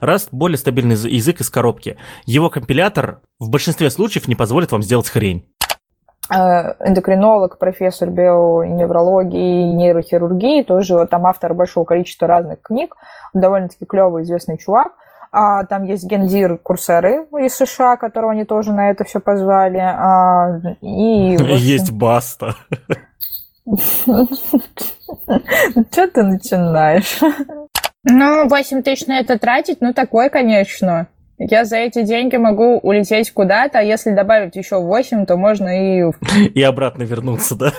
Rust более стабильный язык из коробки. Его компилятор в большинстве случаев не позволит вам сделать хрень. Э, эндокринолог, профессор бионеврологии и нейрохирургии, тоже там автор большого количества разных книг, довольно-таки клевый, известный чувак. А, там есть гендир Курсеры из США, которого они тоже на это все позвали. А, и, общем... Есть Баста. Что ты начинаешь? Ну, 8 тысяч на это тратить, ну, такой, конечно. Я за эти деньги могу улететь куда-то, а если добавить еще 8, то можно и... И обратно вернуться, да?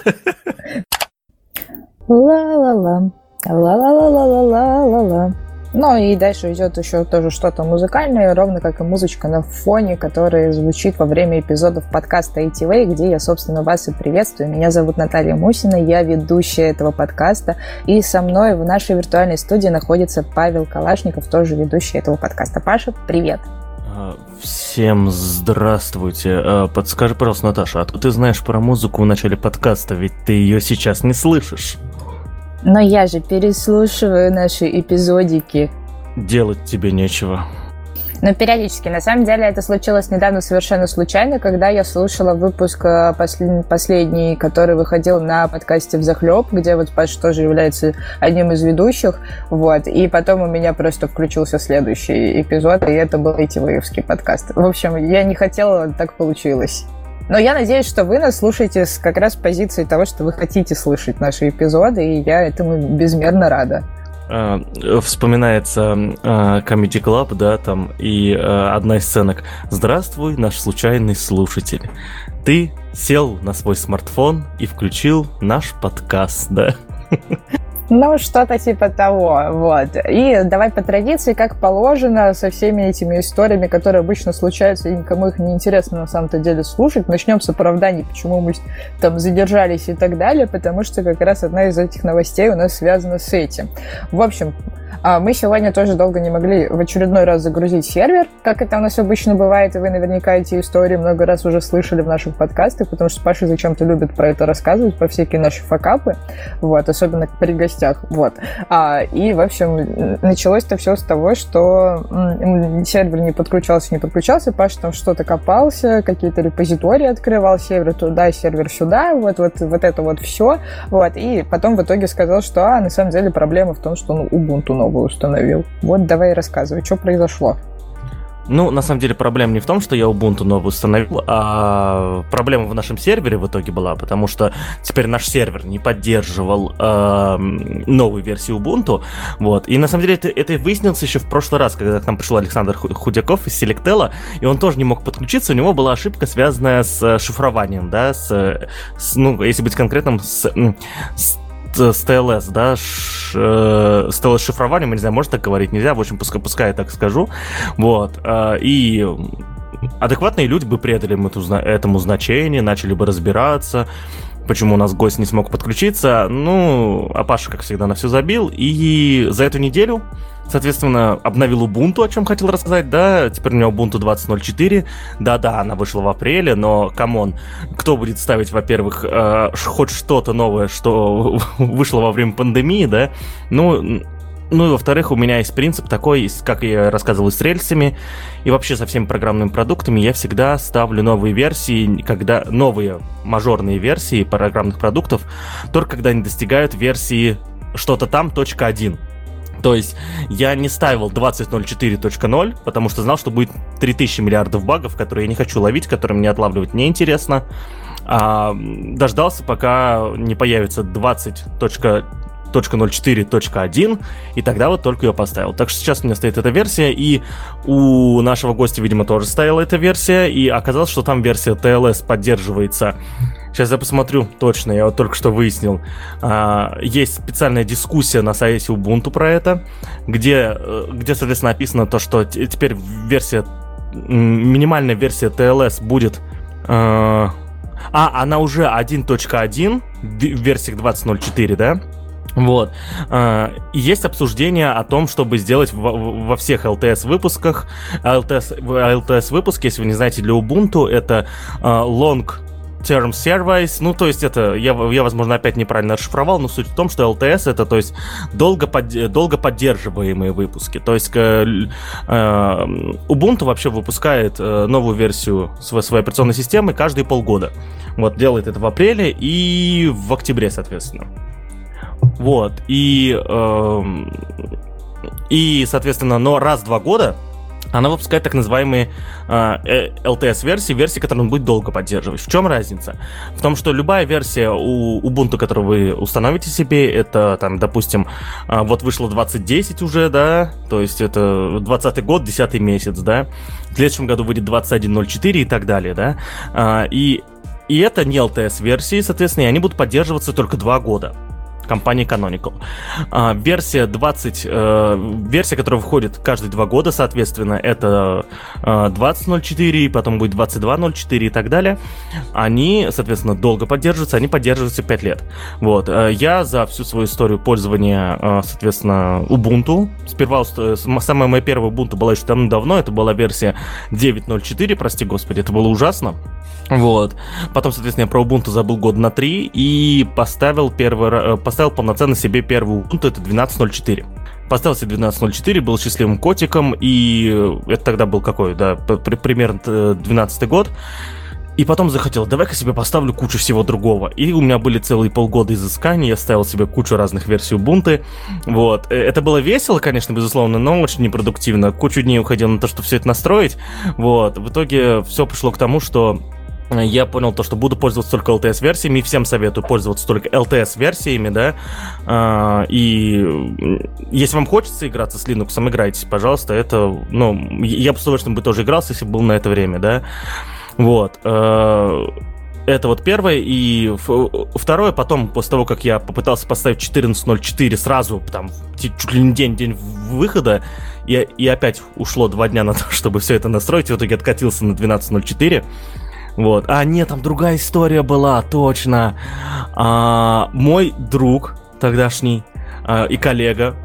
Ла-ла-ла. Ла-ла-ла-ла-ла-ла-ла. Ну и дальше идет еще тоже что-то музыкальное, ровно как и музычка на фоне, которая звучит во время эпизодов подкаста ATV, где я, собственно, вас и приветствую. Меня зовут Наталья Мусина, я ведущая этого подкаста, и со мной в нашей виртуальной студии находится Павел Калашников, тоже ведущий этого подкаста. Паша, привет! А, всем здравствуйте. А, подскажи, пожалуйста, Наташа, а ты знаешь про музыку в начале подкаста, ведь ты ее сейчас не слышишь? Но я же переслушиваю наши эпизодики. Делать тебе нечего. Но периодически. На самом деле это случилось недавно совершенно случайно, когда я слушала выпуск э, послед... последний, который выходил на подкасте в захлеб, где вот Паша тоже является одним из ведущих. Вот. И потом у меня просто включился следующий эпизод, и это был эти выевский подкаст. В общем, я не хотела, так получилось. Но я надеюсь, что вы нас слушаете с как раз позиции того, что вы хотите слышать наши эпизоды, и я этому безмерно рада. А, вспоминается uh, Comedy Club, да, там, и uh, одна из сценок. Здравствуй, наш случайный слушатель. Ты сел на свой смартфон и включил наш подкаст, да. Ну, что-то типа того, вот. И давай по традиции, как положено, со всеми этими историями, которые обычно случаются, и никому их не интересно на самом-то деле слушать, начнем с оправданий, почему мы там задержались и так далее, потому что как раз одна из этих новостей у нас связана с этим. В общем, а мы сегодня тоже долго не могли в очередной раз загрузить сервер, как это у нас обычно бывает, и вы наверняка эти истории много раз уже слышали в наших подкастах, потому что Паша зачем-то любит про это рассказывать, про всякие наши факапы, вот, особенно при гостях, вот. А, и, в общем, началось-то все с того, что сервер не подключался, не подключался, Паша там что-то копался, какие-то репозитории открывал, сервер туда, сервер сюда, вот, вот, вот это вот все, вот, и потом в итоге сказал, что, а, на самом деле проблема в том, что он Ubuntu новую установил. Вот давай рассказывай, что произошло. Ну, на самом деле, проблема не в том, что я Ubuntu новую установил, а проблема в нашем сервере в итоге была, потому что теперь наш сервер не поддерживал э, новую версию Ubuntu. Вот. И на самом деле это, это выяснилось еще в прошлый раз, когда к нам пришел Александр Худяков из Selectel, и он тоже не мог подключиться, у него была ошибка, связанная с шифрованием, да, с, с ну, если быть конкретным, с, с с TLS, да, ш, э, с TLS шифрованием, не знаю, можно так говорить, нельзя, в общем, пускай, пускай я так скажу, вот, э, и адекватные люди бы предали этому значение, начали бы разбираться, почему у нас гость не смог подключиться, ну, а Паша, как всегда, на все забил, и за эту неделю Соответственно, обновил Ubuntu, о чем хотел рассказать, да, теперь у меня Ubuntu 20.04, да-да, она вышла в апреле, но, come on, кто будет ставить, во-первых, э, хоть что-то новое, что вышло во время пандемии, да, ну, ну и во-вторых, у меня есть принцип такой, как я рассказывал с рельсами, и вообще со всеми программными продуктами, я всегда ставлю новые версии, когда новые мажорные версии программных продуктов, только когда они достигают версии что-то там, точка 1. То есть я не ставил 20.04.0, потому что знал, что будет 3000 миллиардов багов, которые я не хочу ловить, которые мне отлавливать неинтересно. А, дождался, пока не появится 20.04.1, и тогда вот только ее поставил. Так что сейчас у меня стоит эта версия, и у нашего гостя, видимо, тоже стояла эта версия, и оказалось, что там версия TLS поддерживается Сейчас я посмотрю точно, я вот только что выяснил. А, есть специальная дискуссия на сайте Ubuntu про это, где, э, где соответственно, написано то, что теперь версия, минимальная версия TLS будет... А, а она уже 1.1 в версиях 20.04, да? Вот. А, есть обсуждение о том, чтобы сделать во всех LTS выпусках. LTS, LTS выпуск, если вы не знаете, для Ubuntu это long term service, ну, то есть это, я, я, возможно, опять неправильно расшифровал, но суть в том, что LTS это, то есть, долго, под, долго поддерживаемые выпуски. То есть, э, Ubuntu вообще выпускает э, новую версию своей, своей операционной системы каждые полгода. Вот, делает это в апреле и в октябре, соответственно. Вот, и, э, и, соответственно, но раз в два года она выпускает так называемые э, LTS-версии, версии, которые он будет долго поддерживать. В чем разница? В том, что любая версия у Ubuntu, которую вы установите себе, это, там, допустим, э, вот вышло 2010 уже, да, то есть это 20 год, 10 месяц, да, в следующем году выйдет 21.04 и так далее, да, э, и, и это не LTS-версии, соответственно, и они будут поддерживаться только 2 года компании Canonical. А, версия 20, э, версия, которая выходит каждые два года, соответственно, это э, 20.04, потом будет 22.04 и так далее. Они, соответственно, долго поддерживаются, они поддерживаются 5 лет. Вот. Э, я за всю свою историю пользования, э, соответственно, Ubuntu, сперва э, самая моя первая Ubuntu была еще давно-давно, это была версия 9.04, прости господи, это было ужасно. Вот. Потом, соответственно, я про Ubuntu забыл год на три и поставил первый, поставил поставил полноценно себе первую Ubuntu, это 12.04. Поставил себе 12.04, был счастливым котиком, и это тогда был какой, да, примерно 12 год. И потом захотел, давай-ка себе поставлю кучу всего другого. И у меня были целые полгода изысканий, я ставил себе кучу разных версий Ubuntu. Вот. Э, это было весело, конечно, безусловно, но очень непродуктивно. Кучу дней уходил на то, чтобы все это настроить. Вот. В итоге все пришло к тому, что я понял то, что буду пользоваться только LTS-версиями, и всем советую пользоваться только LTS-версиями, да, а, и если вам хочется играться с Linux, играйтесь, пожалуйста, это, ну, я бы с удовольствием бы тоже игрался, если бы был на это время, да, вот, а, это вот первое. И второе, потом, после того, как я попытался поставить 14.04 сразу, там, чуть ли не день, день выхода, и, и опять ушло два дня на то, чтобы все это настроить, и в итоге откатился на 12.04. Вот. А, нет, там другая история была, точно. А, мой друг тогдашний а, и коллега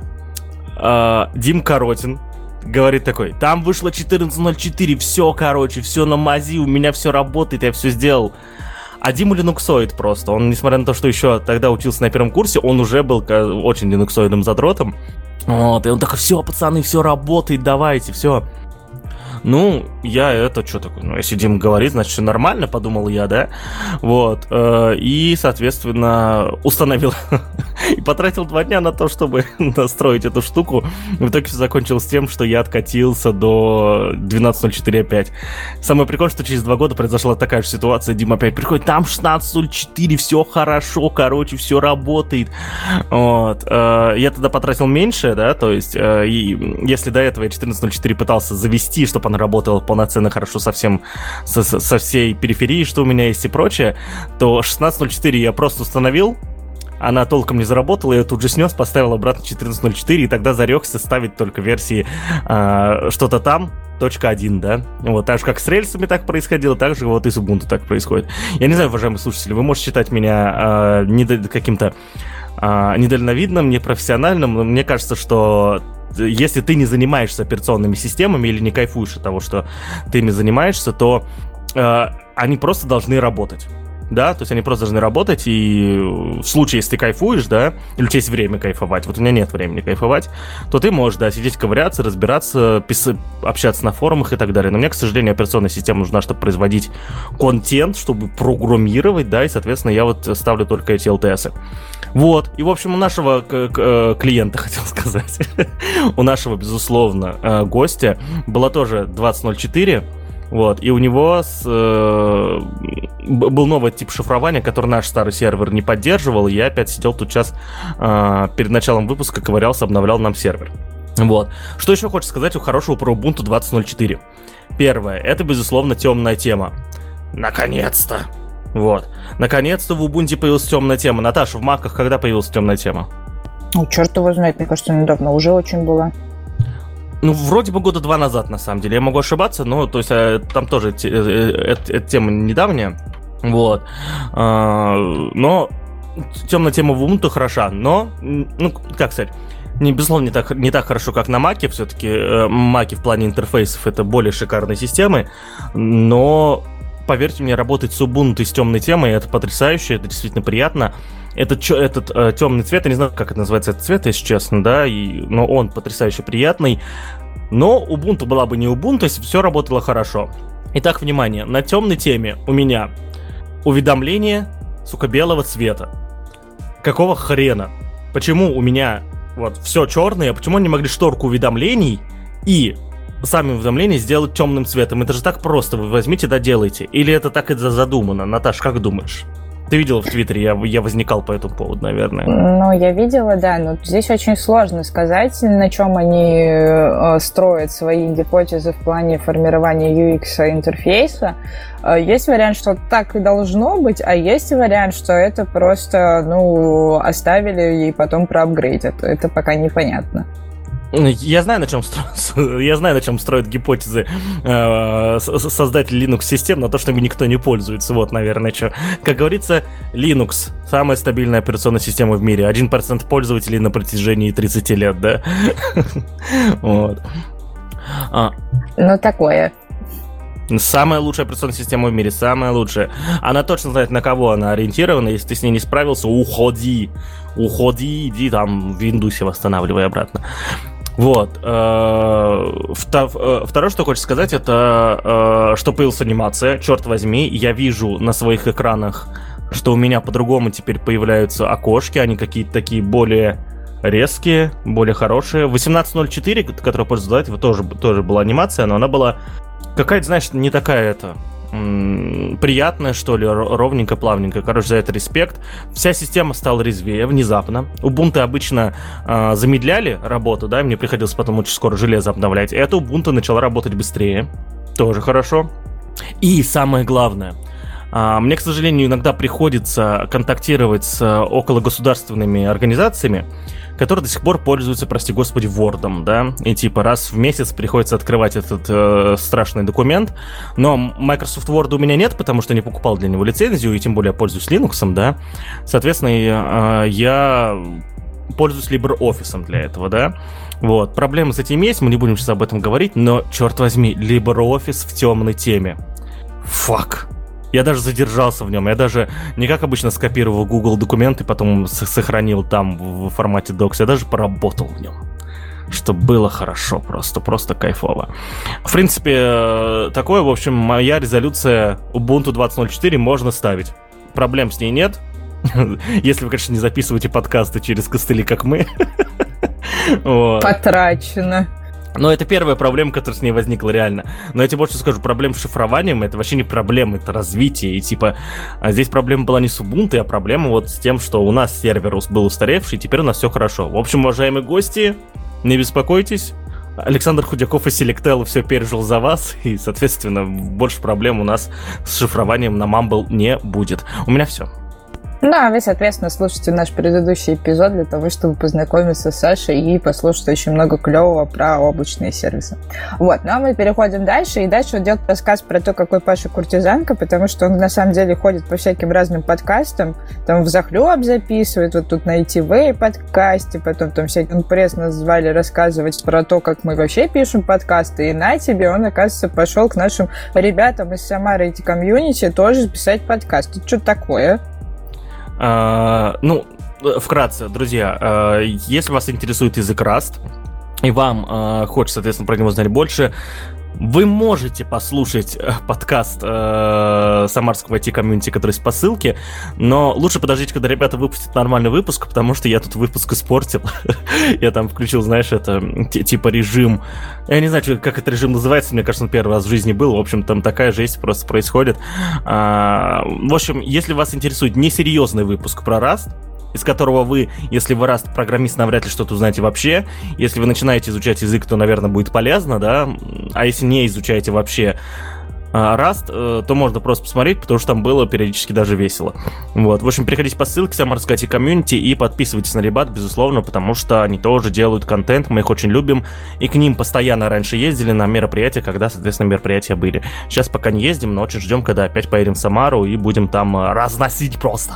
а, Дим Коротин говорит такой, там вышло 14.04, все, короче, все на мази, у меня все работает, я все сделал. А Дима линуксоид просто. Он, несмотря на то, что еще тогда учился на первом курсе, он уже был очень линуксоидным задротом. Вот, и он такой, все, пацаны, все работает, давайте, все. Ну, я это что такое? Ну, если Дима говорит, значит, все нормально, подумал я, да? Вот. Э, и, соответственно, установил и потратил два дня на то, чтобы настроить эту штуку. В итоге все закончилось тем, что я откатился до 12.04 опять. Самое прикольное, что через два года произошла такая же ситуация. Дима опять приходит, там 16.04, все хорошо, короче, все работает. Вот. Э, я тогда потратил меньше, да, то есть, э, и если до этого я 14.04 пытался завести, чтобы она работала полноценно хорошо со всем, со, со всей периферией, что у меня есть и прочее, то 16.04 я просто установил, она толком не заработала, я тут же снес, поставил обратно 14.04, и тогда зарекся ставить только версии э, что-то там, точка 1, да? Вот, так же, как с рельсами так происходило, так же вот и с Ubuntu так происходит. Я не знаю, уважаемые слушатели, вы можете считать меня э, недо- каким-то э, недальновидным, непрофессиональным, но мне кажется, что если ты не занимаешься операционными системами или не кайфуешь от того, что ты ими занимаешься, то э, они просто должны работать да, то есть они просто должны работать, и в случае, если ты кайфуешь, да, или у тебя есть время кайфовать, вот у меня нет времени кайфовать, то ты можешь, да, сидеть ковыряться, разбираться, писать, общаться на форумах и так далее. Но мне, к сожалению, операционная система нужна, чтобы производить контент, чтобы программировать, да, и, соответственно, я вот ставлю только эти LTS. Вот, и, в общем, у нашего э, клиента, хотел сказать, у нашего, безусловно, э, гостя была тоже 2004, вот, и у него с, э, был новый тип шифрования, который наш старый сервер не поддерживал, и я опять сидел тут сейчас э, перед началом выпуска, ковырялся, обновлял нам сервер. Вот. Что еще хочется сказать у хорошего про Ubuntu 20.04? Первое, это, безусловно, темная тема. Наконец-то! Вот. Наконец-то в Ubuntu появилась темная тема. Наташа, в маках когда появилась темная тема? Ну, черт его знает, мне кажется, недавно уже очень было. Ну, вроде бы года два назад, на самом деле. Я могу ошибаться, но то есть э, там тоже э, э, эта тема недавняя. Вот. А, но темная тема в Ubuntu хороша, но, ну, как сказать, не, безусловно, не так, не так хорошо, как на Маке. Все-таки Маки в плане интерфейсов это более шикарные системы, но поверьте мне, работать с Ubuntu с темной темой, это потрясающе, это действительно приятно. Этот, этот э, темный цвет, я не знаю, как это называется, этот цвет, если честно, да, и, но он потрясающе приятный. Но Ubuntu была бы не Ubuntu, если все работало хорошо. Итак, внимание, на темной теме у меня уведомление, сука, белого цвета. Какого хрена? Почему у меня вот все черное, почему они могли шторку уведомлений и сами уведомления сделать темным цветом? Это же так просто, вы возьмите, да делайте. Или это так и задумано? Наташ, как думаешь? Ты видела в Твиттере, я, я возникал по этому поводу, наверное. Ну, я видела, да, но здесь очень сложно сказать, на чем они э, строят свои гипотезы в плане формирования UX интерфейса. Э, есть вариант, что так и должно быть, а есть вариант, что это просто, ну, оставили и потом проапгрейдят. Это пока непонятно. Я знаю, на чем стро... я знаю, на чем строят гипотезы э, создатель Linux систем, на то, что ими никто не пользуется. Вот, наверное, что. Как говорится, Linux самая стабильная операционная система в мире. 1% пользователей на протяжении 30 лет, да? Вот. А. Ну, такое. Самая лучшая операционная система в мире, самая лучшая. Она точно знает, на кого она ориентирована. Если ты с ней не справился, уходи. Уходи, иди там в Windows восстанавливай обратно. Вот. Э, э, второе, что хочется сказать, это э, что появилась анимация. Черт возьми, я вижу на своих экранах, что у меня по-другому теперь появляются окошки. Они какие-то такие более резкие, более хорошие. 18.04, который пользуется до этого, тоже, тоже была анимация, но она была какая-то, знаешь, не такая это приятная, что ли, ровненько, плавненько. Короче, за это респект. Вся система стала резвее внезапно. Ubuntu обычно э, замедляли работу, да, мне приходилось потом очень скоро железо обновлять. Это Ubuntu начала работать быстрее. Тоже хорошо. И самое главное, а, мне, к сожалению, иногда приходится контактировать с окологосударственными организациями, которые до сих пор пользуются, прости господи, Word, да, и типа раз в месяц приходится открывать этот э, страшный документ, но Microsoft Word у меня нет, потому что не покупал для него лицензию, и тем более пользуюсь Linux, да, соответственно, э, я пользуюсь LibreOffice для этого, да, вот, проблемы с этим есть, мы не будем сейчас об этом говорить, но, черт возьми, LibreOffice в темной теме. Фак. Я даже задержался в нем. Я даже не как обычно скопировал Google документы, потом сохранил там в формате Docs. Я даже поработал в нем что было хорошо, просто, просто кайфово. В принципе, э, такое, в общем, моя резолюция Ubuntu 20.04 можно ставить. Проблем с ней нет. Если вы, конечно, не записываете подкасты через костыли, как мы. Потрачено. Но это первая проблема, которая с ней возникла реально. Но я тебе больше скажу, проблем с шифрованием это вообще не проблема, это развитие. И типа а здесь проблема была не с Ubuntu, а проблема вот с тем, что у нас сервер был устаревший, и теперь у нас все хорошо. В общем, уважаемые гости, не беспокойтесь. Александр Худяков и Selectel все пережил за вас, и, соответственно, больше проблем у нас с шифрованием на Mumble не будет. У меня все. Ну, а вы, соответственно, слушайте наш предыдущий эпизод для того, чтобы познакомиться с Сашей и послушать очень много клевого про облачные сервисы. Вот, ну а мы переходим дальше, и дальше он рассказ про то, какой Паша куртизанка, потому что он на самом деле ходит по всяким разным подкастам, там в захлеб записывает, вот тут на ITV подкасте, потом там всякий пресс нас звали рассказывать про то, как мы вообще пишем подкасты, и на тебе он, оказывается, пошел к нашим ребятам из Самары эти комьюнити тоже писать подкаст. Это что такое? А, ну, вкратце, друзья, а, если вас интересует язык Rust, и вам э, хочется, соответственно, про него знать больше, вы можете послушать э, подкаст э, самарского IT-комьюнити, который есть по ссылке, но лучше подождите, когда ребята выпустят нормальный выпуск, потому что я тут выпуск испортил. я там включил, знаешь, это типа режим... Я не знаю, как этот режим называется, мне кажется, он первый раз в жизни был. В общем, там такая жесть просто происходит. А, в общем, если вас интересует несерьезный выпуск про Rust, из которого вы, если вы раз программист, навряд ли что-то узнаете вообще. Если вы начинаете изучать язык, то, наверное, будет полезно, да. А если не изучаете вообще а, Rust, э, то можно просто посмотреть, потому что там было периодически даже весело. Вот. В общем, переходите по ссылке Самарская комьюнити и подписывайтесь на ребят, безусловно, потому что они тоже делают контент, мы их очень любим, и к ним постоянно раньше ездили на мероприятия, когда, соответственно, мероприятия были. Сейчас пока не ездим, но очень ждем, когда опять поедем в Самару и будем там э, разносить просто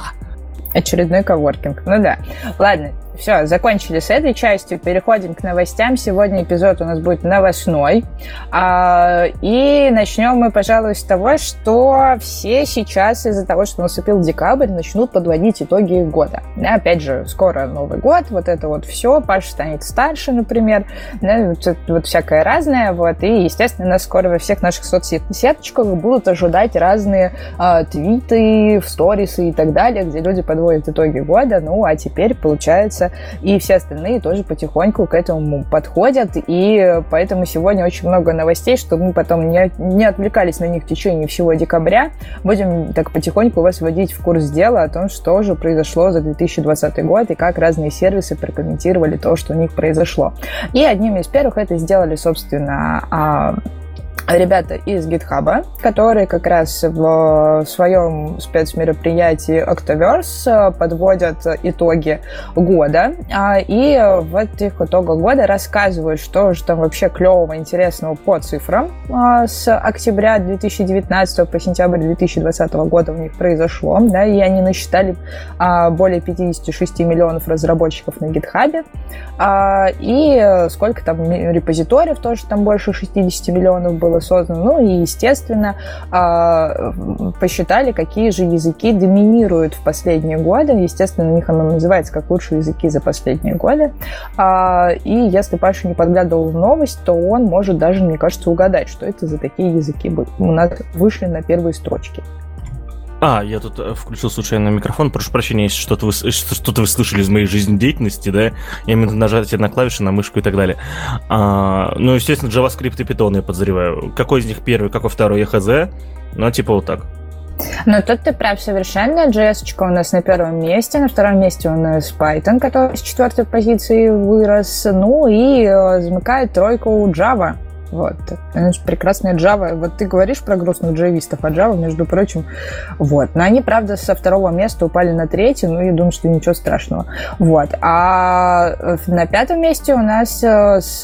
очередной коворкинг. Ну да. Ладно, все, закончили с этой частью, переходим к новостям. Сегодня эпизод у нас будет новостной. А, и начнем мы, пожалуй, с того, что все сейчас из-за того, что наступил декабрь, начнут подводить итоги года. Да, опять же, скоро Новый год, вот это вот все, Паша станет старше, например, да, вот, всякое разное, вот, и, естественно, нас скоро во всех наших соцсеточках будут ожидать разные а, твиты, сторисы и так далее, где люди подводят итоги года, ну, а теперь, получается, и все остальные тоже потихоньку к этому подходят, и поэтому сегодня очень много новостей, чтобы мы потом не, не отвлекались на них в течение всего декабря. Будем так потихоньку вас вводить в курс дела о том, что же произошло за 2020 год и как разные сервисы прокомментировали то, что у них произошло. И одним из первых это сделали, собственно, а, ребята из GitHub, которые как раз в своем спецмероприятии Octoverse подводят итоги года. А, и в этих итогах года рассказывают, что же там вообще клевого, интересного по цифрам а, с октября 2019 по сентябрь 2020 года у них произошло. Да, и они насчитали а, более 56 миллионов разработчиков на GitHub. И сколько там репозиториев, тоже там больше 60 миллионов было создано. Ну и, естественно, а, посчитали, какие же языки доминируют в последние годы. Естественно, у них оно называется как лучшие языки за последние годы. А, и если Паша не подглядывал в новость, то он может даже, мне кажется, угадать, что это за такие языки у нас вышли на первые строчки. А, я тут э, включил случайно микрофон. Прошу прощения, если что-то вы, что-то вы слышали из моей жизнедеятельности, да? Я виду нажатие на клавиши, на мышку и так далее. А, ну, естественно, JavaScript и Python я подозреваю. Какой из них первый, какой второй, я хз. Ну, типа вот так. Ну, тут ты прав совершенно. JS у нас на первом месте. На втором месте у нас Python, который с четвертой позиции вырос. Ну и э, замыкает тройку Java. Вот. Значит, прекрасная Java. Вот ты говоришь про грустных джавистов, а Java, между прочим, вот. Но они, правда, со второго места упали на третий, ну, я думаю, что ничего страшного. Вот. А на пятом месте у нас э, с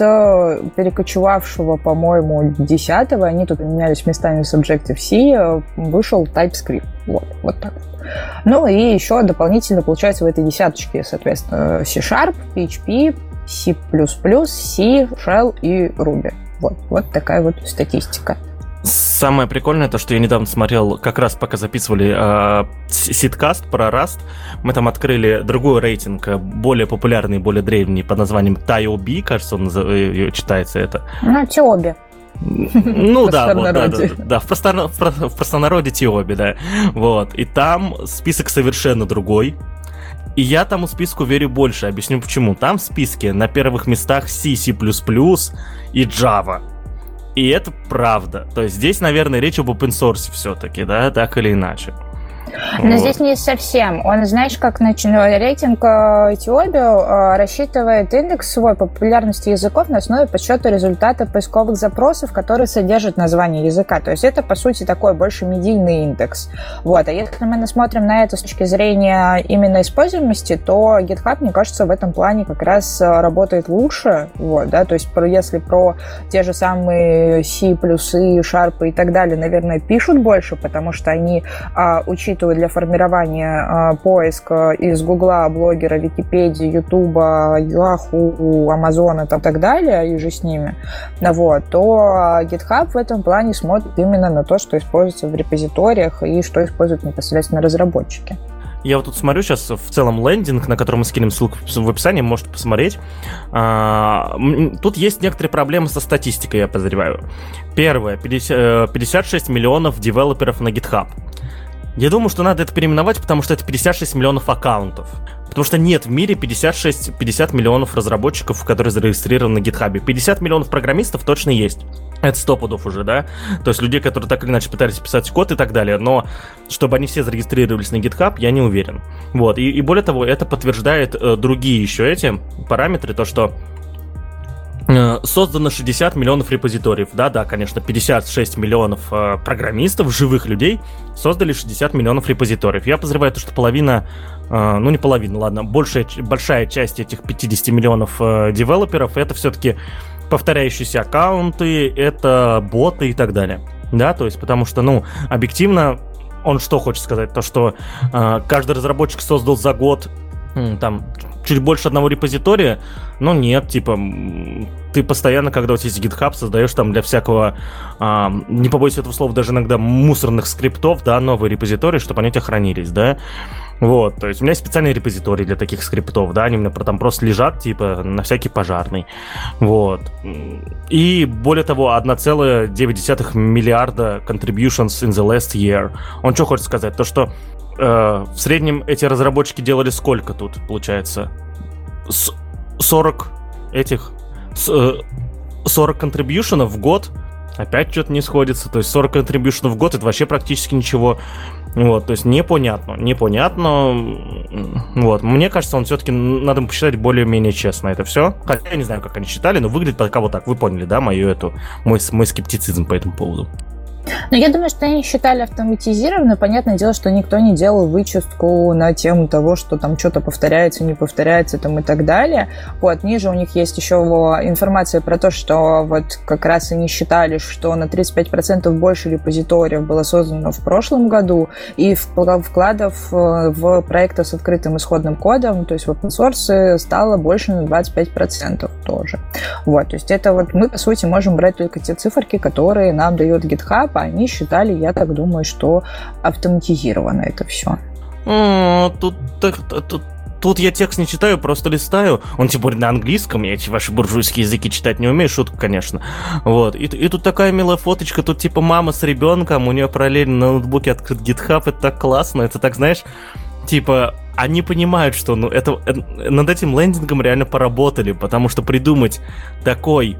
перекочевавшего, по-моему, десятого, они тут менялись местами с Objective-C, э, вышел TypeScript. Вот, вот так Ну и еще дополнительно получается в этой десяточке, соответственно, C-Sharp, PHP, C++, C, Shell и Ruby. Вот, вот такая вот статистика. Самое прикольное то, что я недавно смотрел, как раз пока записывали э, ситкаст про Rust, мы там открыли другой рейтинг, э, более популярный, более древний, под названием TIOB, кажется, он э, читается это. Ну, Тиоби. Ну да, вот, да, да, да, в простонародье Тиоби, да. Вот. И там список совершенно другой. И я тому списку верю больше. Объясню почему. Там в списке на первых местах C, C++ и Java. И это правда. То есть здесь, наверное, речь об open source все-таки, да, так или иначе. Но вот. здесь не совсем. Он, знаешь, как начинал рейтинг Этиопию э, рассчитывает индекс свой популярности языков на основе подсчета результата поисковых запросов, которые содержат название языка. То есть это, по сути, такой больше медийный индекс. Вот. А если мы смотрим на это с точки зрения именно используемости, то GitHub, мне кажется, в этом плане как раз э, работает лучше. Вот, да? То есть если про те же самые C++, Sharp и так далее, наверное, пишут больше, потому что они а, учитывают учитывают для формирования э, поиска из Гугла, блогера, Википедии, Ютуба, Яху, Амазона и так далее, и же с ними, вот, то GitHub в этом плане смотрит именно на то, что используется в репозиториях и что используют непосредственно разработчики. Я вот тут смотрю сейчас в целом лендинг, на который мы скинем ссылку в описании, можете посмотреть. А, тут есть некоторые проблемы со статистикой, я подозреваю. Первое, 50, 56 э, миллионов девелоперов на GitHub. Я думаю, что надо это переименовать, потому что это 56 миллионов аккаунтов. Потому что нет в мире 56, 50 миллионов разработчиков, которые зарегистрированы на GitHub. 50 миллионов программистов точно есть. Это сто пудов уже, да? То есть людей, которые так или иначе пытались писать код и так далее. Но чтобы они все зарегистрировались на GitHub, я не уверен. Вот. И, и более того, это подтверждает э, другие еще эти параметры, то что создано 60 миллионов репозиториев. Да-да, конечно, 56 миллионов э, программистов, живых людей, создали 60 миллионов репозиториев. Я подозреваю, то, что половина, э, ну не половина, ладно, большая, большая часть этих 50 миллионов э, девелоперов это все-таки повторяющиеся аккаунты, это боты и так далее. Да, то есть потому что, ну, объективно, он что хочет сказать? То, что э, каждый разработчик создал за год там чуть больше одного репозитория, но нет, типа, ты постоянно, когда у тебя есть GitHub, создаешь там для всякого, а, не побоюсь этого слова, даже иногда мусорных скриптов, да, новые репозитории, чтобы они у тебя хранились, да. Вот, то есть у меня есть специальные репозитории для таких скриптов, да, они у меня там просто лежат, типа, на всякий пожарный. Вот. И более того, 1,9 миллиарда contributions in the last year. Он что хочет сказать? То, что в среднем эти разработчики делали сколько тут, получается? С 40 этих... С, э, 40 контрибьюшенов в год опять что-то не сходится. То есть 40 контрибьюшенов в год это вообще практически ничего. Вот, то есть непонятно, непонятно. Вот, мне кажется, он все-таки надо посчитать более-менее честно это все. Хотя я не знаю, как они считали, но выглядит пока вот так. Вы поняли, да, мою эту, мой, мой скептицизм по этому поводу. Но я думаю, что они считали автоматизированно. Понятное дело, что никто не делал вычистку на тему того, что там что-то повторяется, не повторяется там и так далее. Вот, ниже у них есть еще информация про то, что вот как раз они считали, что на 35% больше репозиториев было создано в прошлом году, и вкладов э, в проекты с открытым исходным кодом, то есть в open source, стало больше на 25% тоже. Вот, то есть это вот мы, по сути, можем брать только те циферки, которые нам дает GitHub, они считали, я так думаю, что автоматизировано это все. Тут, тут, тут я текст не читаю, просто листаю. Он тем на английском, я эти ваши буржуйские языки читать не умею, шутка, конечно. Вот. И, и тут такая милая фоточка, тут типа мама с ребенком, у нее параллельно на ноутбуке открыт GitHub, это так классно, это так, знаешь, типа, они понимают, что ну, это, это, над этим лендингом реально поработали, потому что придумать такой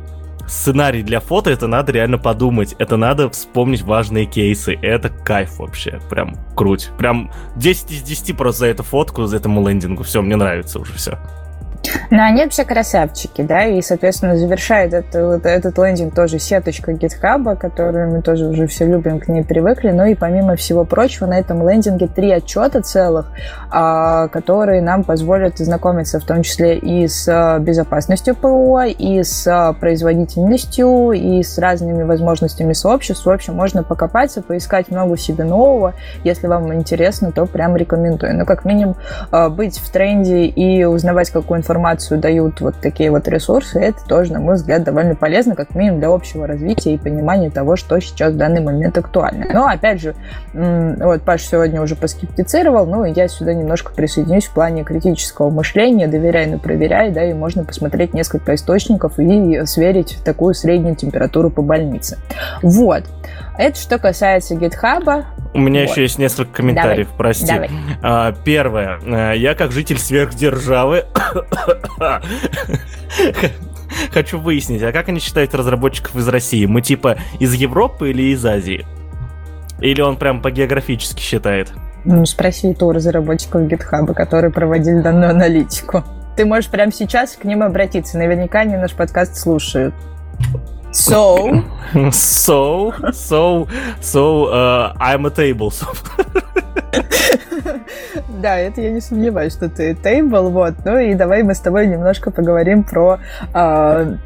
сценарий для фото, это надо реально подумать. Это надо вспомнить важные кейсы. Это кайф вообще. Прям круть. Прям 10 из 10 просто за эту фотку, за этому лендингу. Все, мне нравится уже все. Ну, они вообще красавчики, да, и, соответственно, завершает это, этот лендинг тоже сеточка GitHub, которую мы тоже уже все любим, к ней привыкли, но и помимо всего прочего, на этом лендинге три отчета целых, а, которые нам позволят знакомиться в том числе и с а, безопасностью ПО, и с а, производительностью, и с разными возможностями сообществ. В общем, можно покопаться, поискать много себе нового. Если вам интересно, то прям рекомендую. Но ну, как минимум быть в тренде и узнавать какую информацию информацию дают вот такие вот ресурсы, это тоже, на мой взгляд, довольно полезно, как минимум для общего развития и понимания того, что сейчас в данный момент актуально. Но, опять же, вот Паш сегодня уже поскептицировал, ну, я сюда немножко присоединюсь в плане критического мышления, доверяй, но проверяй, да, и можно посмотреть несколько источников и сверить такую среднюю температуру по больнице. Вот. Это что касается GitHub. У меня вот. еще есть несколько комментариев, давай, прости. Давай. А, первое. Э, я как житель сверхдержавы хочу выяснить, а как они считают разработчиков из России? Мы типа из Европы или из Азии? Или он прям по географически считает? Ну, спроси то разработчиков GitHub, которые проводили данную аналитику. Ты можешь прямо сейчас к ним обратиться. Наверняка они наш подкаст слушают. So? So, so, so, uh, I'm a table. Да, это я не сомневаюсь, что ты тейбл, вот. Ну и давай мы с тобой немножко поговорим про uh,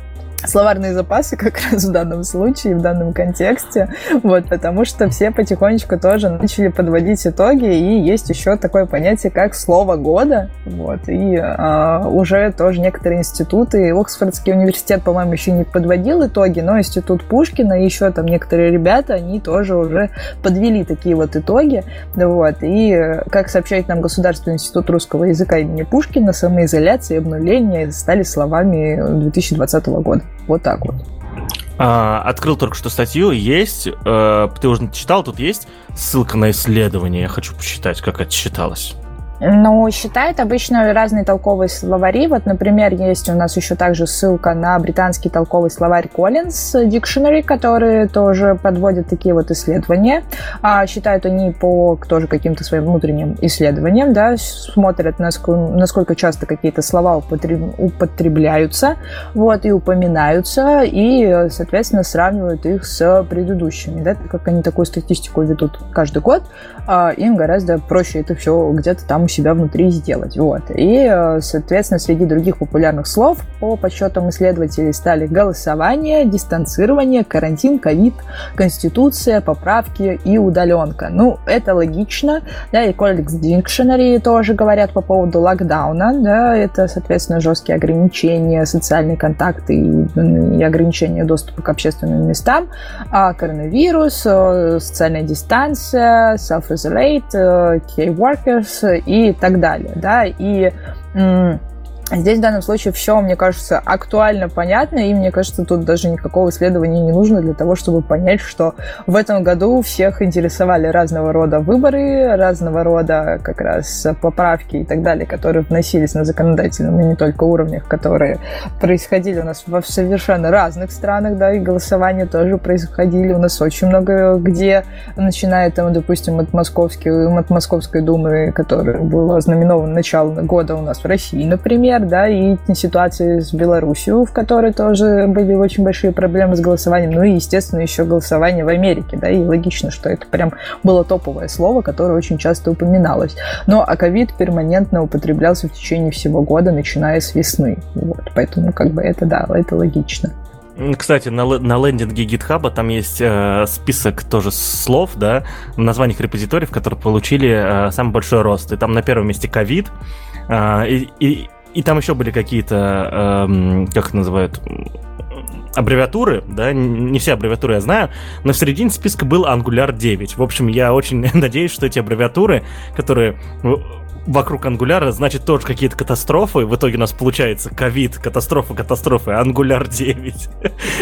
словарные запасы как раз в данном случае, в данном контексте, вот, потому что все потихонечку тоже начали подводить итоги, и есть еще такое понятие, как слово года, вот, и а, уже тоже некоторые институты, Оксфордский университет, по-моему, еще не подводил итоги, но институт Пушкина, еще там некоторые ребята, они тоже уже подвели такие вот итоги, вот, и, как сообщает нам Государственный институт русского языка имени Пушкина, самоизоляция и обнуление стали словами 2020 года. Вот так вот. А, открыл только что статью, есть, э, ты уже читал, тут есть ссылка на исследование, я хочу посчитать, как это считалось. Ну, считает обычно разные толковые словари. Вот, например, есть у нас еще также ссылка на британский толковый словарь Collins Dictionary, который тоже подводит такие вот исследования. А, считают они по тоже каким-то своим внутренним исследованиям, да, смотрят, насколько, насколько часто какие-то слова употреб, употребляются, вот, и упоминаются, и, соответственно, сравнивают их с предыдущими, да, так как они такую статистику ведут каждый год, а, им гораздо проще это все где-то там себя внутри сделать. Вот. И, э, соответственно, среди других популярных слов по подсчетам исследователей стали голосование, дистанцирование, карантин, ковид, конституция, поправки и удаленка. Ну, это логично, да, и Codex Dictionary тоже говорят по поводу локдауна, да, это, соответственно, жесткие ограничения, социальные контакты и, и ограничения доступа к общественным местам, а коронавирус, э, социальная дистанция, self-isolate, key э, workers и так далее, да, и Здесь в данном случае все, мне кажется, актуально понятно, и мне кажется, тут даже никакого исследования не нужно для того, чтобы понять, что в этом году всех интересовали разного рода выборы, разного рода как раз поправки и так далее, которые вносились на законодательном и не только уровнях, которые происходили у нас в совершенно разных странах, да, и голосования тоже происходили. У нас очень много где, начиная там, допустим, от Московской, от Московской думы, которая была ознаменована начало года у нас в России, например, пример, да, и ситуации с Беларусью, в которой тоже были очень большие проблемы с голосованием, ну и, естественно, еще голосование в Америке, да, и логично, что это прям было топовое слово, которое очень часто упоминалось. Но а ковид перманентно употреблялся в течение всего года, начиная с весны, вот, поэтому как бы это, да, это логично. Кстати, на, на лендинге GitHub там есть э, список тоже слов, да, названиях репозиториев, которые получили э, самый большой рост. И там на первом месте ковид, э, и, и там еще были какие-то, эм, как их называют, аббревиатуры, да, не все аббревиатуры я знаю, но в середине списка был Angular 9. В общем, я очень надеюсь, что эти аббревиатуры, которые вокруг ангуляра, значит, тоже какие-то катастрофы. В итоге у нас получается ковид, катастрофа, катастрофы, ангуляр 9.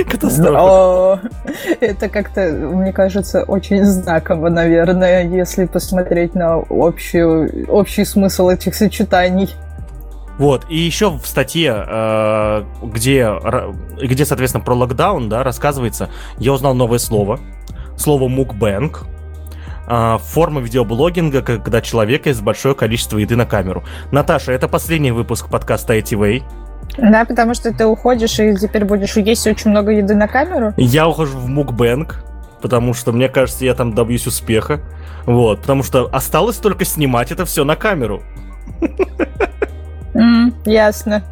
Катастрофа. Это как-то, мне кажется, очень знаково, наверное, если посмотреть на общую, общий смысл этих сочетаний. Вот, и еще в статье, э, где, где, соответственно, про локдаун, да, рассказывается, я узнал новое слово, слово мукбэнк, э, форма видеоблогинга, когда человек есть большое количество еды на камеру. Наташа, это последний выпуск подкаста ITV. Да, потому что ты уходишь и теперь будешь есть очень много еды на камеру. Я ухожу в мукбэнк, потому что мне кажется, я там добьюсь успеха. Вот, потому что осталось только снимать это все на камеру. Mm, ясно.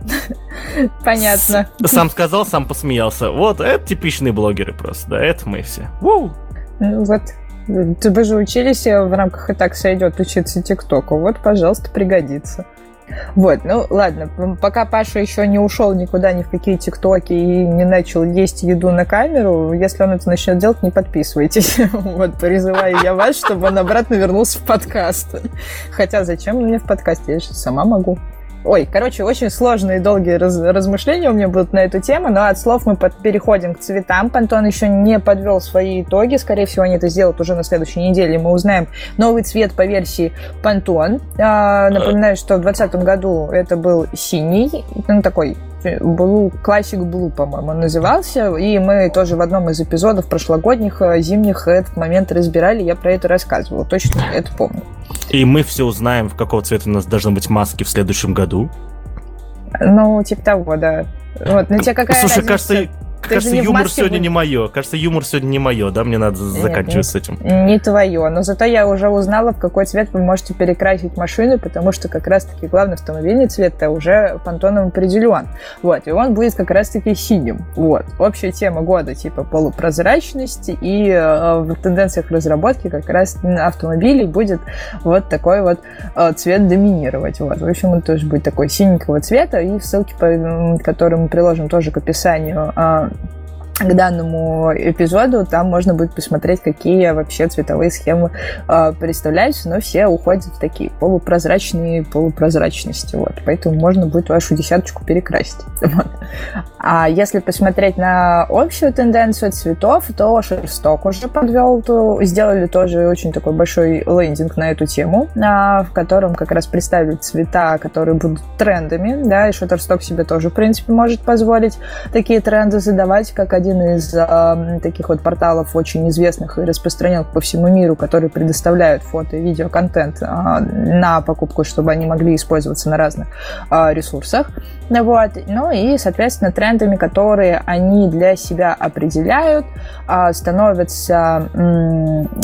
Понятно. Сам сказал, сам посмеялся. Вот, это типичные блогеры просто, да, это мы все. Воу. Ну вот, вы же учились в рамках «И так сойдет» учиться ТикТоку. Вот, пожалуйста, пригодится. Вот, ну ладно, пока Паша еще не ушел никуда, ни в какие тиктоки и не начал есть еду на камеру, если он это начнет делать, не подписывайтесь. Вот, призываю я вас, чтобы он обратно вернулся в подкаст. Хотя зачем мне в подкасте? Я же сама могу. Ой, короче, очень сложные и долгие раз, размышления у меня будут на эту тему, но от слов мы под, переходим к цветам. Пантон еще не подвел свои итоги, скорее всего, они это сделают уже на следующей неделе. Мы узнаем новый цвет по версии Пантон. А, напоминаю, что в 2020 году это был синий, ну, такой Blue, Classic Blue, по-моему, назывался, и мы тоже в одном из эпизодов прошлогодних э, зимних этот момент разбирали, я про это рассказывала, точно это помню. И мы все узнаем, в какого цвета у нас должны быть маски в следующем году. Ну, типа того, да. Вот, ну тебе какая Слушай, разница? кажется, Кажется, юмор сегодня не мое. Кажется, юмор сегодня не мое, да? Мне надо Нет, заканчивать с этим. Не твое. Но зато я уже узнала, в какой цвет вы можете перекрасить машину, потому что как раз-таки главный автомобильный цвет-то уже понтоном определен. Вот. И он будет как раз-таки синим. Вот. Общая тема года типа полупрозрачности и э, в тенденциях разработки как раз автомобилей будет вот такой вот э, цвет доминировать. Вот. В общем, он тоже будет такой синенького цвета. И в ссылке, по, которые мы приложим тоже к описанию, э, к данному эпизоду. Там можно будет посмотреть, какие вообще цветовые схемы э, представляются, но все уходят в такие полупрозрачные полупрозрачности. Вот. Поэтому можно будет вашу десяточку перекрасить. Вот. А если посмотреть на общую тенденцию цветов, то Шерсток уже подвел, то сделали тоже очень такой большой лендинг на эту тему, а, в котором как раз представили цвета, которые будут трендами, да, и Shutterstock себе тоже, в принципе, может позволить такие тренды задавать, как один один из э, таких вот порталов очень известных и распространенных по всему миру, которые предоставляют фото и видеоконтент э, на покупку, чтобы они могли использоваться на разных э, ресурсах. Вот. Ну и, соответственно, трендами, которые они для себя определяют, э, становятся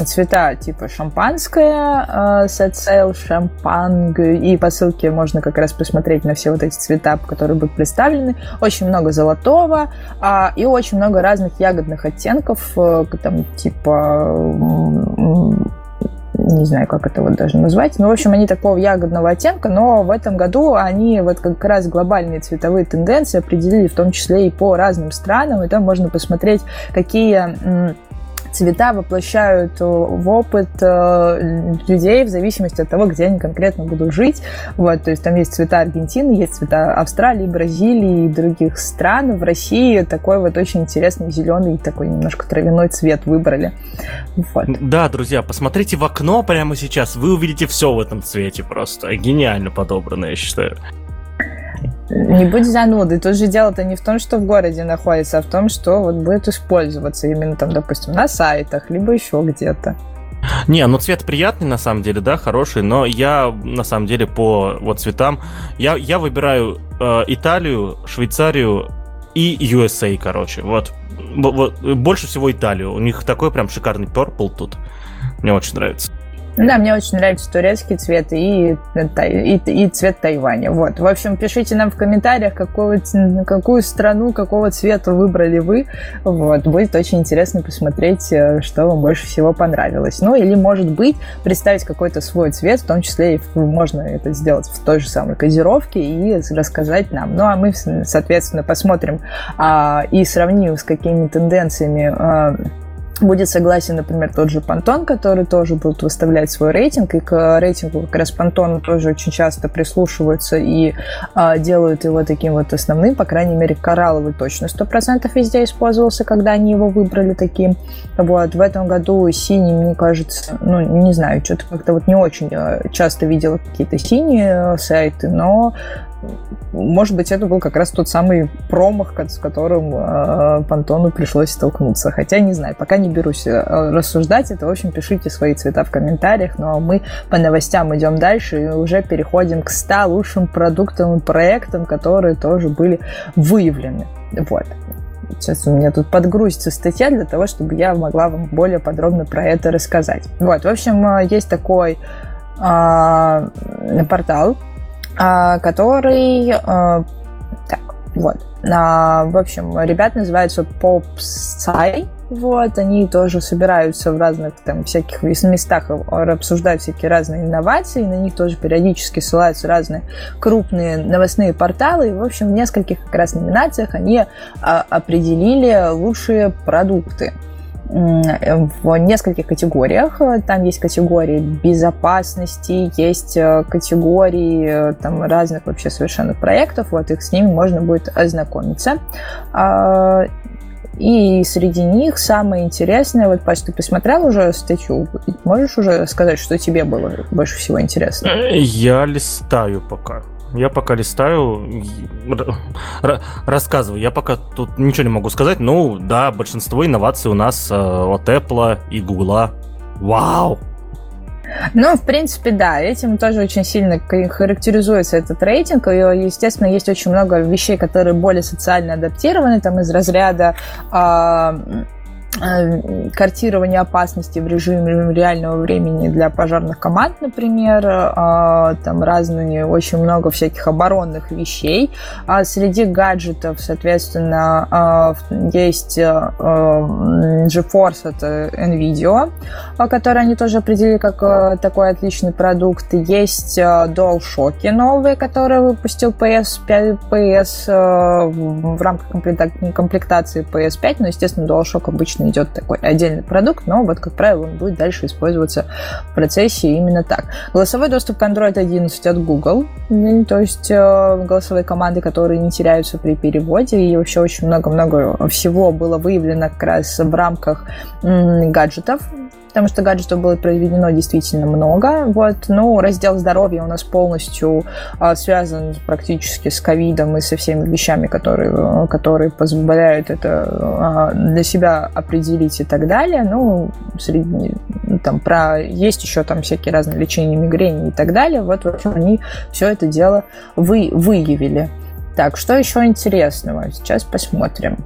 цвета типа шампанское, set sail, шампанг, и по ссылке можно как раз посмотреть на все вот эти цвета, которые будут представлены. Очень много золотого а, и очень много разных ягодных оттенков, э, там типа не знаю, как это вот даже назвать. Ну, в общем, они такого ягодного оттенка, но в этом году они вот как раз глобальные цветовые тенденции определили в том числе и по разным странам, и там можно посмотреть, какие цвета воплощают э, в опыт э, людей в зависимости от того, где они конкретно будут жить. Вот, то есть там есть цвета Аргентины, есть цвета Австралии, Бразилии и других стран. В России такой вот очень интересный зеленый, такой немножко травяной цвет выбрали. Вот. Да, друзья, посмотрите в окно прямо сейчас, вы увидите все в этом цвете просто. Гениально подобрано, я считаю. Не будь занудой. Тут же дело-то не в том, что в городе находится, а в том, что вот будет использоваться именно там, допустим, на сайтах, либо еще где-то. Не, ну цвет приятный на самом деле, да, хороший, но я на самом деле по вот цветам я я выбираю э, Италию, Швейцарию и USA, короче, вот, вот больше всего Италию. У них такой прям шикарный purple тут, мне очень нравится. Да, мне очень нравится турецкий цвет и, и, и цвет Тайваня. Вот. В общем, пишите нам в комментариях, какого, какую страну, какого цвета выбрали вы. Вот. Будет очень интересно посмотреть, э, что вам больше всего понравилось. Ну, или, может быть, представить какой-то свой цвет, в том числе и можно это сделать в той же самой кодировке и рассказать нам. Ну, а мы, соответственно, посмотрим а, и сравним с какими тенденциями а, будет согласен, например, тот же Пантон, который тоже будет выставлять свой рейтинг, и к рейтингу как раз Пантона тоже очень часто прислушиваются и а, делают его таким вот основным, по крайней мере, коралловый точно 100% везде использовался, когда они его выбрали таким. Вот, в этом году синий, мне кажется, ну, не знаю, что-то как-то вот не очень а, часто видела какие-то синие сайты, но может быть, это был как раз тот самый промах, с которым э, Пантону пришлось столкнуться. Хотя не знаю, пока не берусь э, рассуждать это. В общем, пишите свои цвета в комментариях. Ну а мы по новостям идем дальше и уже переходим к 100 лучшим продуктам и проектам, которые тоже были выявлены. Вот. Сейчас у меня тут подгрузится статья для того, чтобы я могла вам более подробно про это рассказать. Вот, в общем, э, есть такой э, портал, который... А, так, вот. А, в общем, ребят называются PopSci. Вот, они тоже собираются в разных там всяких местах, обсуждают всякие разные инновации, на них тоже периодически ссылаются разные крупные новостные порталы. И, в общем, в нескольких как раз номинациях они определили лучшие продукты в нескольких категориях. Там есть категории безопасности, есть э, категории э, там, разных вообще совершенно проектов. Вот их с ними можно будет ознакомиться. А, и среди них самое интересное, вот, Паш, ты посмотрел уже статью? Можешь уже сказать, что тебе было больше всего интересно? Я листаю пока. Я пока листаю, рассказываю. Я пока тут ничего не могу сказать. Ну, да, большинство инноваций у нас э, от Apple и Google. Вау! Ну, в принципе, да, этим тоже очень сильно характеризуется этот рейтинг. И, естественно, есть очень много вещей, которые более социально адаптированы, там из разряда э, картирование опасности в режиме реального времени для пожарных команд, например, э, там разные, очень много всяких оборонных вещей. А среди гаджетов, соответственно, э, есть GeForce от NVIDIA, который они тоже определили как такой отличный продукт. Есть DualShock новые, которые выпустил PS5, PS в рамках комплектации PS5, но, естественно, DualShock обычно обычно идет такой отдельный продукт, но вот, как правило, он будет дальше использоваться в процессе именно так. Голосовой доступ к Android 11 от Google, то есть э, голосовые команды, которые не теряются при переводе, и вообще очень много-много всего было выявлено как раз в рамках гаджетов, потому что гаджетов было произведено действительно много. Вот. Ну, раздел здоровья у нас полностью а, связан практически с ковидом и со всеми вещами, которые, которые позволяют это а, для себя определить и так далее. Ну, среди, там, про, есть еще там всякие разные лечения мигрени и так далее. Вот, в общем, они все это дело вы, выявили. Так, что еще интересного? Сейчас посмотрим.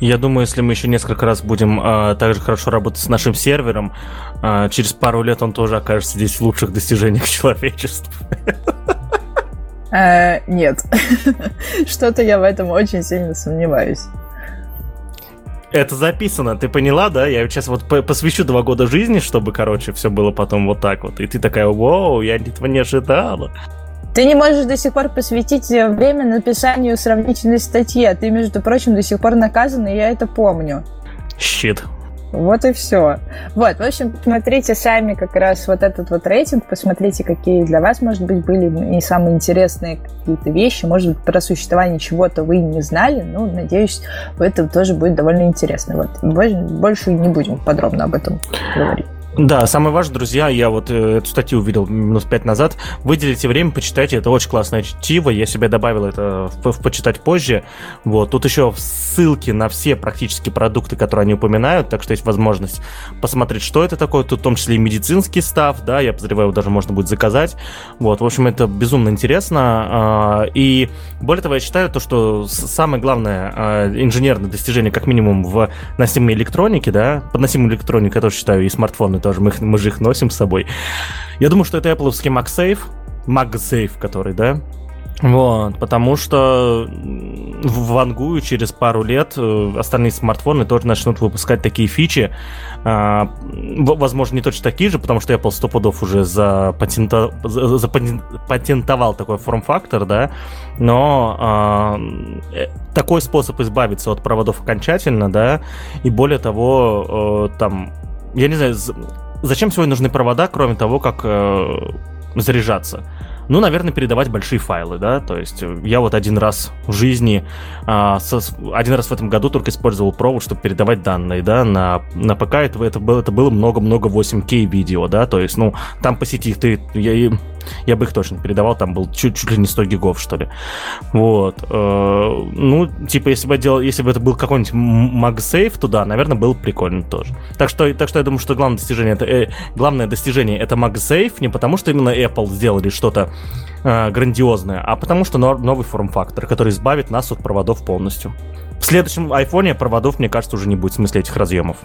Я думаю, если мы еще несколько раз будем э, также хорошо работать с нашим сервером, э, через пару лет он тоже окажется здесь в лучших достижениях человечества. Э, нет. Что-то я в этом очень сильно сомневаюсь. Это записано, ты поняла, да? Я сейчас вот посвящу два года жизни, чтобы, короче, все было потом вот так вот. И ты такая, вау, я этого не ожидала. Ты не можешь до сих пор посвятить время написанию сравнительной статьи, а ты, между прочим, до сих пор наказан, и я это помню. Щит. Вот и все. Вот, в общем, посмотрите сами как раз вот этот вот рейтинг, посмотрите, какие для вас, может быть, были и самые интересные какие-то вещи, может быть, про существование чего-то вы не знали, ну, надеюсь, это тоже будет довольно интересно. Вот, больше не будем подробно об этом говорить. Да, самое важное, друзья, я вот э, эту статью увидел минут пять назад. Выделите время, почитайте, это очень классное чтиво. Я себе добавил это в, в почитать позже. Вот, тут еще ссылки на все практически продукты, которые они упоминают, так что есть возможность посмотреть, что это такое. Тут в том числе и медицинский став, да, я подозреваю, даже можно будет заказать. Вот, в общем, это безумно интересно. Э, и более того, я считаю то, что самое главное э, инженерное достижение, как минимум в носимой электронике, да, под носимой электроникой я тоже считаю и смартфоны тоже, мы, мы же их носим с собой. Я думаю, что это Apple MagSafe, MagSafe, который, да, вот, потому что в вангую через пару лет э, остальные смартфоны тоже начнут выпускать такие фичи. А, возможно, не точно такие же, потому что Apple 100 пудов уже запатента... запатентовал такой форм-фактор, да, но а, э, такой способ избавиться от проводов окончательно, да, и более того, э, там я не знаю, зачем сегодня нужны провода, кроме того, как э, заряжаться? Ну, наверное, передавать большие файлы, да, то есть э, я вот один раз в жизни, а, со, один раз в этом году только использовал провод, чтобы передавать данные, да, на, на ПК это, это, было, это было много-много 8К видео, да, то есть, ну, там по сети ты, я, я бы их точно передавал, там был чуть, чуть ли не 100 гигов, что ли. Вот. Э, ну, типа, если бы, я делал, если бы это был какой-нибудь MagSafe, то да, наверное, было прикольно тоже. Так что, так что я думаю, что главное достижение, это, э, главное достижение это MagSafe, не потому что именно Apple сделали что-то э, грандиозное, а потому что новый форм-фактор, который избавит нас от проводов полностью. В следующем айфоне проводов, мне кажется, уже не будет в смысле этих разъемов.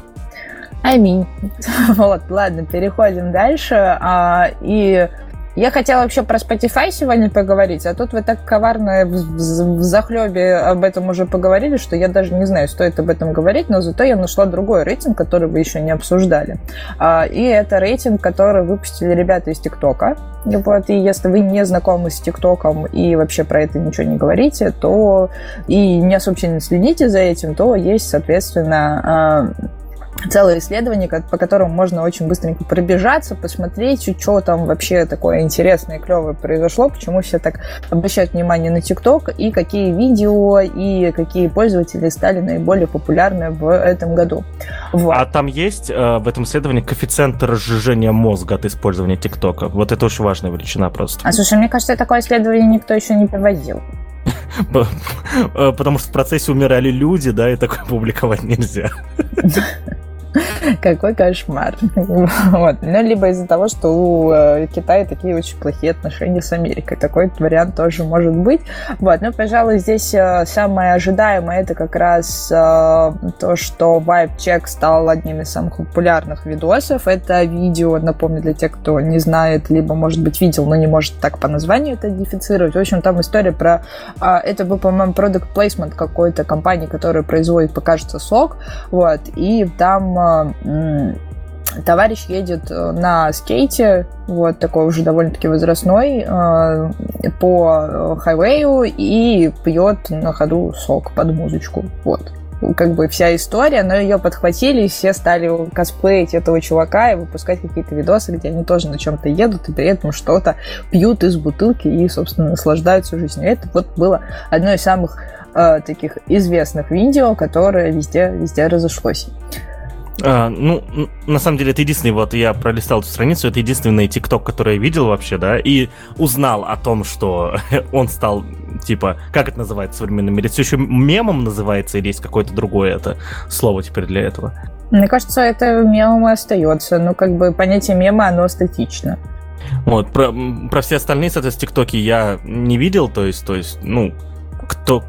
Аминь. Вот, ладно, переходим дальше. А, и я хотела вообще про Spotify сегодня поговорить, а тут вы так коварно в, захлебе об этом уже поговорили, что я даже не знаю, стоит об этом говорить, но зато я нашла другой рейтинг, который вы еще не обсуждали. А, и это рейтинг, который выпустили ребята из ТикТока. Вот, и если вы не знакомы с ТикТоком и вообще про это ничего не говорите, то и не особо сильно следите за этим, то есть, соответственно, а, целое исследование, по которому можно очень быстренько пробежаться, посмотреть, что там вообще такое интересное, клевое произошло, почему все так обращают внимание на ТикТок, и какие видео и какие пользователи стали наиболее популярны в этом году. Вот. А там есть э, в этом исследовании коэффициент разжижения мозга от использования ТикТока? Вот это очень важная величина просто. А слушай, мне кажется, такое исследование никто еще не проводил. Э, потому что в процессе умирали люди, да, и такое публиковать нельзя. Какой кошмар. Вот. Ну, либо из-за того, что у э, Китая такие очень плохие отношения с Америкой. Такой вариант тоже может быть. Вот. Но, пожалуй, здесь э, самое ожидаемое это как раз э, то, что Vibe Check стал одним из самых популярных видосов. Это видео, напомню, для тех, кто не знает, либо, может быть, видел, но не может так по названию это идентифицировать. В общем, там история про... Это был, по-моему, product placement какой-то компании, которая производит, покажется, сок. Вот. И там товарищ едет э, на скейте, вот такой уже довольно-таки возрастной, э, по хайвею и пьет на ходу сок под музычку. Вот как бы вся история, но ее подхватили, и все стали косплеить этого чувака и выпускать какие-то видосы, где они тоже на чем-то едут и при этом что-то пьют из бутылки и, собственно, наслаждаются жизнью. Это вот было одно из самых э, таких известных видео, которое везде, везде разошлось. А, ну, на самом деле, это единственный, вот я пролистал эту страницу, это единственный ТикТок, который я видел вообще, да, и узнал о том, что он стал, типа, как это называется в современном мире? Это все еще мемом называется или есть какое-то другое это слово теперь для этого? Мне кажется, это мемом и остается. Ну, как бы понятие мема, оно статично. Вот, про, про все остальные, соответственно, ТикТоки я не видел, то есть, то есть, ну, кто,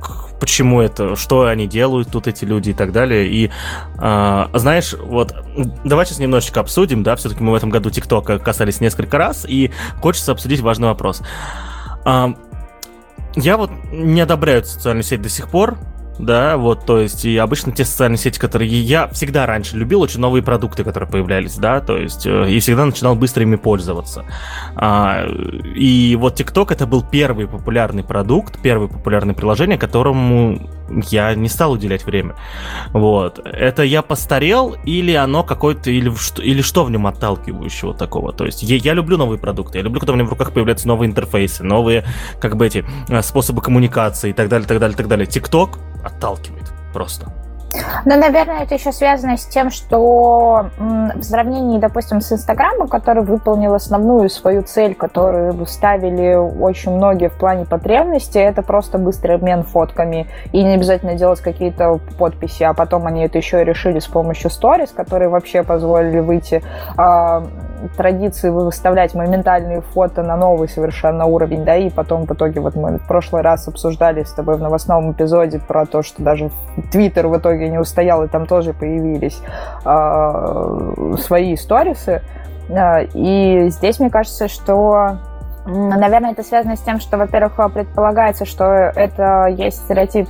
почему это, что они делают тут эти люди и так далее. И э, знаешь, вот давай сейчас немножечко обсудим, да, все-таки мы в этом году ТикТока касались несколько раз, и хочется обсудить важный вопрос. Э, я вот не одобряю социальную сеть до сих пор, да, вот, то есть, и обычно те социальные сети, которые я всегда раньше любил, очень новые продукты, которые появлялись, да, то есть, э, и всегда начинал быстро ими пользоваться. А, и вот TikTok это был первый популярный продукт, первое популярное приложение, которому я не стал уделять время. Вот. Это я постарел, или оно какое-то, или, или что в нем отталкивающего такого? То есть я, я люблю новые продукты, я люблю, когда у меня в руках появляются новые интерфейсы, новые, как бы эти, э, способы коммуникации и так далее, так далее, так далее. TikTok отталкивает просто. Ну, наверное, это еще связано с тем, что в сравнении, допустим, с Инстаграмом, который выполнил основную свою цель, которую ставили очень многие в плане потребности, это просто быстрый обмен фотками и не обязательно делать какие-то подписи, а потом они это еще и решили с помощью сторис, которые вообще позволили выйти э, традиции выставлять моментальные фото на новый совершенно уровень, да, и потом в итоге вот мы в прошлый раз обсуждали с тобой в новостном эпизоде про то, что даже Твиттер в итоге не устоял, и там тоже появились э, свои сторисы. Э, и здесь мне кажется, что Наверное, это связано с тем, что, во-первых, предполагается, что это есть стереотип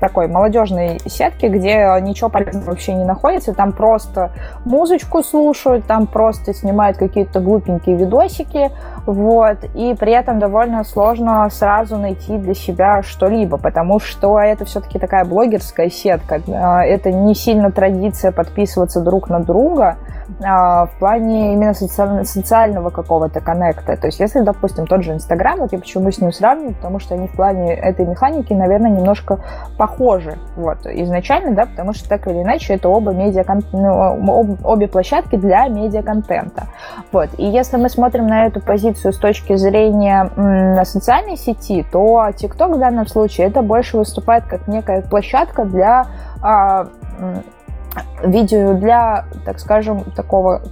такой молодежной сетки, где ничего полезного вообще не находится. Там просто музычку слушают, там просто снимают какие-то глупенькие видосики, вот, и при этом довольно сложно сразу найти для себя что-либо, потому что это все-таки такая блогерская сетка. А, это не сильно традиция подписываться друг на друга, а, в плане именно социально, социального какого-то коннекта. То есть, если, допустим, тот же Инстаграм, вот я почему с ним сравниваю, потому что они в плане этой механики, наверное, немножко похожи. Вот, изначально, да, потому что так или иначе это оба медиа ну, обе площадки для медиаконтента. Вот, и если мы смотрим на эту позицию с точки зрения м, социальной сети, то TikTok в данном случае это больше выступает как некая площадка для а, видео для, так скажем, такого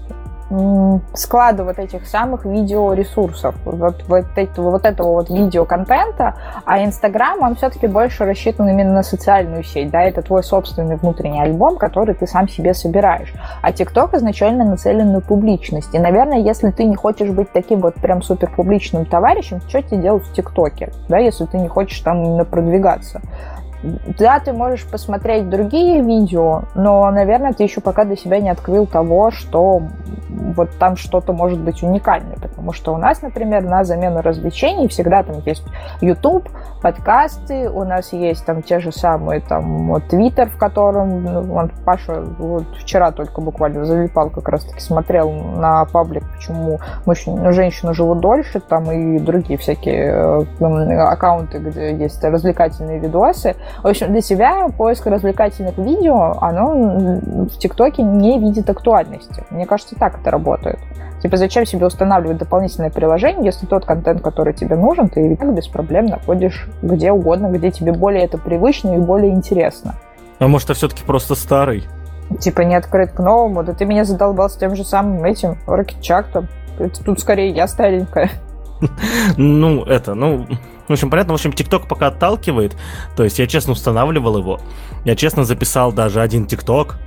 склада вот этих самых видеоресурсов, вот, вот, этого, вот этого вот видеоконтента, а Инстаграм, он все-таки больше рассчитан именно на социальную сеть, да, это твой собственный внутренний альбом, который ты сам себе собираешь. А ТикТок изначально нацелен на публичность. И, наверное, если ты не хочешь быть таким вот прям супер публичным товарищем, что тебе делать в ТикТоке, да, если ты не хочешь там продвигаться? Да, ты можешь посмотреть другие видео, но, наверное, ты еще пока для себя не открыл того, что вот там что-то может быть уникальное, потому что у нас, например, на замену развлечений всегда там есть YouTube, подкасты, у нас есть там те же самые там вот Twitter, в котором ну, Паша вот вчера только буквально залипал, как раз таки смотрел на паблик, почему мужчины, женщины живут дольше, там и другие всякие э, аккаунты, где есть развлекательные видосы. В общем, для себя поиск развлекательных видео, оно в ТикТоке не видит актуальности. Мне кажется, так это работает. Типа, зачем себе устанавливать дополнительное приложение, если тот контент, который тебе нужен, ты и так без проблем находишь где угодно, где тебе более это привычно и более интересно. А может, это все-таки просто старый? Типа, не открыт к новому. Да ты меня задолбал с тем же самым этим, Рокетчак там. Тут скорее я старенькая. Ну, это, ну, в общем, понятно, в общем, ТикТок пока отталкивает. То есть я честно устанавливал его. Я честно записал даже один ТикТок.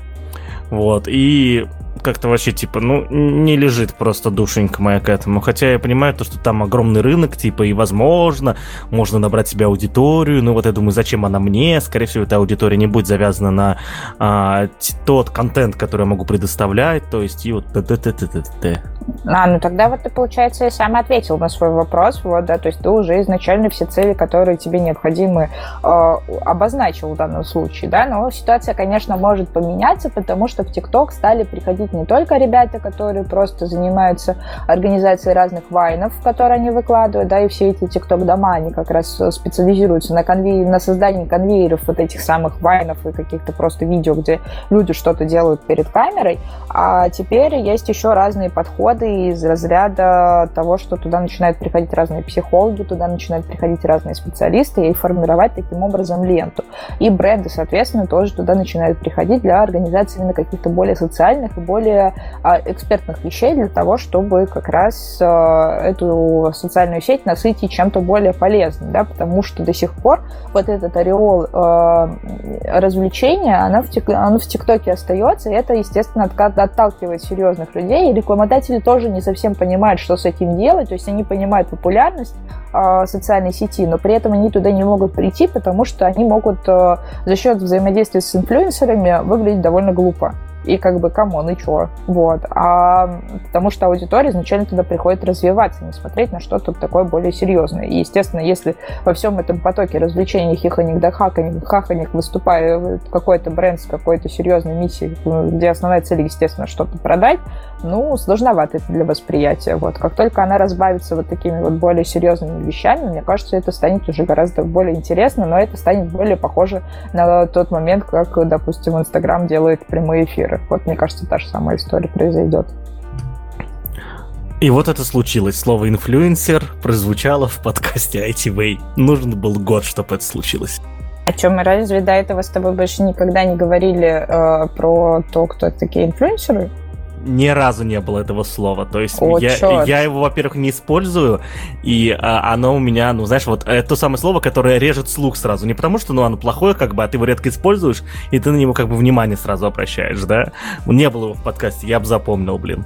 Вот, и как-то вообще, типа, ну, не лежит просто душенька моя к этому. Хотя я понимаю то, что там огромный рынок, типа, и возможно, можно набрать себе аудиторию. Ну, вот я думаю, зачем она мне? Скорее всего, эта аудитория не будет завязана на а, тот контент, который я могу предоставлять. То есть, и вот т т т т т т а, ну тогда вот ты, получается, сам ответил на свой вопрос, вот, да, то есть ты уже изначально все цели, которые тебе необходимы, э, обозначил в данном случае, да, но ситуация, конечно, может поменяться, потому что в ТикТок стали приходить приходить не только ребята, которые просто занимаются организацией разных вайнов, которые они выкладывают, да, и все эти тикток-дома, они как раз специализируются на, конвей... на создании конвейеров вот этих самых вайнов и каких-то просто видео, где люди что-то делают перед камерой. А теперь есть еще разные подходы из разряда того, что туда начинают приходить разные психологи, туда начинают приходить разные специалисты и формировать таким образом ленту. И бренды, соответственно, тоже туда начинают приходить для организации именно каких-то более социальных и более а, экспертных вещей для того, чтобы как раз а, эту социальную сеть насытить чем-то более полезным, да, потому что до сих пор вот этот ореол а, развлечения, она в, ТикТоке остается, и это, естественно, отталкивает серьезных людей, и рекламодатели тоже не совсем понимают, что с этим делать, то есть они понимают популярность социальной сети, но при этом они туда не могут прийти, потому что они могут за счет взаимодействия с инфлюенсерами выглядеть довольно глупо и как бы, come on, и чё? Вот. А потому что аудитория изначально туда приходит развиваться, не смотреть на что-то такое более серьезное. И, естественно, если во всем этом потоке развлечений, хиханек да хаканек, хаханек выступает какой-то бренд с какой-то серьезной миссией, где основная цель, естественно, что-то продать, ну, сложновато это для восприятия. Вот. Как только она разбавится вот такими вот более серьезными вещами, мне кажется, это станет уже гораздо более интересно, но это станет более похоже на тот момент, как, допустим, Инстаграм делает прямые эфиры. Вот, мне кажется, та же самая история произойдет. И вот это случилось. Слово «инфлюенсер» прозвучало в подкасте ITV. Нужен был год, чтобы это случилось. О чем мы разве до этого с тобой больше никогда не говорили э, про то, кто такие инфлюенсеры? Ни разу не было этого слова. То есть О, я, я его, во-первых, не использую, и а, оно у меня, ну, знаешь, вот это то самое слово, которое режет слух сразу. Не потому, что ну, оно плохое, как бы, а ты его редко используешь, и ты на него как бы внимание сразу обращаешь, да? Не было его в подкасте, я бы запомнил, блин.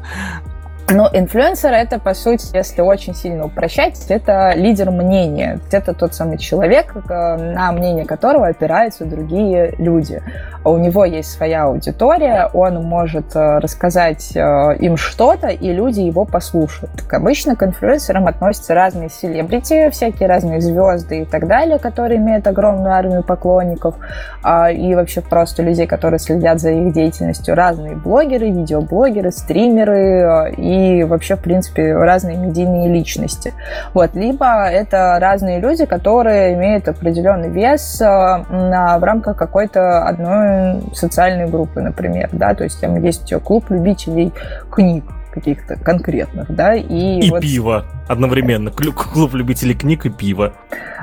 Но инфлюенсер это, по сути, если очень сильно упрощать, это лидер мнения. Это тот самый человек, э, на мнение которого опираются другие люди. У него есть своя аудитория, он может э, рассказать э, им что-то, и люди его послушают. Так обычно к инфлюенсерам относятся разные селебрити, всякие разные звезды и так далее, которые имеют огромную армию поклонников, а, и вообще просто людей, которые следят за их деятельностью. Разные блогеры, видеоблогеры, стримеры и и вообще, в принципе, разные медийные личности. Вот. Либо это разные люди, которые имеют определенный вес э, в рамках какой-то одной социальной группы, например, да, то есть там есть клуб любителей книг, каких-то конкретных, да, и... И вот... пиво одновременно. Клуб любителей книг и пива.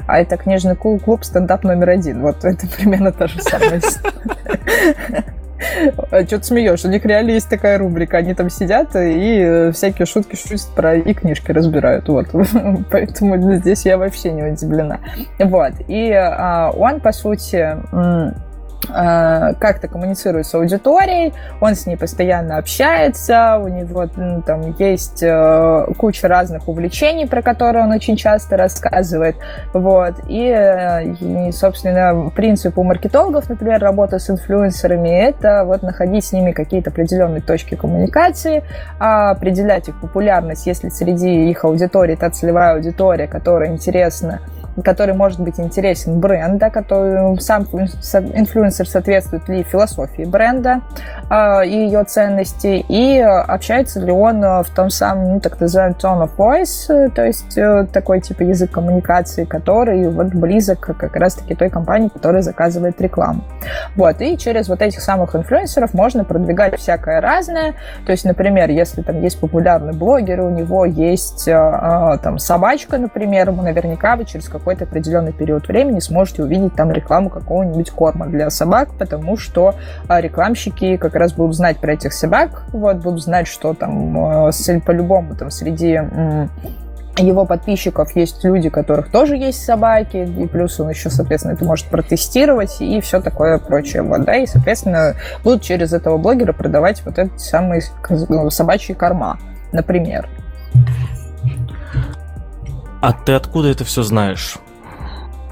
А это книжный клуб, клуб стендап номер один. Вот это примерно та же самая что ты смеешь? У них реально есть такая рубрика. Они там сидят и э, всякие шутки шутят про и книжки разбирают. Вот. Поэтому здесь я вообще не удивлена. Вот. И а, он, по сути, Э, как-то коммуницирует с аудиторией, он с ней постоянно общается, у него ну, там есть э, куча разных увлечений, про которые он очень часто рассказывает, вот, и, э, и собственно, принцип у маркетологов, например, работа с инфлюенсерами, это вот находить с ними какие-то определенные точки коммуникации, определять их популярность, если среди их аудитории та целевая аудитория, которая интересна который может быть интересен бренда, который сам инфлюенсер соответствует ли философии бренда э, и ее ценности, и общается ли он в том самом, ну, так называемом tone of voice, то есть э, такой типа язык коммуникации, который вот близок как раз-таки той компании, которая заказывает рекламу. Вот, и через вот этих самых инфлюенсеров можно продвигать всякое разное, то есть, например, если там есть популярный блогер, у него есть э, там собачка, например, ему наверняка вы через какой какой-то определенный период времени сможете увидеть там рекламу какого-нибудь корма для собак, потому что а, рекламщики как раз будут знать про этих собак, вот, будут знать, что там э, по-любому там среди его подписчиков есть люди, у которых тоже есть собаки, и плюс он еще, соответственно, это может протестировать и все такое прочее. Вот, да, и, соответственно, будут через этого блогера продавать вот эти самые собачьи корма, например. А ты откуда это все знаешь?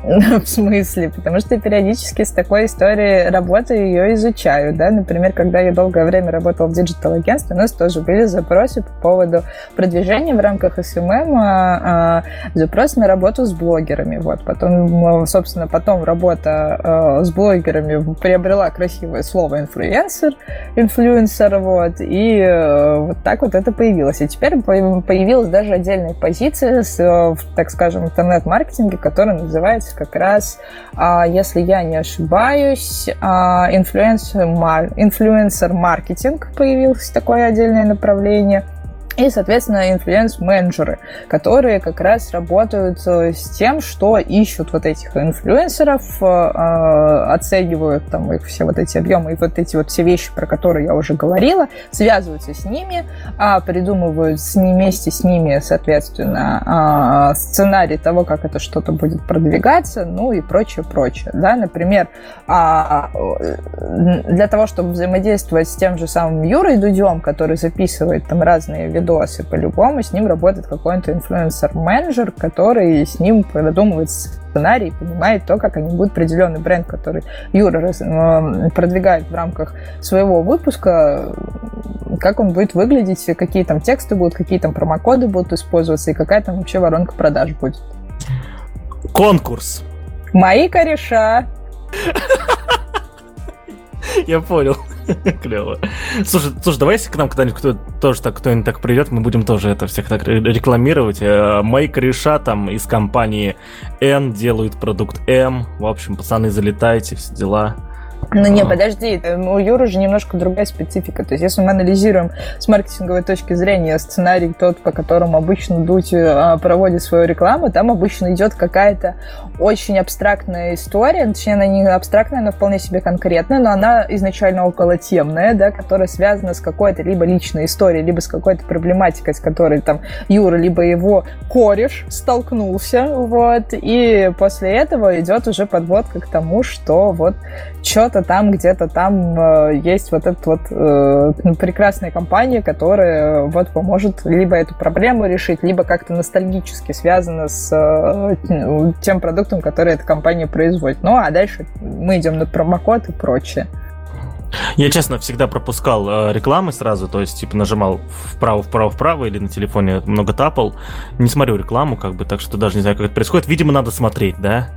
В смысле? Потому что периодически с такой историей работы ее изучаю, да. Например, когда я долгое время работала в диджитал-агентстве, у нас тоже были запросы по поводу продвижения в рамках СММ, а, а, запрос на работу с блогерами. Вот. Потом, собственно, потом работа а, с блогерами приобрела красивое слово инфлюенсер, инфлюенсер, вот, и э, вот так вот это появилось. И теперь появилась даже отдельная позиция, с, э, так скажем, интернет-маркетинге, которая называется как раз, а, если я не ошибаюсь, а, инфлюенсер-маркетинг появилось такое отдельное направление – и, соответственно, инфлюенс-менеджеры, которые как раз работают э, с тем, что ищут вот этих инфлюенсеров, э, э, оценивают там их все вот эти объемы и вот эти вот все вещи, про которые я уже говорила, связываются с ними, а, придумывают с ними, вместе с ними, соответственно, а, сценарий того, как это что-то будет продвигаться, ну и прочее, прочее. Да? Например, а, для того, чтобы взаимодействовать с тем же самым Юрой Дудем, который записывает там разные видосы. По-любому с ним работает какой-то инфлюенсер-менеджер, который с ним продумывает сценарий, понимает то, как они будут определенный бренд, который Юра э, продвигает в рамках своего выпуска, как он будет выглядеть, какие там тексты будут, какие там промокоды будут использоваться и какая там вообще воронка продаж будет. Конкурс. Мои кореша. Я понял. Клево. Слушай, слушай, давай, если к нам когда-нибудь кто тоже так, кто-нибудь так придет, мы будем тоже это всех так рекламировать. Э, мои кореша там из компании N делают продукт M. В общем, пацаны, залетайте, все дела. Ну не, подожди, у Юры же немножко другая специфика. То есть если мы анализируем с маркетинговой точки зрения сценарий тот, по которому обычно Дудь а, проводит свою рекламу, там обычно идет какая-то очень абстрактная история, точнее она не абстрактная, но вполне себе конкретная, но она изначально около темная, да, которая связана с какой-то либо личной историей, либо с какой-то проблематикой, с которой там Юра, либо его кореш столкнулся, вот, и после этого идет уже подводка к тому, что вот что-то там, где-то там э, есть вот эта вот э, прекрасная компания, которая вот поможет либо эту проблему решить, либо как-то ностальгически связана с э, тем продуктом, который эта компания производит. Ну, а дальше мы идем на промокод и прочее. Я, честно, всегда пропускал э, рекламы сразу, то есть, типа, нажимал вправо, вправо, вправо, или на телефоне много тапал. Не смотрю рекламу, как бы, так что даже не знаю, как это происходит. Видимо, надо смотреть, да?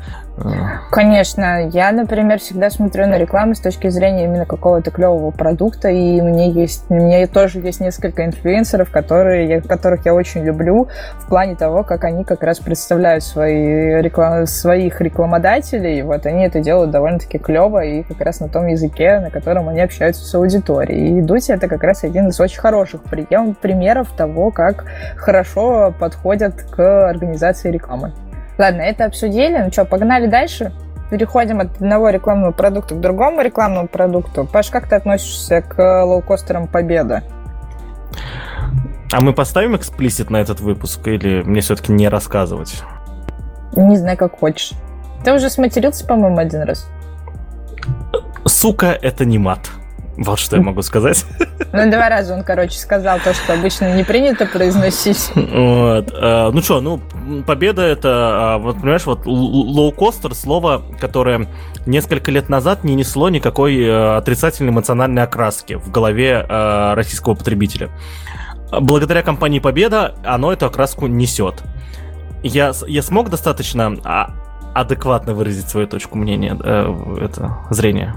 Конечно. Я, например, всегда смотрю на рекламу с точки зрения именно какого-то клевого продукта, и мне есть, меня тоже есть несколько инфлюенсеров, которые, которых я очень люблю в плане того, как они как раз представляют свои реклам, своих рекламодателей. Вот они это делают довольно-таки клево и как раз на том языке, на котором они общаются с аудиторией. И Дути это как раз один из очень хороших примеров того, как хорошо подходят к организации рекламы. Ладно, это обсудили. Ну что, погнали дальше? Переходим от одного рекламного продукта к другому рекламному продукту. Паш, как ты относишься к лоукостерам Победа? А мы поставим эксплисит на этот выпуск или мне все-таки не рассказывать? Не знаю, как хочешь. Ты уже сматерился, по-моему, один раз. Сука, это не мат. Вот что я могу сказать. Ну, два раза он, короче, сказал то, что обычно не принято произносить. Вот. Э, ну что, ну, победа это, а, вот, понимаешь, вот лоукостер, слово, которое несколько лет назад не несло никакой э, отрицательной эмоциональной окраски в голове э, российского потребителя. Благодаря компании Победа оно эту окраску несет. Я, я смог достаточно а, адекватно выразить свою точку мнения, это зрение.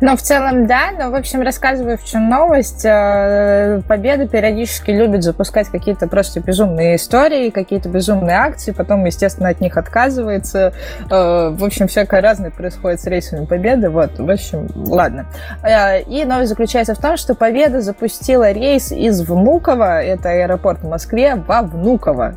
Ну, в целом, да, но, в общем, рассказываю, в чем новость. Э, Победа периодически любит запускать какие-то просто безумные истории, какие-то безумные акции, потом, естественно, от них отказывается. Э, в общем, всякое разное происходит с рейсами Победы. Вот, в общем, ладно. Э, и новость заключается в том, что Победа запустила рейс из Внуково, это аэропорт в Москве, во Внуково.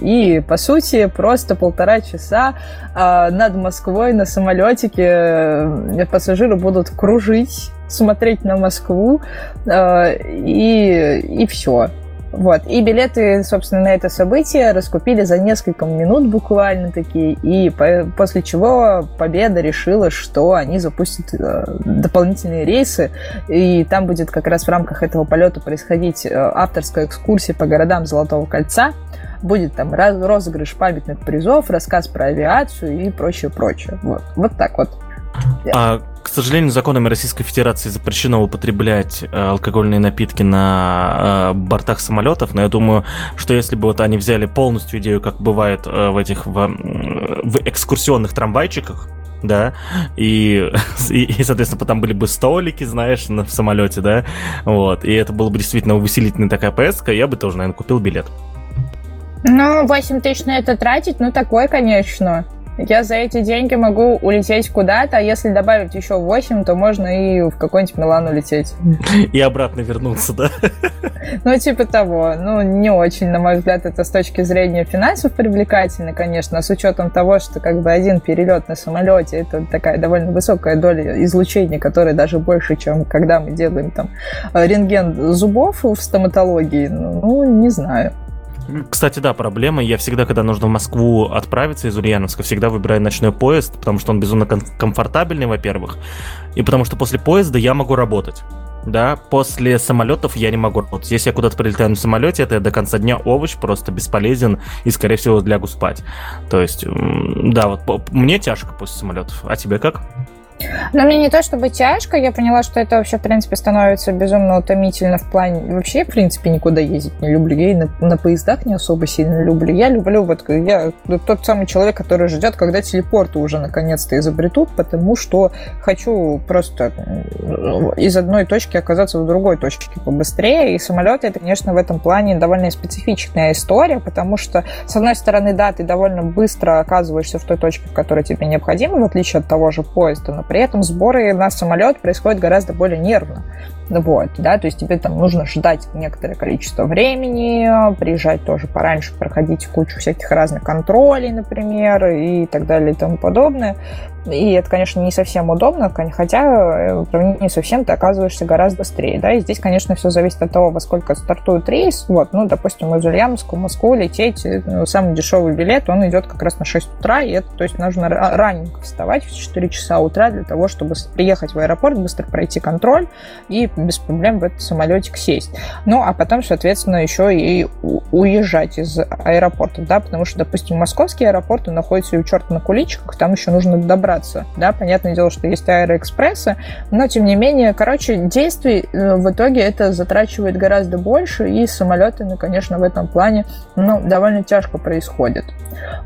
И, по сути, просто полтора часа над Москвой на самолетике пассажиры пассажиры будут кружить, смотреть на Москву, э, и, и все. Вот. И билеты, собственно, на это событие раскупили за несколько минут буквально такие. И по после чего Победа решила, что они запустят э, дополнительные рейсы. И там будет как раз в рамках этого полета происходить э, авторская экскурсия по городам Золотого кольца. Будет там розыгрыш памятных призов, рассказ про авиацию и прочее-прочее. Вот. вот так вот. А, к сожалению, законами Российской Федерации запрещено употреблять э, алкогольные напитки на э, бортах самолетов, но я думаю, что если бы вот они взяли полностью идею, как бывает э, в этих в, в экскурсионных трамвайчиках, да, и, и, и, соответственно, там были бы столики, знаешь, на, в самолете, да, вот, и это было бы действительно увеселительная такая поездка, я бы тоже, наверное, купил билет. Ну, 8 тысяч на это тратить, ну, такой, конечно я за эти деньги могу улететь куда-то, а если добавить еще 8, то можно и в какой-нибудь Милан улететь. И обратно вернуться, да? Ну, типа того. Ну, не очень, на мой взгляд, это с точки зрения финансов привлекательно, конечно, с учетом того, что как бы один перелет на самолете, это такая довольно высокая доля излучения, которая даже больше, чем когда мы делаем там рентген зубов в стоматологии. Ну, не знаю. Кстати, да, проблема. Я всегда, когда нужно в Москву отправиться из Ульяновска, всегда выбираю ночной поезд, потому что он безумно комфортабельный, во-первых, и потому что после поезда я могу работать. Да, после самолетов я не могу работать. Если я куда-то прилетаю на самолете, это я до конца дня овощ просто бесполезен и, скорее всего, лягу спать. То есть, да, вот мне тяжко после самолетов. А тебе как? Но мне не то чтобы тяжко, я поняла, что это вообще, в принципе, становится безумно утомительно в плане... Вообще, в принципе, никуда ездить не люблю. Я и на, на поездах не особо сильно люблю. Я люблю вот... Я тот самый человек, который ждет, когда телепорты уже наконец-то изобретут, потому что хочу просто из одной точки оказаться в другой точке побыстрее. И самолеты, это, конечно, в этом плане довольно специфичная история, потому что, с одной стороны, да, ты довольно быстро оказываешься в той точке, в которой тебе необходимо, в отличие от того же поезда, при этом сборы на самолет происходят гораздо более нервно. Вот, да, то есть тебе там нужно ждать некоторое количество времени, приезжать тоже пораньше, проходить кучу всяких разных контролей, например, и так далее и тому подобное. И это, конечно, не совсем удобно, хотя э, управлении совсем ты оказываешься гораздо быстрее. Да? И здесь, конечно, все зависит от того, во сколько стартует рейс. Вот, ну, допустим, из Ульяновска в Москву лететь, э, ну, самый дешевый билет, он идет как раз на 6 утра, и это, то есть, нужно раненько вставать в 4 часа утра для того, чтобы приехать в аэропорт, быстро пройти контроль и без проблем в этот самолетик сесть. Ну, а потом, соответственно, еще и уезжать из аэропорта, да, потому что, допустим, московские аэропорты находятся у черта на куличках, там еще нужно добраться, да, понятное дело, что есть аэроэкспрессы, но, тем не менее, короче, действий э, в итоге это затрачивает гораздо больше, и самолеты, конечно, в этом плане, ну, довольно тяжко происходит.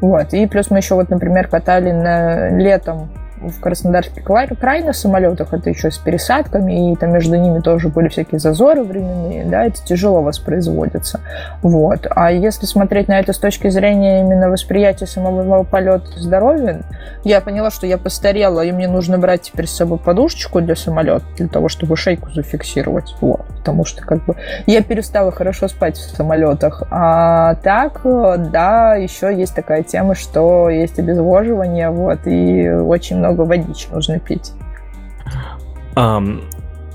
Вот, и плюс мы еще вот, например, катали на летом в Краснодарский край на самолетах, это еще с пересадками, и там между ними тоже были всякие зазоры временные, да, это тяжело воспроизводится. Вот. А если смотреть на это с точки зрения именно восприятия самого полета здоровья, я поняла, что я постарела, и мне нужно брать теперь с собой подушечку для самолета, для того, чтобы шейку зафиксировать. Вот. Потому что как бы я перестала хорошо спать в самолетах. А так, да, еще есть такая тема, что есть обезвоживание, вот, и очень много много водички нужно пить. Um,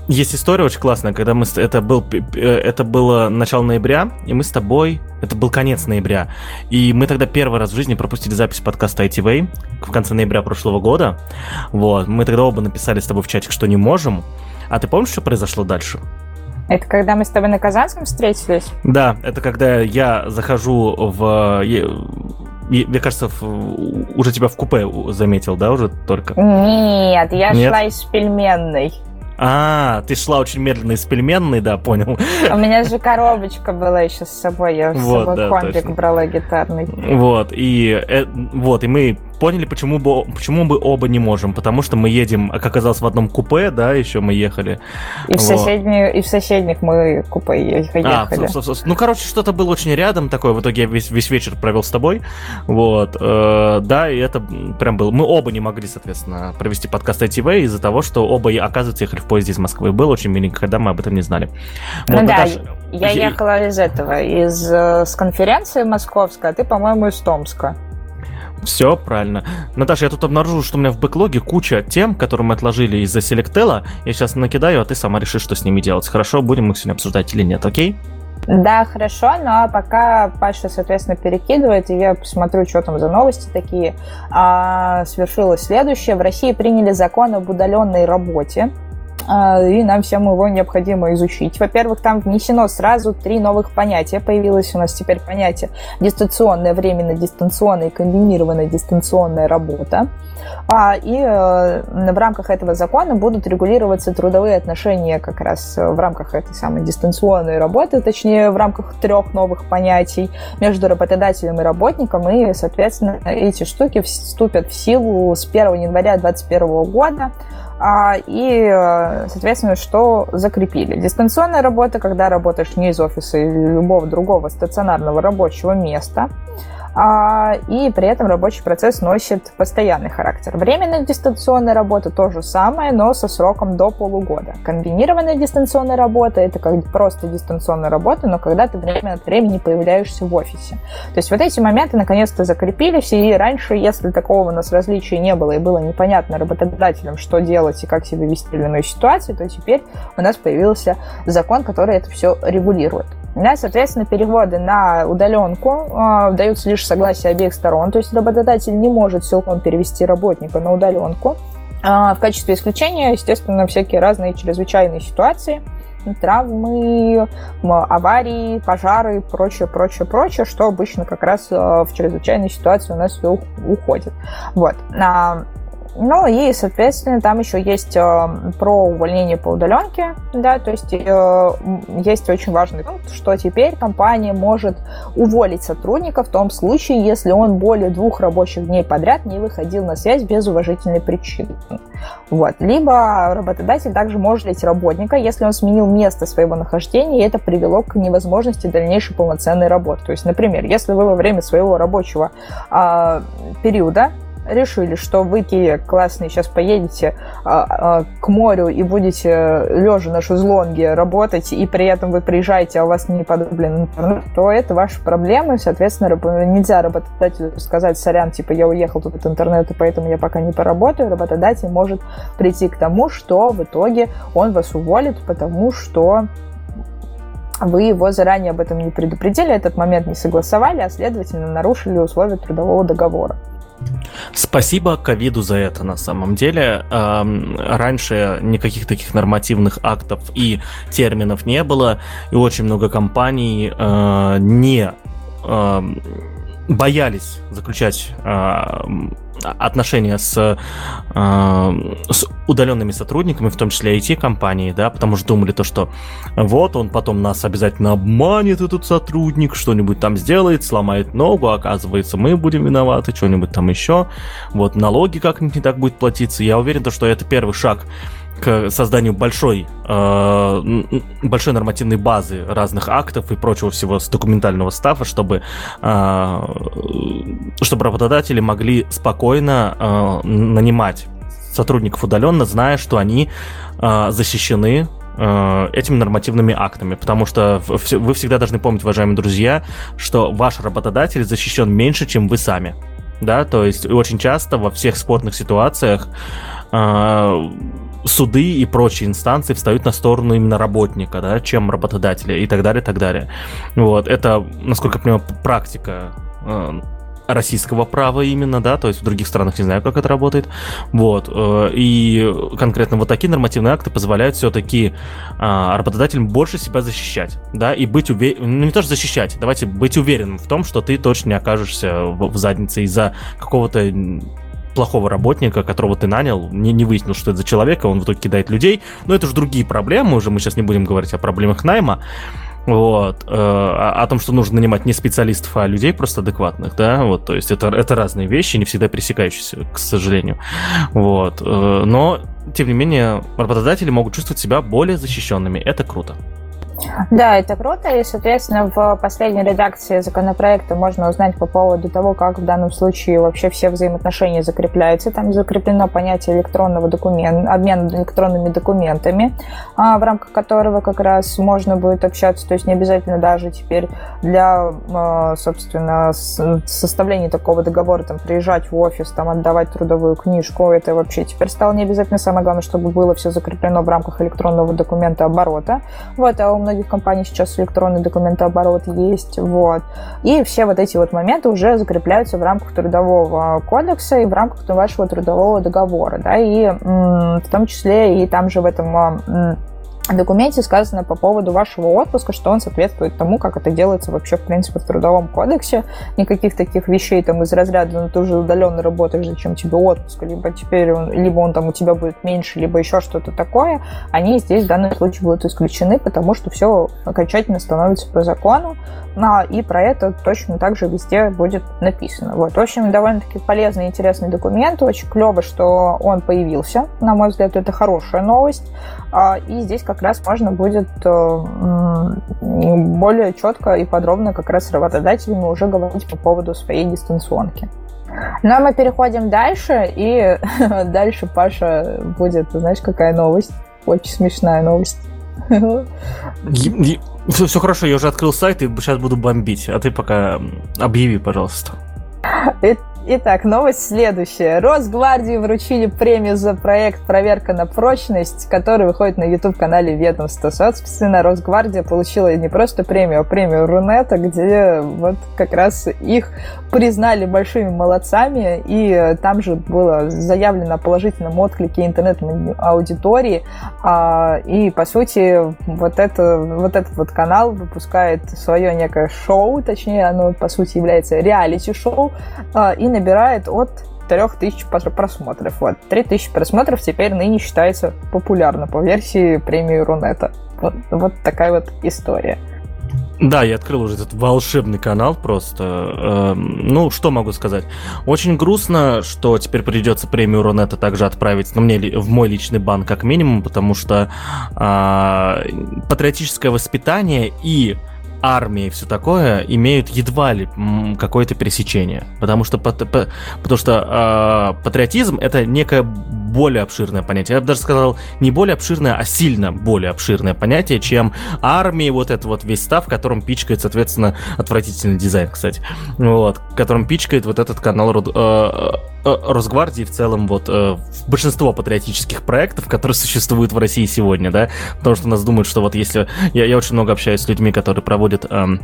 есть история очень классная, когда мы это был это было начало ноября, и мы с тобой это был конец ноября, и мы тогда первый раз в жизни пропустили запись подкаста ITV в конце ноября прошлого года. Вот, мы тогда оба написали с тобой в чатик, что не можем. А ты помнишь, что произошло дальше? Это когда мы с тобой на Казанском встретились? Да, это когда я захожу в мне кажется, уже тебя в купе заметил, да, уже только? Нет, я Нет? шла из пельменной. А, ты шла очень медленно из пельменной, да, понял. У меня же коробочка была еще с собой, я с вот, собой да, комплик точно. брала гитарный. Вот, и, э, вот, и мы поняли, почему бы, почему мы оба не можем. Потому что мы едем, как оказалось, в одном купе, да, еще мы ехали. И, вот. в, соседних, и в соседних мы купе ехали. А, ну, короче, что-то было очень рядом такое. В итоге я весь, весь вечер провел с тобой. Вот. Э, да, и это прям было. Мы оба не могли, соответственно, провести подкаст ITV из-за того, что оба, оказывается, ехали в поезде из Москвы. Было очень миленько, когда мы об этом не знали. Ну вот, да, Наташа, я ехала из этого, из э, с конференции московской, а ты, по-моему, из Томска. Все правильно. Наташа, я тут обнаружил, что у меня в бэклоге куча тем, которые мы отложили из-за Селектела. Я сейчас накидаю, а ты сама решишь, что с ними делать. Хорошо, будем их сегодня обсуждать или нет, окей? Да, хорошо, но пока Паша, соответственно, перекидывает, и я посмотрю, что там за новости такие, а, свершилось следующее. В России приняли закон об удаленной работе. А, и нам всем его необходимо изучить. Во-первых, там внесено сразу три новых понятия. Появилось у нас теперь понятие дистанционная, временно дистанционная и комбинированная дистанционная работа. А, и э, в рамках этого закона будут регулироваться трудовые отношения как раз в рамках этой самой дистанционной работы, точнее, в рамках трех новых понятий между работодателем и работником. И, соответственно, эти штуки вступят в силу с 1 января 2021 года. А, и, э, соответственно, что закрепили? Дистанционная работа, когда работаешь не из офиса или любого другого стационарного рабочего места – а, и при этом рабочий процесс носит постоянный характер. Временная дистанционная работа то же самое, но со сроком до полугода. Комбинированная дистанционная работа – это как просто дистанционная работа, но когда ты время от времени появляешься в офисе. То есть вот эти моменты наконец-то закрепились, и раньше, если такого у нас различия не было, и было непонятно работодателям, что делать и как себя вести в иной ситуации, то теперь у нас появился закон, который это все регулирует. Да, соответственно, переводы на удаленку э, даются лишь согласие обеих сторон, то есть работодатель не может силком перевести работника на удаленку. А в качестве исключения, естественно, всякие разные чрезвычайные ситуации, травмы, аварии, пожары, прочее, прочее, прочее, что обычно как раз а, в чрезвычайной ситуации у нас все уходит. Вот. Ну и, соответственно, там еще есть э, про увольнение по удаленке, да, то есть э, есть очень важный пункт, что теперь компания может уволить сотрудника в том случае, если он более двух рабочих дней подряд не выходил на связь без уважительной причины. Вот. Либо работодатель также может уволить работника, если он сменил место своего нахождения, и это привело к невозможности дальнейшей полноценной работы. То есть, например, если вы во время своего рабочего э, периода решили, что вы, такие классные, сейчас поедете а, а, к морю и будете лежа на шезлонге работать, и при этом вы приезжаете, а у вас не подоблен интернет, то это ваши проблемы, соответственно, нельзя работодателю сказать, сорян, типа, я уехал тут от интернета, поэтому я пока не поработаю, работодатель может прийти к тому, что в итоге он вас уволит, потому что вы его заранее об этом не предупредили, этот момент не согласовали, а следовательно нарушили условия трудового договора. Спасибо ковиду за это на самом деле. Раньше никаких таких нормативных актов и терминов не было, и очень много компаний э, не боялись заключать отношения с, с удаленными сотрудниками, в том числе IT-компании, да, потому что думали то, что вот он потом нас обязательно обманет, этот сотрудник, что-нибудь там сделает, сломает ногу, оказывается, мы будем виноваты, что-нибудь там еще, вот налоги как-нибудь не так будет платиться. Я уверен, то, что это первый шаг к созданию большой, э, большой нормативной базы разных актов и прочего всего с документального стафа, чтобы, э, чтобы работодатели могли спокойно э, нанимать сотрудников удаленно, зная, что они э, защищены э, этими нормативными актами, потому что вы всегда должны помнить, уважаемые друзья, что ваш работодатель защищен меньше, чем вы сами. Да, то есть очень часто во всех спорных ситуациях э, суды и прочие инстанции встают на сторону именно работника, да, чем работодателя и так далее, так далее. Вот, это, насколько я понимаю, практика э, российского права именно, да, то есть в других странах не знаю, как это работает, вот, э, и конкретно вот такие нормативные акты позволяют все-таки а, работодателям больше себя защищать, да, и быть уверенным, ну не то, что защищать, давайте быть уверенным в том, что ты точно не окажешься в заднице из-за какого-то плохого работника, которого ты нанял, не, не выяснил, что это за человек, а он в итоге кидает людей. Но это же другие проблемы, уже мы сейчас не будем говорить о проблемах найма. Вот. Э, о, о том, что нужно нанимать не специалистов, а людей просто адекватных, да, вот, то есть это, это разные вещи, не всегда пересекающиеся, к сожалению. Вот. Э, но, тем не менее, работодатели могут чувствовать себя более защищенными. Это круто. Да, это круто, и, соответственно, в последней редакции законопроекта можно узнать по поводу того, как в данном случае вообще все взаимоотношения закрепляются. Там закреплено понятие электронного документа, обмена электронными документами, а, в рамках которого как раз можно будет общаться, то есть не обязательно даже теперь для, а, собственно, составления такого договора, там, приезжать в офис, там, отдавать трудовую книжку, это вообще теперь стало не обязательно. Самое главное, чтобы было все закреплено в рамках электронного документа оборота. Вот, а у многих компаний сейчас электронный документооборот есть, вот. И все вот эти вот моменты уже закрепляются в рамках трудового кодекса и в рамках вашего трудового договора, да, и в том числе и там же в этом документе сказано по поводу вашего отпуска, что он соответствует тому, как это делается вообще, в принципе, в Трудовом кодексе. Никаких таких вещей там из разряда, ну, ты уже удаленно работаешь, зачем тебе отпуск, либо теперь он, либо он там у тебя будет меньше, либо еще что-то такое, они здесь в данном случае будут исключены, потому что все окончательно становится по закону, ну, и про это точно так же везде будет написано. Вот. В общем, довольно-таки полезный и интересный документ, очень клево, что он появился, на мой взгляд, это хорошая новость, а, и здесь как раз можно будет э, более четко и подробно как раз с работодателями уже говорить по поводу своей дистанционки. Ну а мы переходим дальше, и дальше Паша будет, знаешь, какая новость? Очень смешная новость. Все, все хорошо, я уже открыл сайт и сейчас буду бомбить, а ты пока объяви, пожалуйста. Итак, новость следующая. Росгвардии вручили премию за проект «Проверка на прочность», который выходит на YouTube-канале ведомства. Собственно, Росгвардия получила не просто премию, а премию Рунета, где вот как раз их признали большими молодцами, и там же было заявлено о положительном отклике интернет-аудитории, а, и, по сути, вот, это, вот этот вот канал выпускает свое некое шоу, точнее, оно, по сути, является реалити-шоу, а, и набирает от 3000 просмотров. Вот. 3000 просмотров теперь ныне считается популярно по версии премии Рунета. Вот, вот такая вот история. Да, я открыл уже этот волшебный канал просто. Эм, ну, что могу сказать? Очень грустно, что теперь придется премию Рунета также отправить ну, мне в мой личный бан как минимум, потому что э, патриотическое воспитание и армия и все такое имеют едва ли какое-то пересечение. Потому что, потому что э, патриотизм это некое более обширное понятие. Я бы даже сказал, не более обширное, а сильно более обширное понятие, чем армия, вот это вот весь став, в котором пичкает, соответственно, отвратительный дизайн, кстати. Вот, в котором пичкает вот этот канал э, Росгвардии в целом вот э, большинство патриотических проектов, которые существуют в России сегодня, да, потому что нас думают, что вот если... Я, я очень много общаюсь с людьми, которые проводят... Э, Э,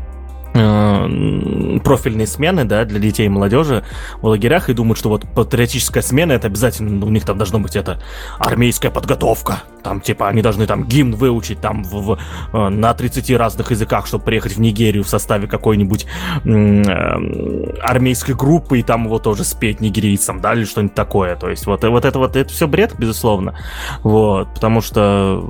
профильные смены, да, для детей и молодежи в лагерях и думают, что вот патриотическая смена это обязательно, у них там должно быть это армейская подготовка. Там, типа, они должны там гимн выучить там в, в, э, на 30 разных языках, чтобы приехать в Нигерию в составе какой-нибудь э, армейской группы и там его тоже спеть нигерийцам, да, или что-нибудь такое. То есть вот, вот это вот это все бред, безусловно. Вот, потому что,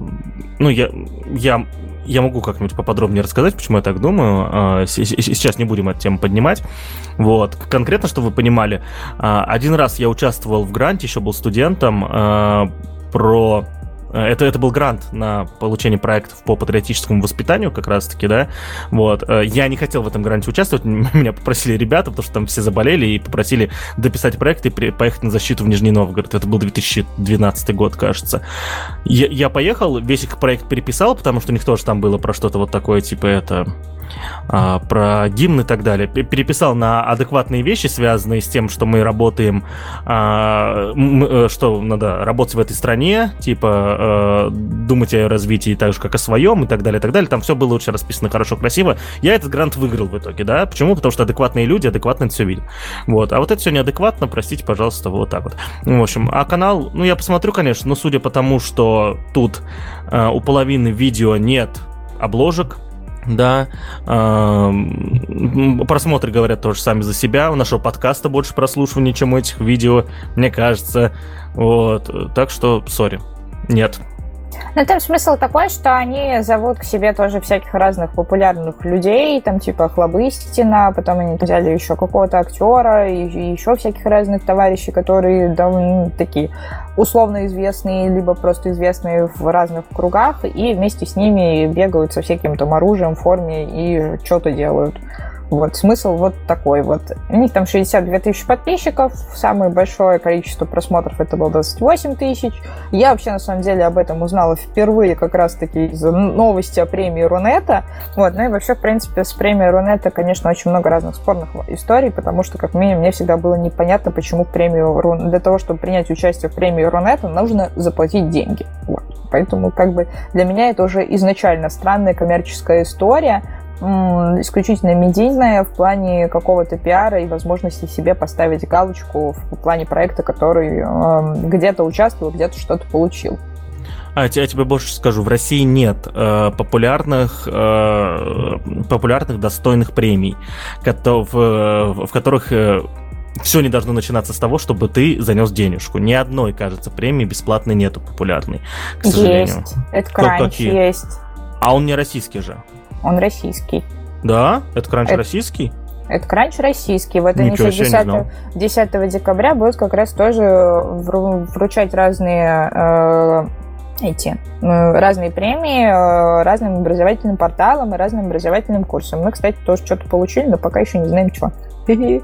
ну, я, я я могу как-нибудь поподробнее рассказать, почему я так думаю. А, сейчас не будем эту тему поднимать. Вот. Конкретно, чтобы вы понимали, а, один раз я участвовал в гранте, еще был студентом, а, про это, это был грант на получение проектов по патриотическому воспитанию, как раз-таки, да. Вот. Э, я не хотел в этом гранте участвовать. Меня попросили ребята, потому что там все заболели, и попросили дописать проект и поехать на защиту в Нижний Новгород. Это был 2012 год, кажется. Я, я поехал, весь их проект переписал, потому что у них тоже там было про что-то вот такое, типа это а, про гимн и так далее. Переписал на адекватные вещи, связанные с тем, что мы работаем, а, э, что надо работать в этой стране, типа э, думать о развитии так же, как о своем и так далее, и так далее. Там все было очень расписано хорошо, красиво. Я этот грант выиграл в итоге, да? Почему? Потому что адекватные люди адекватно это все видят. Вот. А вот это все неадекватно, простите, пожалуйста, вот так вот. В общем, а канал, ну, я посмотрю, конечно, но судя по тому, что тут э, у половины видео нет обложек, да, просмотры говорят тоже сами за себя. У нашего подкаста больше прослушиваний, чем у этих видео, мне кажется. Вот, так что, сори, нет. Ну, там смысл такой, что они зовут к себе тоже всяких разных популярных людей, там типа Хлобыстина, потом они взяли еще какого-то актера и, еще всяких разных товарищей, которые довольно такие условно известные, либо просто известные в разных кругах, и вместе с ними бегают со всяким там оружием, форме и что-то делают. Вот, смысл вот такой вот. У них там 62 тысячи подписчиков, самое большое количество просмотров это было 28 тысяч. Я вообще, на самом деле, об этом узнала впервые как раз-таки из новости о премии Рунета. Вот, ну и вообще, в принципе, с премией Рунета, конечно, очень много разных спорных историй, потому что, как минимум, мне всегда было непонятно, почему премию Рун... для того, чтобы принять участие в премии Рунета, нужно заплатить деньги. Вот. Поэтому, как бы, для меня это уже изначально странная коммерческая история, исключительно медийная в плане какого-то пиара и возможности себе поставить галочку в плане проекта, который э, где-то участвовал, где-то что-то получил. А я тебе больше скажу, в России нет э, популярных, э, популярных достойных премий, в, в которых э, все не должно начинаться с того, чтобы ты занес денежку. Ни одной, кажется, премии бесплатной нету популярной, к сожалению. Есть. Это кранч есть. А он не российский же. Он российский. Да? Это кранч это... российский? Это кранч российский. Вот они 10, 10 декабря будут как раз тоже вручать разные э, эти э, разные премии э, разным образовательным порталам и разным образовательным курсам. Мы, кстати, тоже что-то получили, но пока еще не знаем, что.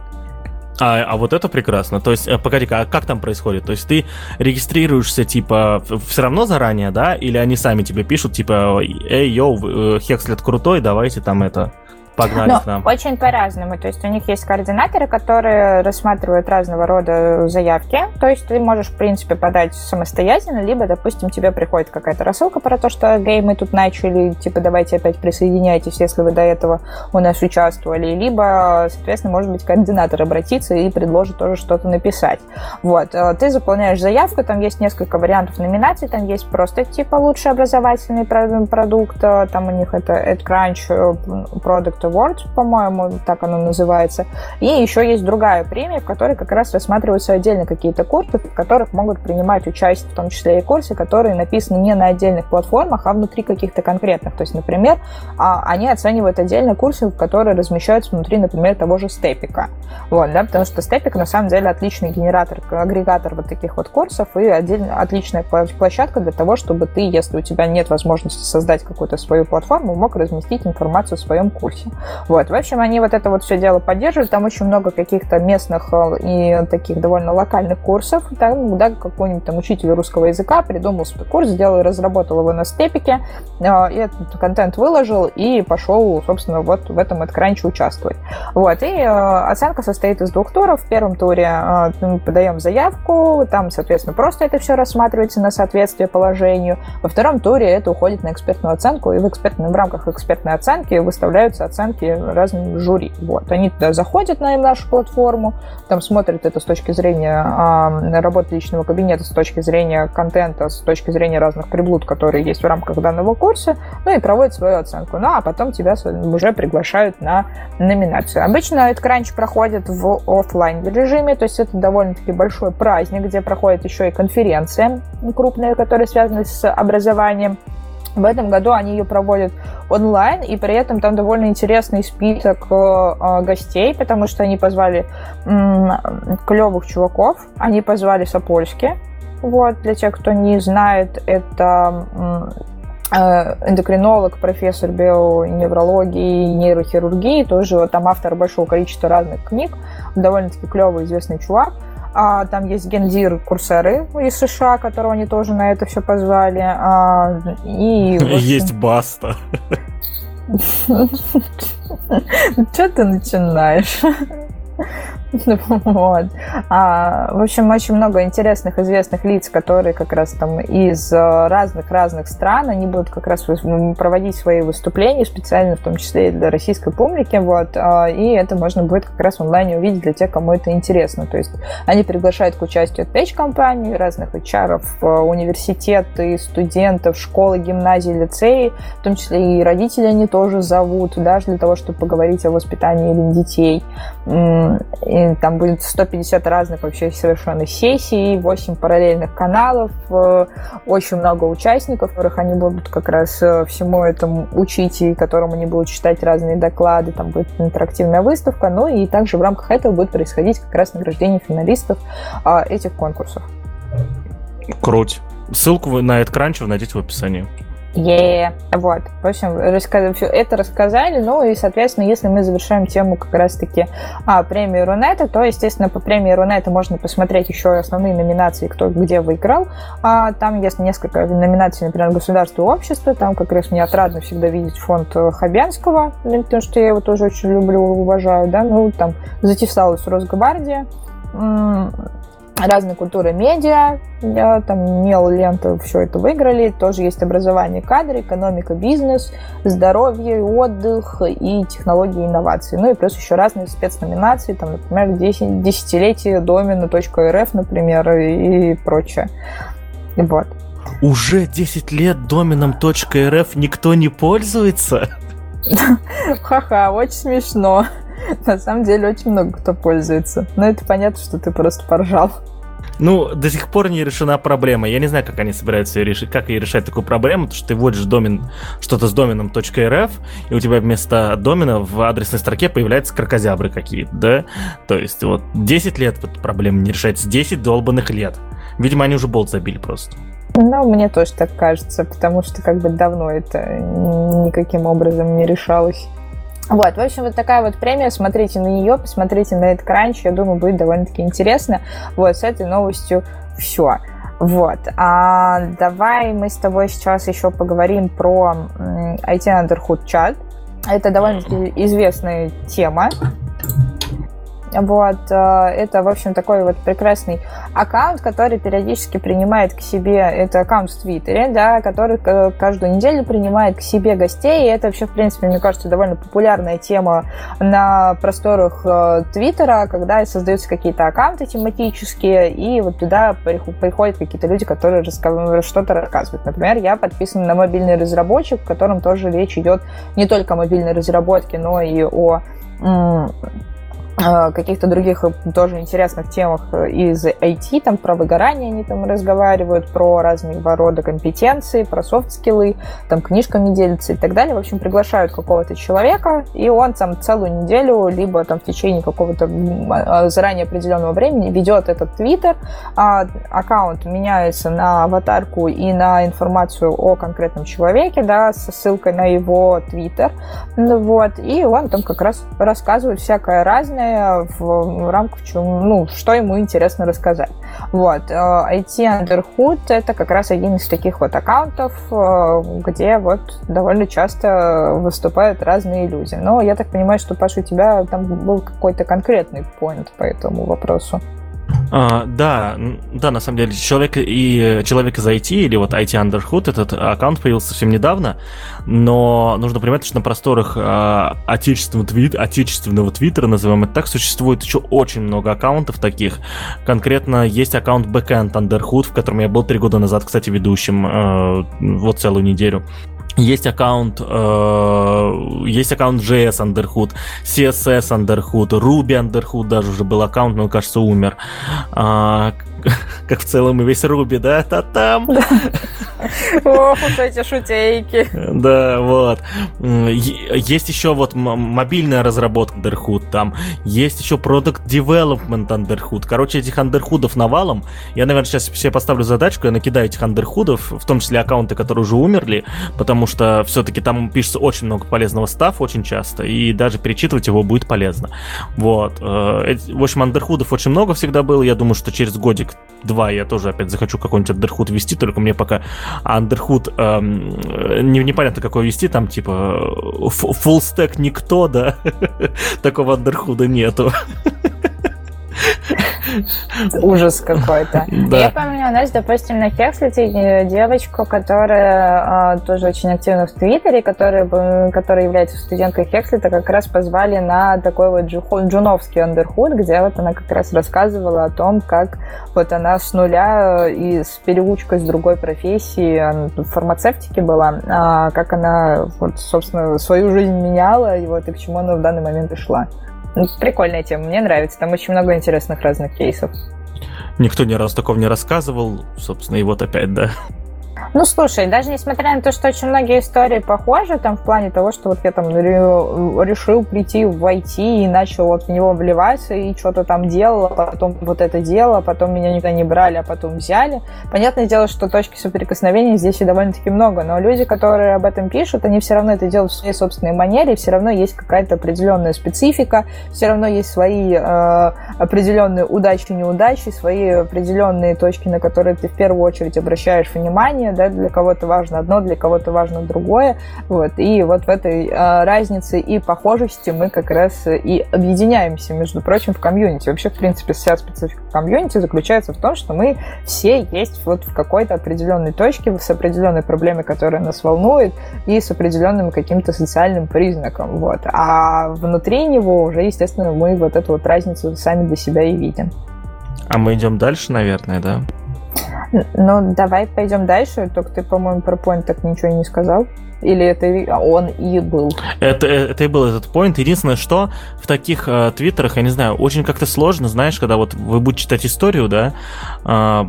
А, а вот это прекрасно. То есть, э, погоди-ка, а как там происходит? То есть ты регистрируешься, типа, все равно заранее, да? Или они сами тебе пишут, типа, эй, йоу, Хекслет крутой, давайте там это погнали Но к нам? Очень по-разному. То есть у них есть координаторы, которые рассматривают разного рода заявки. То есть ты можешь, в принципе, подать самостоятельно, либо, допустим, тебе приходит какая-то рассылка про то, что гей, мы тут начали, типа, давайте опять присоединяйтесь, если вы до этого у нас участвовали. Либо, соответственно, может быть, координатор обратиться и предложит тоже что-то написать. Вот. Э, ты заполняешь заявку, там есть несколько вариантов номинаций, там есть просто, типа, лучший образовательный продукт, э, там у них это AdCrunch э, Awards, по-моему, так оно называется. И еще есть другая премия, в которой как раз рассматриваются отдельно какие-то курсы, в которых могут принимать участие, в том числе и курсы, которые написаны не на отдельных платформах, а внутри каких-то конкретных. То есть, например, а, они оценивают отдельно курсы, которые размещаются внутри, например, того же степика. Вот, да, потому что степик на самом деле отличный генератор, агрегатор вот таких вот курсов и отдельно, отличная площадка для того, чтобы ты, если у тебя нет возможности создать какую-то свою платформу, мог разместить информацию в своем курсе. Вот. В общем, они вот это вот все дело поддерживают. Там очень много каких-то местных э, и таких довольно локальных курсов. Там, да, какой-нибудь там учитель русского языка придумал свой курс, сделал и разработал его на степике, э, и этот контент выложил и пошел, собственно, вот в этом откранче участвовать. Вот. И э, оценка состоит из двух туров. В первом туре мы подаем заявку, там, соответственно, просто это все рассматривается на соответствие положению. Во втором туре это уходит на экспертную оценку, и в, экспертной, в рамках экспертной оценки выставляются оценки оценки разным жюри. Вот. Они туда заходят на нашу платформу, там смотрят это с точки зрения а, работы личного кабинета, с точки зрения контента, с точки зрения разных приблуд, которые есть в рамках данного курса, ну и проводят свою оценку. Ну а потом тебя уже приглашают на номинацию. Обычно этот кранч проходит в офлайн режиме, то есть это довольно-таки большой праздник, где проходит еще и конференция крупная, которая связана с образованием. В этом году они ее проводят онлайн, и при этом там довольно интересный список э, гостей, потому что они позвали э, клевых чуваков, они позвали Сапольски, вот, для тех, кто не знает, это э, эндокринолог, профессор бионеврологии и нейрохирургии, тоже там автор большого количества разных книг, довольно-таки клевый известный чувак. А, там есть гендир Курсеры из США, которого они тоже на это все позвали. А, и, Есть Баста. Что ты начинаешь? Вот. А, в общем, очень много интересных известных лиц, которые как раз там из разных-разных э, стран, они будут как раз проводить свои выступления, специально в том числе и для российской публики, вот, а, и это можно будет как раз в онлайне увидеть для тех, кому это интересно. То есть они приглашают к участию пэч-компаний, разных HR, э, университеты, студентов, школы, гимназии, лицеи, в том числе и родители они тоже зовут, даже для того, чтобы поговорить о воспитании детей. И там будет 150 разных вообще совершенно сессий, 8 параллельных каналов, э, очень много участников, которых они будут как раз э, всему этому учить, и которым они будут читать разные доклады, там будет интерактивная выставка, ну и также в рамках этого будет происходить как раз награждение финалистов а, этих конкурсов. Круть. Ссылку на этот кранч вы найдете в описании. Yeah. Вот. В общем, рассказ... все это рассказали. Ну и, соответственно, если мы завершаем тему как раз-таки а, премии Рунета, то, естественно, по премии Рунета можно посмотреть еще основные номинации, кто где выиграл. А, там есть несколько номинаций, например, государство и общество. Там как раз мне отрадно всегда видеть фонд Хабянского, потому что я его тоже очень люблю, уважаю. Да? Ну, там затесалась Росгвардия разные культуры медиа, там МЕЛ, Лента, все это выиграли. Тоже есть образование кадры, экономика, бизнес, здоровье, отдых и технологии инновации. Ну и плюс еще разные спецноминации, там, например, 10, десятилетие домена.рф, например, и, и прочее. Вот. Уже 10 лет доменом .рф никто не пользуется? Ха-ха, очень смешно. На самом деле очень много кто пользуется. Но это понятно, что ты просто поржал. Ну, до сих пор не решена проблема. Я не знаю, как они собираются ее решить, как ее решать такую проблему, потому что ты вводишь домен, что-то с доменом .rf, и у тебя вместо домена в адресной строке появляются крокозябры какие-то, да? То есть вот 10 лет эта проблема не решается, 10 долбанных лет. Видимо, они уже болт забили просто. Ну, мне тоже так кажется, потому что как бы давно это никаким образом не решалось. Вот, в общем, вот такая вот премия, смотрите на нее, посмотрите на этот кранч, я думаю, будет довольно-таки интересно. Вот, с этой новостью все. Вот. А давай мы с тобой сейчас еще поговорим про IT Underhood Chat. Это довольно известная тема. Вот, э, это, в общем, такой вот прекрасный аккаунт, который периодически принимает к себе, это аккаунт в Твиттере, да, который каждую неделю принимает к себе гостей, и это вообще, в принципе, мне кажется, довольно популярная тема на просторах э, Твиттера, когда создаются какие-то аккаунты тематические, и вот туда приходят какие-то люди, которые что-то рассказывают. Например, я подписан на мобильный разработчик, в котором тоже речь идет не только о мобильной разработке, но и о Э, каких-то других э, тоже интересных темах э, из IT, там про выгорание они там разговаривают, про разного рода компетенции, про софт-скиллы, там книжками делятся и так далее. В общем, приглашают какого-то человека, и он там целую неделю, либо там в течение какого-то а, заранее определенного времени ведет этот твиттер, а аккаунт меняется на аватарку и на информацию о конкретном человеке, да, со ссылкой на его твиттер, вот, и он там как раз рассказывает всякое разное, в рамках ну, что ему интересно рассказать. Вот. IT э, Underhood — это как раз один из таких вот аккаунтов, э, где вот довольно часто выступают разные люди. Но я так понимаю, что, Паша, у тебя там был какой-то конкретный поинт по этому вопросу. А, да, да, на самом деле, человек и человек из IT или вот IT Underhood, этот аккаунт появился совсем недавно, но нужно понимать, что на просторах а, отечественного, твит, отечественного твиттера, назовем это так, существует еще очень много аккаунтов таких. Конкретно есть аккаунт Backend Underhood, в котором я был три года назад, кстати, ведущим, а, вот целую неделю. Есть аккаунт, э, есть аккаунт JS Underhood, CSS Underhood, Ruby Underhood даже уже был аккаунт, но, кажется, умер. А, как в целом и весь Руби, да, та там. Ох уж эти шутейки. Да, вот. Есть еще вот мобильная разработка Underhood там, есть еще Product Development Underhood. Короче, этих андерхудов навалом. Я, наверное, сейчас себе поставлю задачку, я накидаю этих андерхудов, в том числе аккаунты, которые уже умерли, потому что все-таки там пишется очень много полезного стафа очень часто, и даже перечитывать его будет полезно. Вот. Э, в общем, андерхудов очень много всегда было. Я думаю, что через годик 2 я тоже опять захочу какой-нибудь Underhood вести, только мне пока Underhood эм, не, непонятно какой вести, там типа full stack никто, да, такого Underhood нету. Ужас какой-то. Да. Я помню, у нас, допустим, на Хекслите девочку, которая а, тоже очень активна в Твиттере, которая, которая является студенткой Хекслита, как раз позвали на такой вот джуновский андерхуд, где вот она как раз рассказывала о том, как вот она с нуля и с переучкой с другой профессии, она в фармацевтике была, а, как она, вот, собственно, свою жизнь меняла, и вот и к чему она в данный момент и шла. Ну, прикольная тема, мне нравится. Там очень много интересных разных кейсов. Никто ни разу такого не рассказывал, собственно, и вот опять, да. Ну, слушай, даже несмотря на то, что очень многие истории похожи, там, в плане того, что вот я там решил прийти в IT и начал вот в него вливаться, и что-то там делал, а потом вот это дело, а потом меня никогда не брали, а потом взяли. Понятное дело, что точки соприкосновения здесь и довольно-таки много, но люди, которые об этом пишут, они все равно это делают в своей собственной манере, все равно есть какая-то определенная специфика, все равно есть свои э, определенные удачи и неудачи, свои определенные точки, на которые ты в первую очередь обращаешь внимание, да, для кого-то важно одно, для кого-то важно другое, вот, и вот в этой э, разнице и похожести мы как раз и объединяемся, между прочим, в комьюнити. Вообще, в принципе, вся специфика комьюнити заключается в том, что мы все есть вот в какой-то определенной точке, с определенной проблемой, которая нас волнует, и с определенным каким-то социальным признаком, вот. А внутри него уже, естественно, мы вот эту вот разницу сами для себя и видим. А мы идем дальше, наверное, да? Ну, давай пойдем дальше. Только ты, по-моему, про point так ничего не сказал. Или это он и был? Это, это и был этот point. Единственное, что в таких э, твиттерах, я не знаю, очень как-то сложно, знаешь, когда вот вы будете читать историю, да, э,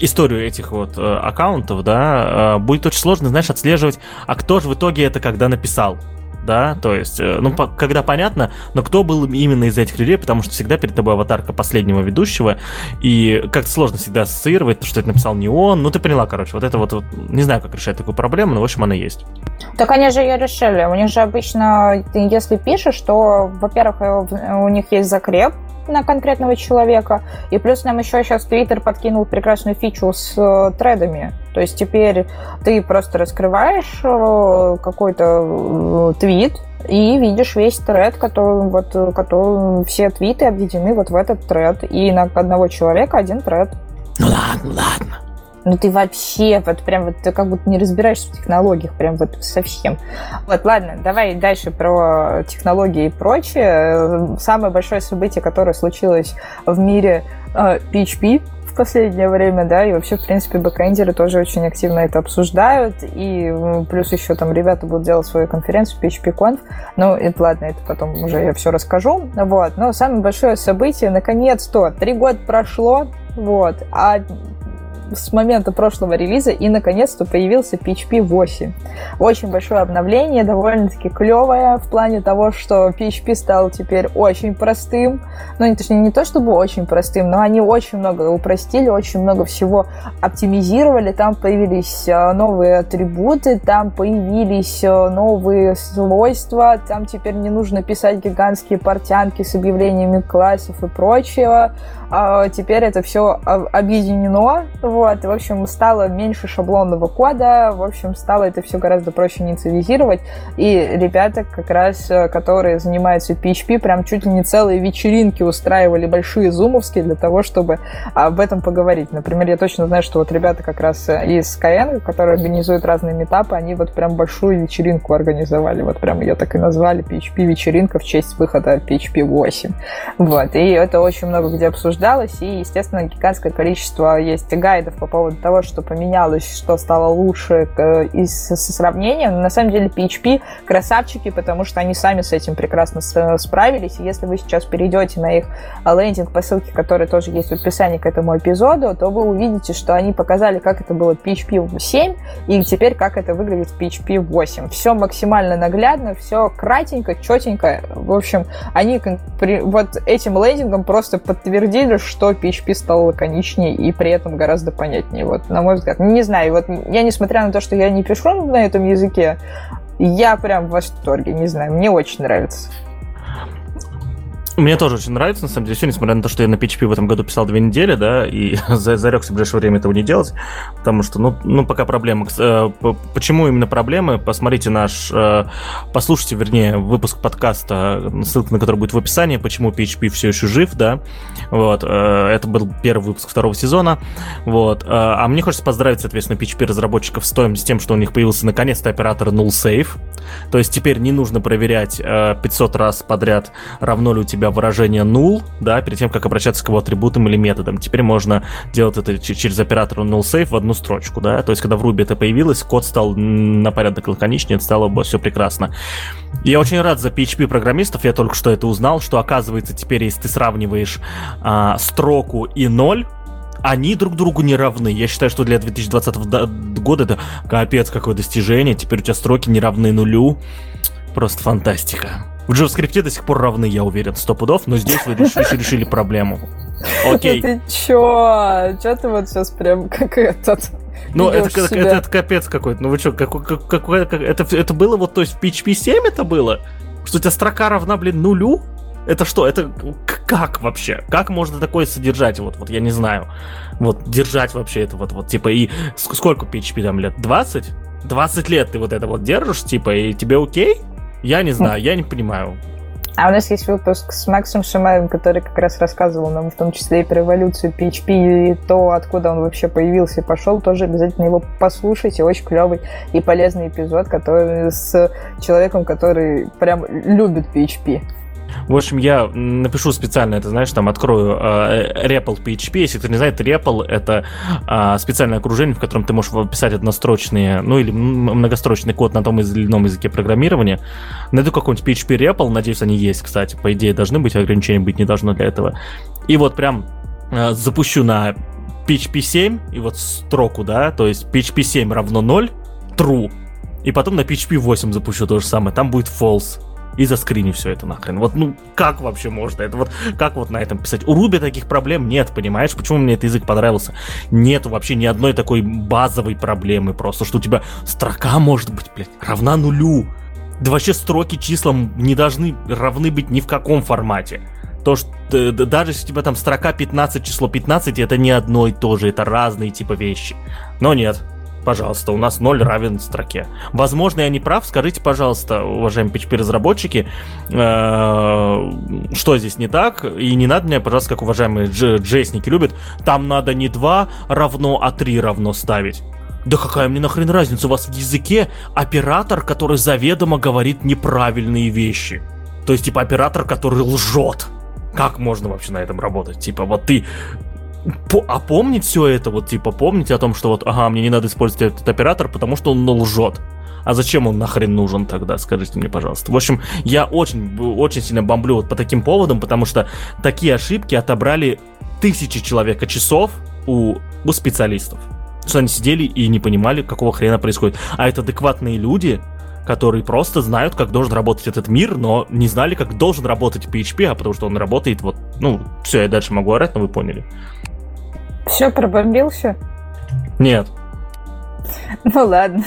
историю этих вот э, аккаунтов, да, э, будет очень сложно, знаешь, отслеживать, а кто же в итоге это когда написал да, то есть, э, ну, по, когда понятно, но кто был именно из этих людей, потому что всегда перед тобой аватарка последнего ведущего, и как-то сложно всегда ассоциировать, что это написал не он, ну, ты поняла, короче, вот это вот, вот не знаю, как решать такую проблему, но, в общем, она есть. Так они же ее решили, у них же обычно, ты если пишешь, то, во-первых, у них есть закреп, на конкретного человека. И плюс нам еще сейчас Twitter подкинул прекрасную фичу с э, тредами. То есть теперь ты просто раскрываешь э, какой-то э, твит, и видишь весь тред, который, вот, который, все твиты объединены вот в этот тред. И на одного человека один тред. Ну ладно, ладно. Ну ты вообще вот прям вот ты как будто не разбираешься в технологиях, прям вот совсем. Вот, ладно, давай дальше про технологии и прочее. Самое большое событие, которое случилось в мире PHP, э, в последнее время, да, и вообще, в принципе, бэкэндеры тоже очень активно это обсуждают, и плюс еще там ребята будут делать свою конференцию PHP-Conf, ну, это ладно, это потом уже я все расскажу, вот, но самое большое событие, наконец-то, три года прошло, вот, а с момента прошлого релиза, и наконец-то появился PHP 8. Очень большое обновление, довольно-таки клевое в плане того, что PHP стал теперь очень простым. Ну, точнее, не то чтобы очень простым, но они очень много упростили, очень много всего оптимизировали. Там появились э, новые атрибуты, там появились э, новые свойства, там теперь не нужно писать гигантские портянки с объявлениями классов и прочего. А теперь это все объединено, вот, в общем, стало меньше шаблонного кода, в общем, стало это все гораздо проще инициализировать, и ребята как раз, э, которые занимаются PHP, прям чуть ли не целые вечеринки устраивали, большие зумовские, для того, чтобы об этом поговорить. Например, я точно знаю, что вот ребята как раз э, из Skyeng, которые организуют разные метапы, они вот прям большую вечеринку организовали, вот прям ее так и назвали, PHP-вечеринка в честь выхода PHP 8. Вот, и это очень много где обсуждалось, и, естественно, гигантское количество есть гайдов по поводу того, что поменялось, что стало лучше и со сравнением. На самом деле PHP красавчики, потому что они сами с этим прекрасно справились, и если вы сейчас перейдете на их лендинг по ссылке, которая тоже есть в описании к этому эпизоду, то вы увидите, что они показали, как это было в PHP 7, и теперь как это выглядит в PHP 8. Все максимально наглядно, все кратенько, четенько. В общем, они вот этим лендингом просто подтвердили, что PHP стал лаконичнее и при этом гораздо понятнее. Вот, на мой взгляд. Не знаю, вот я, несмотря на то, что я не пишу на этом языке, я прям в восторге, не знаю, мне очень нравится. Мне тоже очень нравится, на самом деле, все, несмотря на то, что я на PHP в этом году писал две недели, да, и зарекся в ближайшее время этого не делать, потому что, ну, ну пока проблема. Э, почему именно проблемы? Посмотрите наш, э, послушайте, вернее, выпуск подкаста, ссылка на который будет в описании, почему PHP все еще жив, да, вот, э, это был первый выпуск второго сезона, вот, а мне хочется поздравить, соответственно, PHP-разработчиков с тем, что у них появился наконец-то оператор null save, то есть теперь не нужно проверять 500 раз подряд, равно ли у тебя тебя выражение null, да, перед тем, как обращаться к его атрибутам или методам. Теперь можно делать это через оператор null save в одну строчку, да, то есть когда в Ruby это появилось, код стал на порядок лаконичнее, стало бы все прекрасно. Я очень рад за PHP-программистов, я только что это узнал, что оказывается теперь, если ты сравниваешь а, строку и ноль, они друг другу не равны. Я считаю, что для 2020 года это капец какое достижение. Теперь у тебя строки не равны нулю. Просто фантастика. В JavaScript до сих пор равны, я уверен, сто пудов, но здесь вы решили, решили проблему. Окей. Ты чё? Чё ты вот сейчас прям как этот... Ну, это, это, это, капец какой-то. Ну вы что, как, как, как, как, это, это было вот, то есть в PHP 7 это было? Что у тебя строка равна, блин, нулю? Это что? Это как вообще? Как можно такое содержать? Вот, вот я не знаю. Вот держать вообще это вот, вот типа и сколько PHP там лет? 20? 20 лет ты вот это вот держишь, типа, и тебе окей? Я не знаю, я не понимаю. А у нас есть выпуск с Максом Шимаевым, который как раз рассказывал нам в том числе и про эволюцию PHP, и то, откуда он вообще появился и пошел. Тоже обязательно его послушайте. Очень клевый и полезный эпизод, который с человеком, который прям любит PHP. В общем, я напишу специально это, знаешь, там открою э, REPL PHP. Если кто не знает, REPL — это э, специальное окружение, в котором ты можешь писать однострочные, ну или многострочный код на том или ином языке программирования. Найду какой-нибудь PHP REPL, надеюсь, они есть, кстати. По идее, должны быть, ограничений быть не должно для этого. И вот прям э, запущу на PHP 7, и вот строку, да, то есть PHP 7 равно 0, true, и потом на PHP 8 запущу то же самое, там будет false и заскрини все это нахрен. Вот, ну, как вообще можно? Это вот, как вот на этом писать? У Руби таких проблем нет, понимаешь? Почему мне этот язык понравился? Нету вообще ни одной такой базовой проблемы просто, что у тебя строка может быть, блядь, равна нулю. Да вообще строки числам не должны равны быть ни в каком формате. То, что даже если у тебя там строка 15, число 15, это не одно и то же, это разные типа вещи. Но нет, пожалуйста, у нас 0 равен строке. Возможно, я не прав, скажите, пожалуйста, уважаемые PHP-разработчики, э, что здесь не так, и не надо мне, пожалуйста, как уважаемые джейсники любят, там надо не 2 равно, а 3 равно ставить. Да какая мне нахрен разница, у вас в языке оператор, который заведомо говорит неправильные вещи. То есть, типа, оператор, который лжет. Как можно вообще на этом работать? Типа, вот ты по, а помнить все это, вот типа помнить о том, что вот, ага, мне не надо использовать этот оператор, потому что он лжет. А зачем он нахрен нужен тогда, скажите мне, пожалуйста. В общем, я очень, очень сильно бомблю вот по таким поводам, потому что такие ошибки отобрали тысячи человека часов у, у специалистов. Что они сидели и не понимали, какого хрена происходит. А это адекватные люди, которые просто знают, как должен работать этот мир, но не знали, как должен работать PHP, а потому что он работает вот... Ну, все, я дальше могу орать, но вы поняли. Все, пробомбился? Нет. Ну ладно,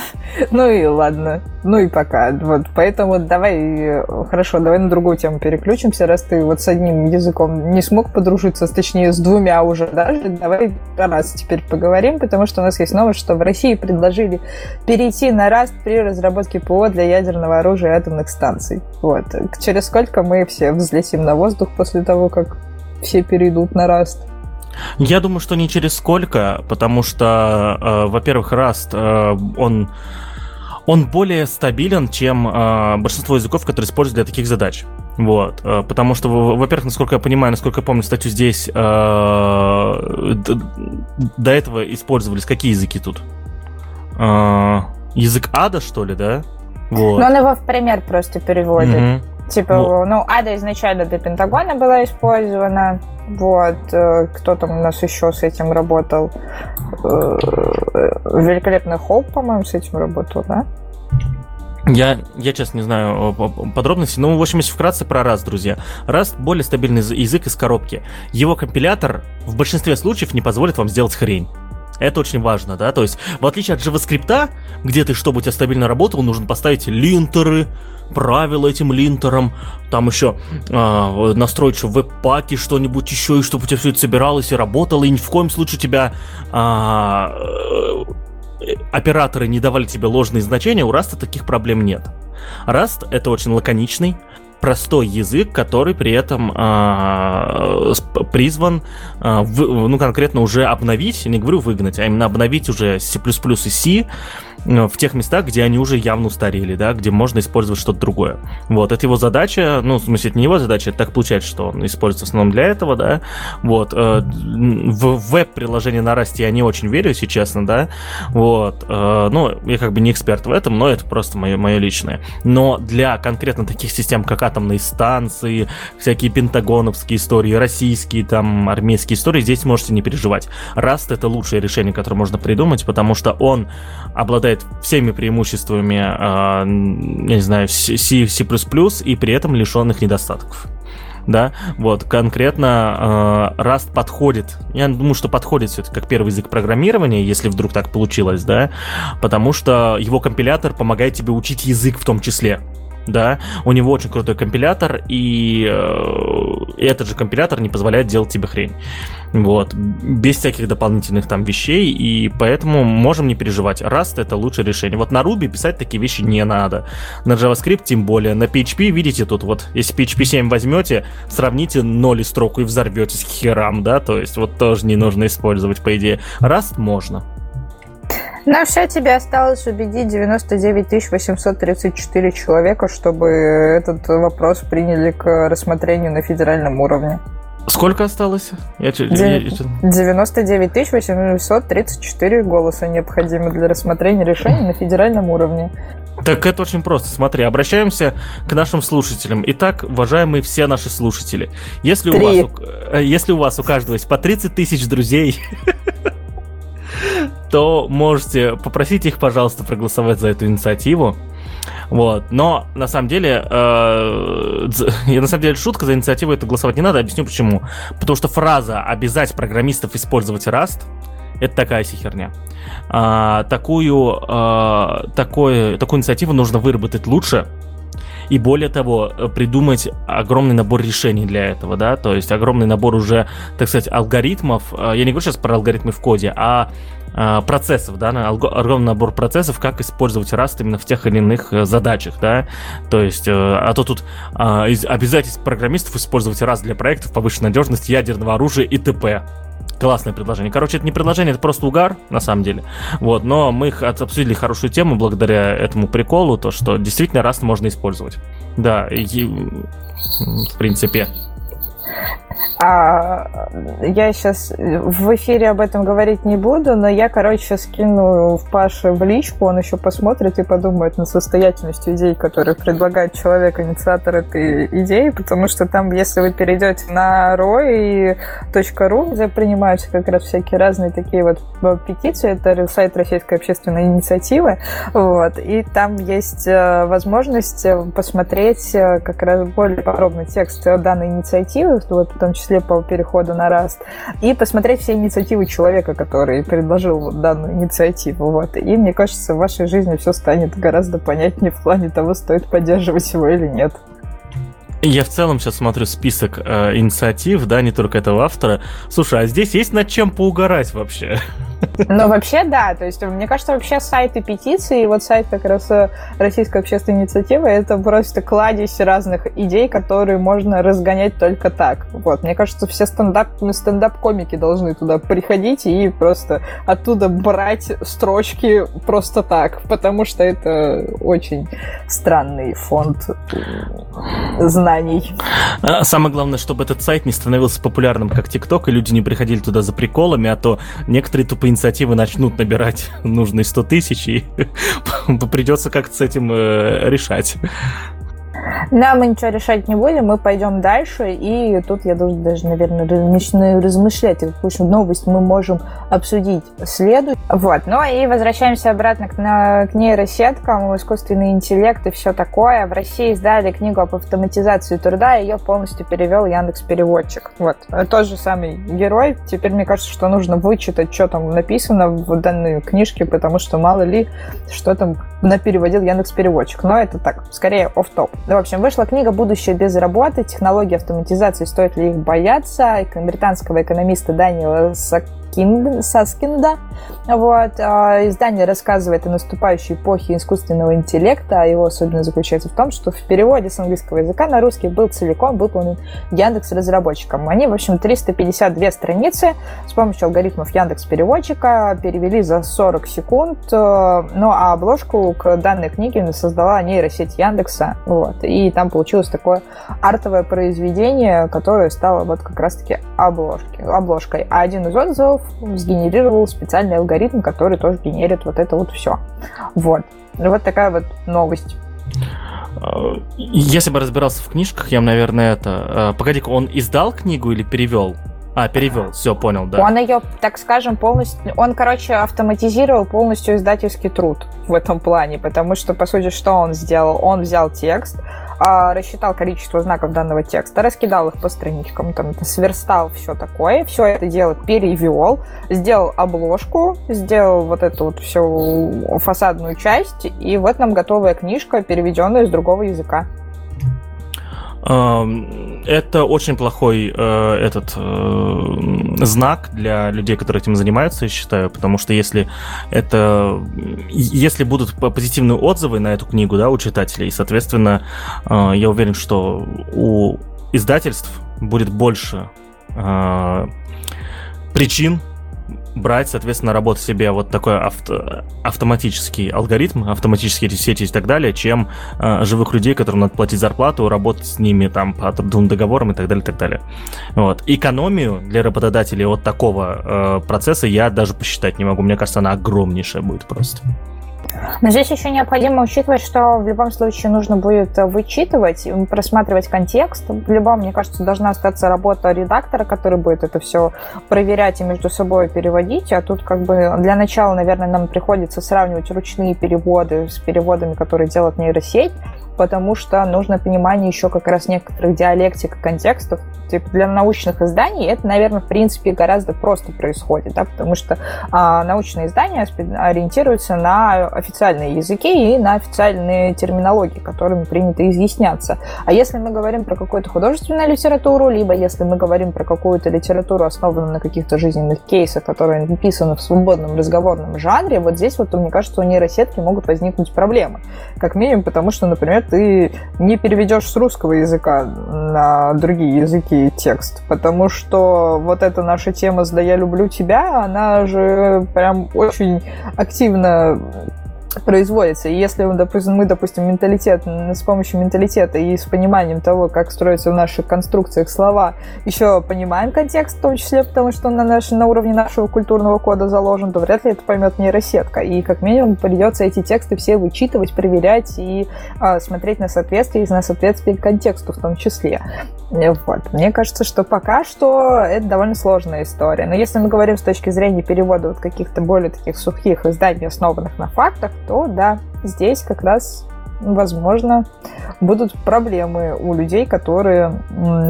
ну и ладно, ну и пока. Вот, поэтому давай, хорошо, давай на другую тему переключимся, раз ты вот с одним языком не смог подружиться, точнее с двумя уже даже, давай о раз теперь поговорим, потому что у нас есть новость, что в России предложили перейти на Rust при разработке ПО для ядерного оружия и атомных станций. Вот. Через сколько мы все взлетим на воздух после того, как все перейдут на Rust? Я думаю, что не через сколько, потому что, э, во-первых, Rust, э, он, он более стабилен, чем э, большинство языков, которые используют для таких задач. Вот, э, потому что, во-первых, насколько я понимаю, насколько я помню статью здесь, э, до этого использовались какие языки тут? Э, язык ада, что ли, да? Вот. Ну, он его в пример просто переводит. Mm-hmm. Типа, ну, ну ада изначально для Пентагона была использована. Вот, э, кто там у нас еще с этим работал? Э, великолепный Холп, по-моему, с этим работал, да? Я, я честно не знаю подробностей, но, в общем, если вкратце про Rust, друзья. Rust более стабильный язык из коробки. Его компилятор в большинстве случаев не позволит вам сделать хрень. Это очень важно, да, то есть в отличие от JavaScript, где ты, чтобы у тебя стабильно работал, нужно поставить линтеры, правила этим линтерам, там еще э, настроить еще веб-паки, что-нибудь еще, и чтобы у тебя все это собиралось и работало, и ни в коем случае тебя э, операторы не давали тебе ложные значения, у Rust таких проблем нет. Rust это очень лаконичный, простой язык, который при этом э, призван, э, в, ну, конкретно уже обновить, не говорю выгнать, а именно обновить уже C++ и C, в тех местах, где они уже явно устарели, да, где можно использовать что-то другое. Вот, это его задача, ну, в смысле, это не его задача, это так получается, что он используется в основном для этого, да. Вот, э, в веб-приложение на Расте я не очень верю, если честно, да. Вот, э, ну, я как бы не эксперт в этом, но это просто мое, мое личное. Но для конкретно таких систем, как атомные станции, всякие пентагоновские истории, российские, там, армейские истории, здесь можете не переживать. Rust — это лучшее решение, которое можно придумать, потому что он обладает всеми преимуществами, э, я не знаю, C, C++, и при этом лишенных недостатков. Да, вот, конкретно э, Rust подходит, я думаю, что подходит все-таки как первый язык программирования, если вдруг так получилось, да, потому что его компилятор помогает тебе учить язык в том числе, да, у него очень крутой компилятор, и э, этот же компилятор не позволяет делать тебе хрень. Вот, без всяких дополнительных там вещей, и поэтому можем не переживать. Rust это лучшее решение. Вот на Ruby писать такие вещи не надо. На JavaScript тем более. На PHP, видите, тут вот, если PHP 7 возьмете, сравните 0 строку и взорветесь к херам, да, то есть вот тоже не нужно использовать, по идее. Rust можно. Ну все, тебе осталось убедить 99 834 человека, чтобы этот вопрос приняли к рассмотрению на федеральном уровне. Сколько осталось? Я, 99 834 голоса необходимы для рассмотрения решений на федеральном уровне. Так это очень просто. Смотри, обращаемся к нашим слушателям. Итак, уважаемые все наши слушатели, если у, вас, э, если у вас у каждого есть по 30 тысяч друзей, то можете попросить их, пожалуйста, проголосовать за эту инициативу. Вот. Но на самом деле, э, на самом деле шутка за инициативу это голосовать не надо. Объясню почему. Потому что фраза обязать программистов использовать Rust это такая си херня. А, такую, а, такой, такую инициативу нужно выработать лучше, и более того, придумать огромный набор решений для этого, да, то есть огромный набор уже, так сказать, алгоритмов. А, я не говорю сейчас про алгоритмы в коде, а, процессов, да, огромный набор процессов, как использовать Rust именно в тех или иных э, задачах, да, то есть, э, а то тут а, обязательств программистов использовать Rust для проектов повышенной надежности ядерного оружия и т.п. Классное предложение. Короче, это не предложение, это просто угар, на самом деле. Вот, но мы обсудили хорошую тему благодаря этому приколу, то, что действительно Rust можно использовать. Да, и, в принципе. А, я сейчас в эфире об этом говорить не буду, но я, короче, скину в Паше в личку, он еще посмотрит и подумает на состоятельность идей, которые предлагает человек, инициатор этой идеи, потому что там, если вы перейдете на roi.ru, где принимаются как раз всякие разные такие вот петиции, это сайт Российской общественной инициативы, вот, и там есть э, возможность посмотреть э, как раз более подробный текст данной инициативы, вот, в том числе по переходу на Rust, и посмотреть все инициативы человека, который предложил данную инициативу. Вот. И мне кажется, в вашей жизни все станет гораздо понятнее в плане того, стоит поддерживать его или нет. Я в целом сейчас смотрю список э, инициатив, да, не только этого автора. Слушай, а здесь есть над чем поугарать вообще? Ну, вообще, да. То есть, мне кажется, вообще сайты петиции, вот сайт как раз э, Российской общественной инициативы, это просто кладезь разных идей, которые можно разгонять только так. Вот. Мне кажется, все стендап, стендап-комики должны туда приходить и просто оттуда брать строчки просто так, потому что это очень странный фонд знаний. А самое главное, чтобы этот сайт не становился популярным, как ТикТок, и люди не приходили туда за приколами, а то некоторые тупые инициативы начнут набирать нужные 100 тысяч, и придется как-то с этим э, решать. Да, мы ничего решать не будем, мы пойдем дальше, и тут я даже, даже наверное, начинаю размышлять, какую новость мы можем обсудить следует. Вот, ну и возвращаемся обратно к, на, к нейросеткам, искусственный интеллект и все такое. В России издали книгу об автоматизации труда, ее полностью перевел Яндекс Переводчик. Вот, тот же самый герой. Теперь мне кажется, что нужно вычитать, что там написано в данной книжке, потому что мало ли, что там на переводил Яндекс Переводчик. Но это так, скорее оф в общем, вышла книга «Будущее без работы. Технологии автоматизации. Стоит ли их бояться?» британского экономиста Даниэла Саскинда. Саскинда. Вот. А, издание рассказывает о наступающей эпохе искусственного интеллекта, а его особенность заключается в том, что в переводе с английского языка на русский был целиком выполнен Яндекс разработчиком. Они, в общем, 352 страницы с помощью алгоритмов Яндекс переводчика перевели за 40 секунд. Э, ну, а обложку к данной книге создала нейросеть Яндекса. Вот. И там получилось такое артовое произведение, которое стало вот как раз-таки обложки, обложкой. А один из отзывов сгенерировал специальный алгоритм, который тоже генерит вот это вот все. Вот. Вот такая вот новость. Если бы разбирался в книжках, я бы, наверное, это... Э, погоди-ка, он издал книгу или перевел? А, перевел, все, понял, да. Он ее, так скажем, полностью... Он, короче, автоматизировал полностью издательский труд в этом плане, потому что, по сути, что он сделал? Он взял текст, а, рассчитал количество знаков данного текста, раскидал их по страничкам, там, сверстал все такое, все это дело перевел, сделал обложку, сделал вот эту вот всю фасадную часть, и вот нам готовая книжка, переведенная с другого языка. Это очень плохой э, этот э, знак для людей, которые этим занимаются, я считаю, потому что если это, если будут позитивные отзывы на эту книгу, да, у читателей, соответственно, э, я уверен, что у издательств будет больше причин брать, соответственно, работать себе вот такой авто, автоматический алгоритм, автоматические сети и так далее, чем э, живых людей, которым надо платить зарплату, работать с ними там по трудовым договорам и так далее, и так далее. Вот. Экономию для работодателей от такого э, процесса я даже посчитать не могу. Мне кажется, она огромнейшая будет просто. Но здесь еще необходимо учитывать, что в любом случае нужно будет вычитывать, просматривать контекст. В любом, мне кажется, должна остаться работа редактора, который будет это все проверять и между собой переводить. А тут как бы для начала, наверное, нам приходится сравнивать ручные переводы с переводами, которые делает нейросеть потому что нужно понимание еще как раз некоторых диалектик и контекстов. Типа для научных изданий это, наверное, в принципе гораздо просто происходит, да, потому что а, научные издания ориентируются на официальные языки и на официальные терминологии, которыми принято изъясняться. А если мы говорим про какую-то художественную литературу, либо если мы говорим про какую-то литературу, основанную на каких-то жизненных кейсах, которые написаны в свободном разговорном жанре, вот здесь вот, мне кажется, у нейросетки могут возникнуть проблемы. Как минимум, потому что, например, ты не переведешь с русского языка на другие языки текст, потому что вот эта наша тема с «Да я люблю тебя», она же прям очень активно производится. И если мы, допустим, менталитет, с помощью менталитета и с пониманием того, как строятся в наших конструкциях слова, еще понимаем контекст в том числе, потому что он на, наш, на уровне нашего культурного кода заложен, то вряд ли это поймет нейросетка. И как минимум придется эти тексты все вычитывать, проверять и а, смотреть на соответствие и на соответствие контексту в том числе. Вот. Мне кажется, что пока что это довольно сложная история. Но если мы говорим с точки зрения перевода вот каких-то более таких сухих изданий, основанных на фактах, то да, здесь как раз возможно, будут проблемы у людей, которые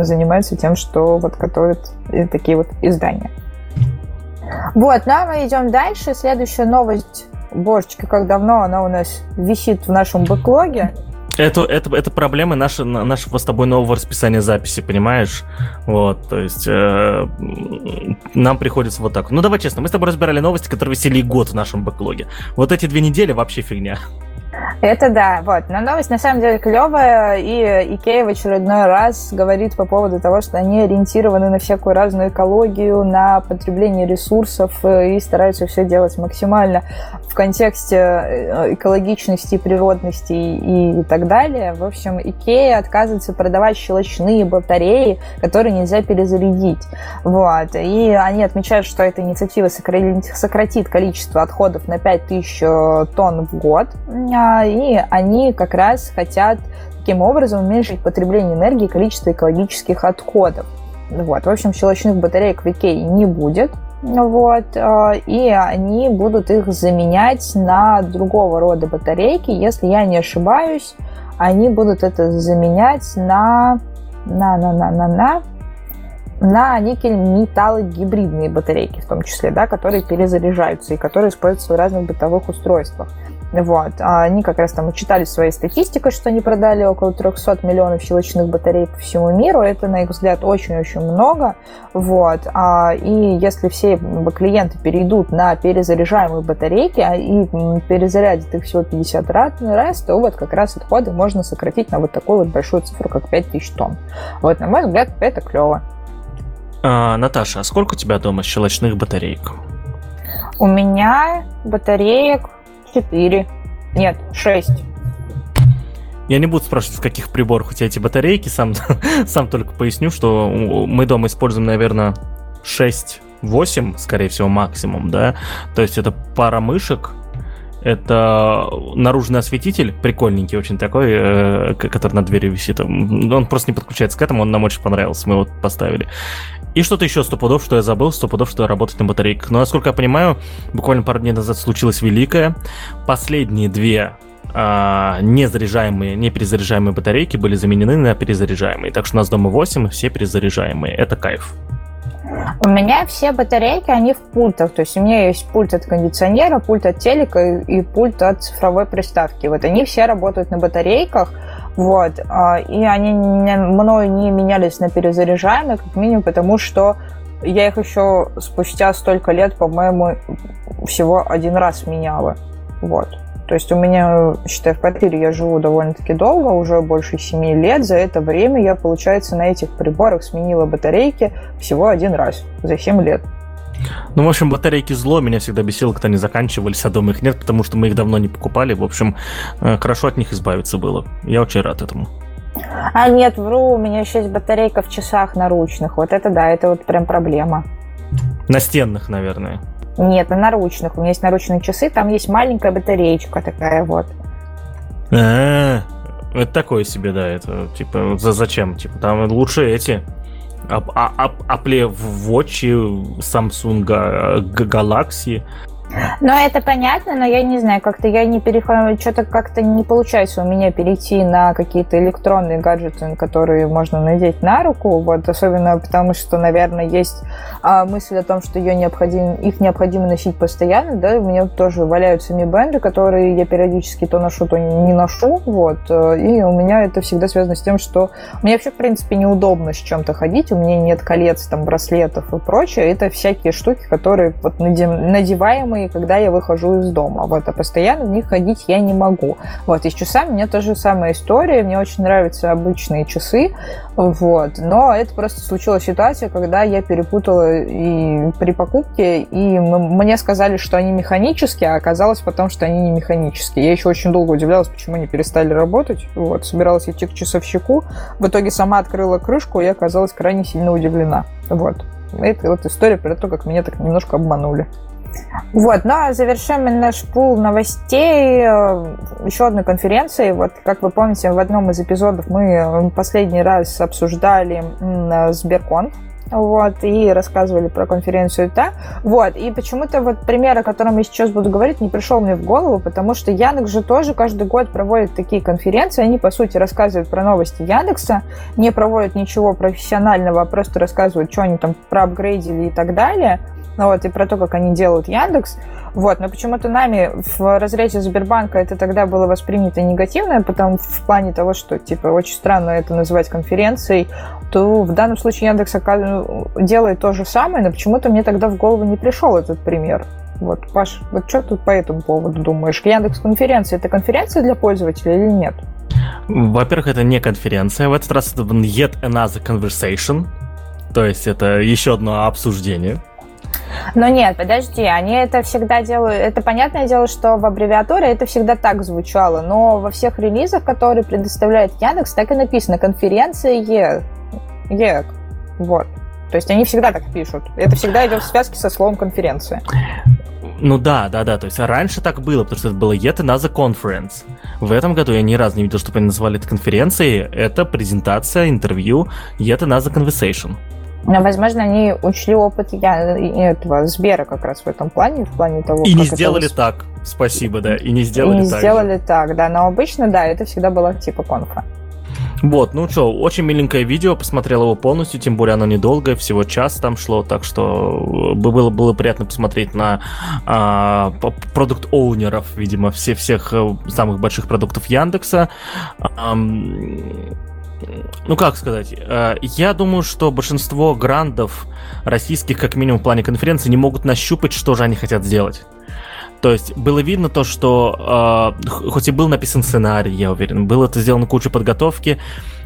занимаются тем, что вот готовят такие вот издания. Вот, ну а мы идем дальше. Следующая новость, божечки, как давно она у нас висит в нашем бэклоге. Это, это, это проблемы наши, нашего с тобой нового расписания записи, понимаешь? Вот, то есть э, нам приходится вот так. Ну, давай честно, мы с тобой разбирали новости, которые висели год в нашем бэклоге. Вот эти две недели вообще фигня. Это да, вот. Но новость на самом деле клевая, и Икея в очередной раз говорит по поводу того, что они ориентированы на всякую разную экологию, на потребление ресурсов э, и стараются все делать максимально в контексте э, экологичности, природности и так далее. В общем, Икея отказывается продавать щелочные батареи, которые нельзя перезарядить. Вот. И они отмечают, что эта инициатива сократит количество отходов на 5000 э, тонн в год а, и они как раз хотят таким образом уменьшить потребление энергии и количество экологических отходов. Вот. В общем, щелочных батареек в Икее не будет. Вот, а, и они будут их заменять на другого рода батарейки. Если я не ошибаюсь, они будут это заменять на на на на на на на никель-металлогибридные батарейки в том числе, да, которые перезаряжаются и которые используются в разных бытовых устройствах. Вот. А они как раз там учитали своей статистикой, что они продали около 300 миллионов щелочных батарей по всему миру. Это, на их взгляд, очень-очень много. Вот. А, и если все клиенты перейдут на перезаряжаемые батарейки а, и перезарядят их всего 50 раз, то вот как раз отходы можно сократить на вот такую вот большую цифру, как 5000 тонн. Вот, на мой взгляд, это клево. А, Наташа, а сколько у тебя дома щелочных батареек? У меня батареек 4. Нет, 6. Я не буду спрашивать, в каких приборах у тебя эти батарейки, сам, сам только поясню, что мы дома используем, наверное, 6-8, скорее всего, максимум, да. То есть это пара мышек, это наружный осветитель, прикольненький очень такой, э, который на двери висит. Он просто не подключается к этому, он нам очень понравился, мы его поставили. И что-то еще сто пудов, что я забыл, сто пудов, что работает на батарейках. Но, насколько я понимаю, буквально пару дней назад случилось великое. Последние две а, незаряжаемые, не перезаряжаемые батарейки были заменены на перезаряжаемые. Так что у нас дома 8, все перезаряжаемые. Это кайф. У меня все батарейки, они в пультах. То есть у меня есть пульт от кондиционера, пульт от телека и пульт от цифровой приставки. Вот они все работают на батарейках. Вот. А, и они мною не менялись на перезаряжаемые, как минимум, потому что я их еще спустя столько лет, по-моему, всего один раз меняла. Вот. То есть у меня, считай, в квартире я живу довольно-таки долго, уже больше 7 лет. За это время я, получается, на этих приборах сменила батарейки всего один раз за 7 лет. Ну, в общем, батарейки зло. Меня всегда бесило, когда они заканчивались, а дома их нет, потому что мы их давно не покупали. В общем, э, хорошо от них избавиться было. Я очень рад этому. А нет, вру, у меня еще есть батарейка в часах наручных. Вот это да, это вот прям проблема. Настенных, наверное. Нет, на наручных. У меня есть наручные часы, там есть маленькая батареечка такая вот. А, это такое себе, да, это типа за зачем? Типа там лучше эти Apple Watch, Samsung Galaxy. Ну, это понятно, но я не знаю, как-то я не перехожу, что-то как-то не получается у меня перейти на какие-то электронные гаджеты, которые можно надеть на руку, вот, особенно потому что, наверное, есть а, мысль о том, что ее необходимо, их необходимо носить постоянно, да, у меня тоже валяются Mi которые я периодически то ношу, то не ношу, вот, и у меня это всегда связано с тем, что мне вообще, в принципе, неудобно с чем-то ходить, у меня нет колец, там, браслетов и прочее, это всякие штуки, которые вот надеваемые когда я выхожу из дома. Вот, а постоянно в них ходить я не могу. Вот, и с часами у меня тоже самая история. Мне очень нравятся обычные часы, вот. Но это просто случилась ситуация, когда я перепутала и при покупке, и мне сказали, что они механические, а оказалось потом, что они не механические. Я еще очень долго удивлялась, почему они перестали работать. Вот, собиралась идти к часовщику. В итоге сама открыла крышку и оказалась крайне сильно удивлена. Вот. Это вот история про то, как меня так немножко обманули. Вот, ну а завершим наш пул новостей э, еще одной конференции. Вот, как вы помните, в одном из эпизодов мы э, последний раз обсуждали Сберкон, вот, и рассказывали про конференцию TA. Вот, и почему-то вот пример, о котором я сейчас буду говорить, не пришел мне в голову, потому что Яндекс же тоже каждый год проводит такие конференции, они, по сути, рассказывают про новости Яндекса, не проводят ничего профессионального, а просто рассказывают, что они там проапгрейдили и так далее ну вот, и про то, как они делают Яндекс. Вот, но почему-то нами в разрезе Сбербанка это тогда было воспринято негативно, потому в плане того, что, типа, очень странно это называть конференцией, то в данном случае Яндекс делает то же самое, но почему-то мне тогда в голову не пришел этот пример. Вот, Паш, вот что тут по этому поводу думаешь? Яндекс конференция это конференция для пользователя или нет? Во-первых, это не конференция. В этот раз это yet another conversation. То есть это еще одно обсуждение. Но нет, подожди, они это всегда делают... Это понятное дело, что в аббревиатуре это всегда так звучало, но во всех релизах, которые предоставляет Яндекс, так и написано конференция Е. ЕК. Вот. То есть они всегда так пишут. Это всегда идет в связке со словом конференция. Ну да, да, да. То есть раньше так было, потому что это было Yet Another Conference. В этом году я ни разу не видел, чтобы они назвали это конференцией. Это презентация, интервью Yet Another Conversation. Но, возможно, они учли опыт я, этого Сбера как раз в этом плане, в плане того, И не сделали это... так. Спасибо, да. И не сделали и не так. сделали же. так, да. Но обычно, да, это всегда было типа конфа. Вот, ну что, очень миленькое видео, посмотрел его полностью, тем более оно недолгое, всего час там шло, так что было, было приятно посмотреть на а, продукт-оунеров, видимо, все, всех э, самых больших продуктов Яндекса. А, ну как сказать, э, я думаю, что большинство грандов российских, как минимум в плане конференции, не могут нащупать, что же они хотят сделать. То есть было видно то, что э, хоть и был написан сценарий, я уверен, было это сделано куча подготовки,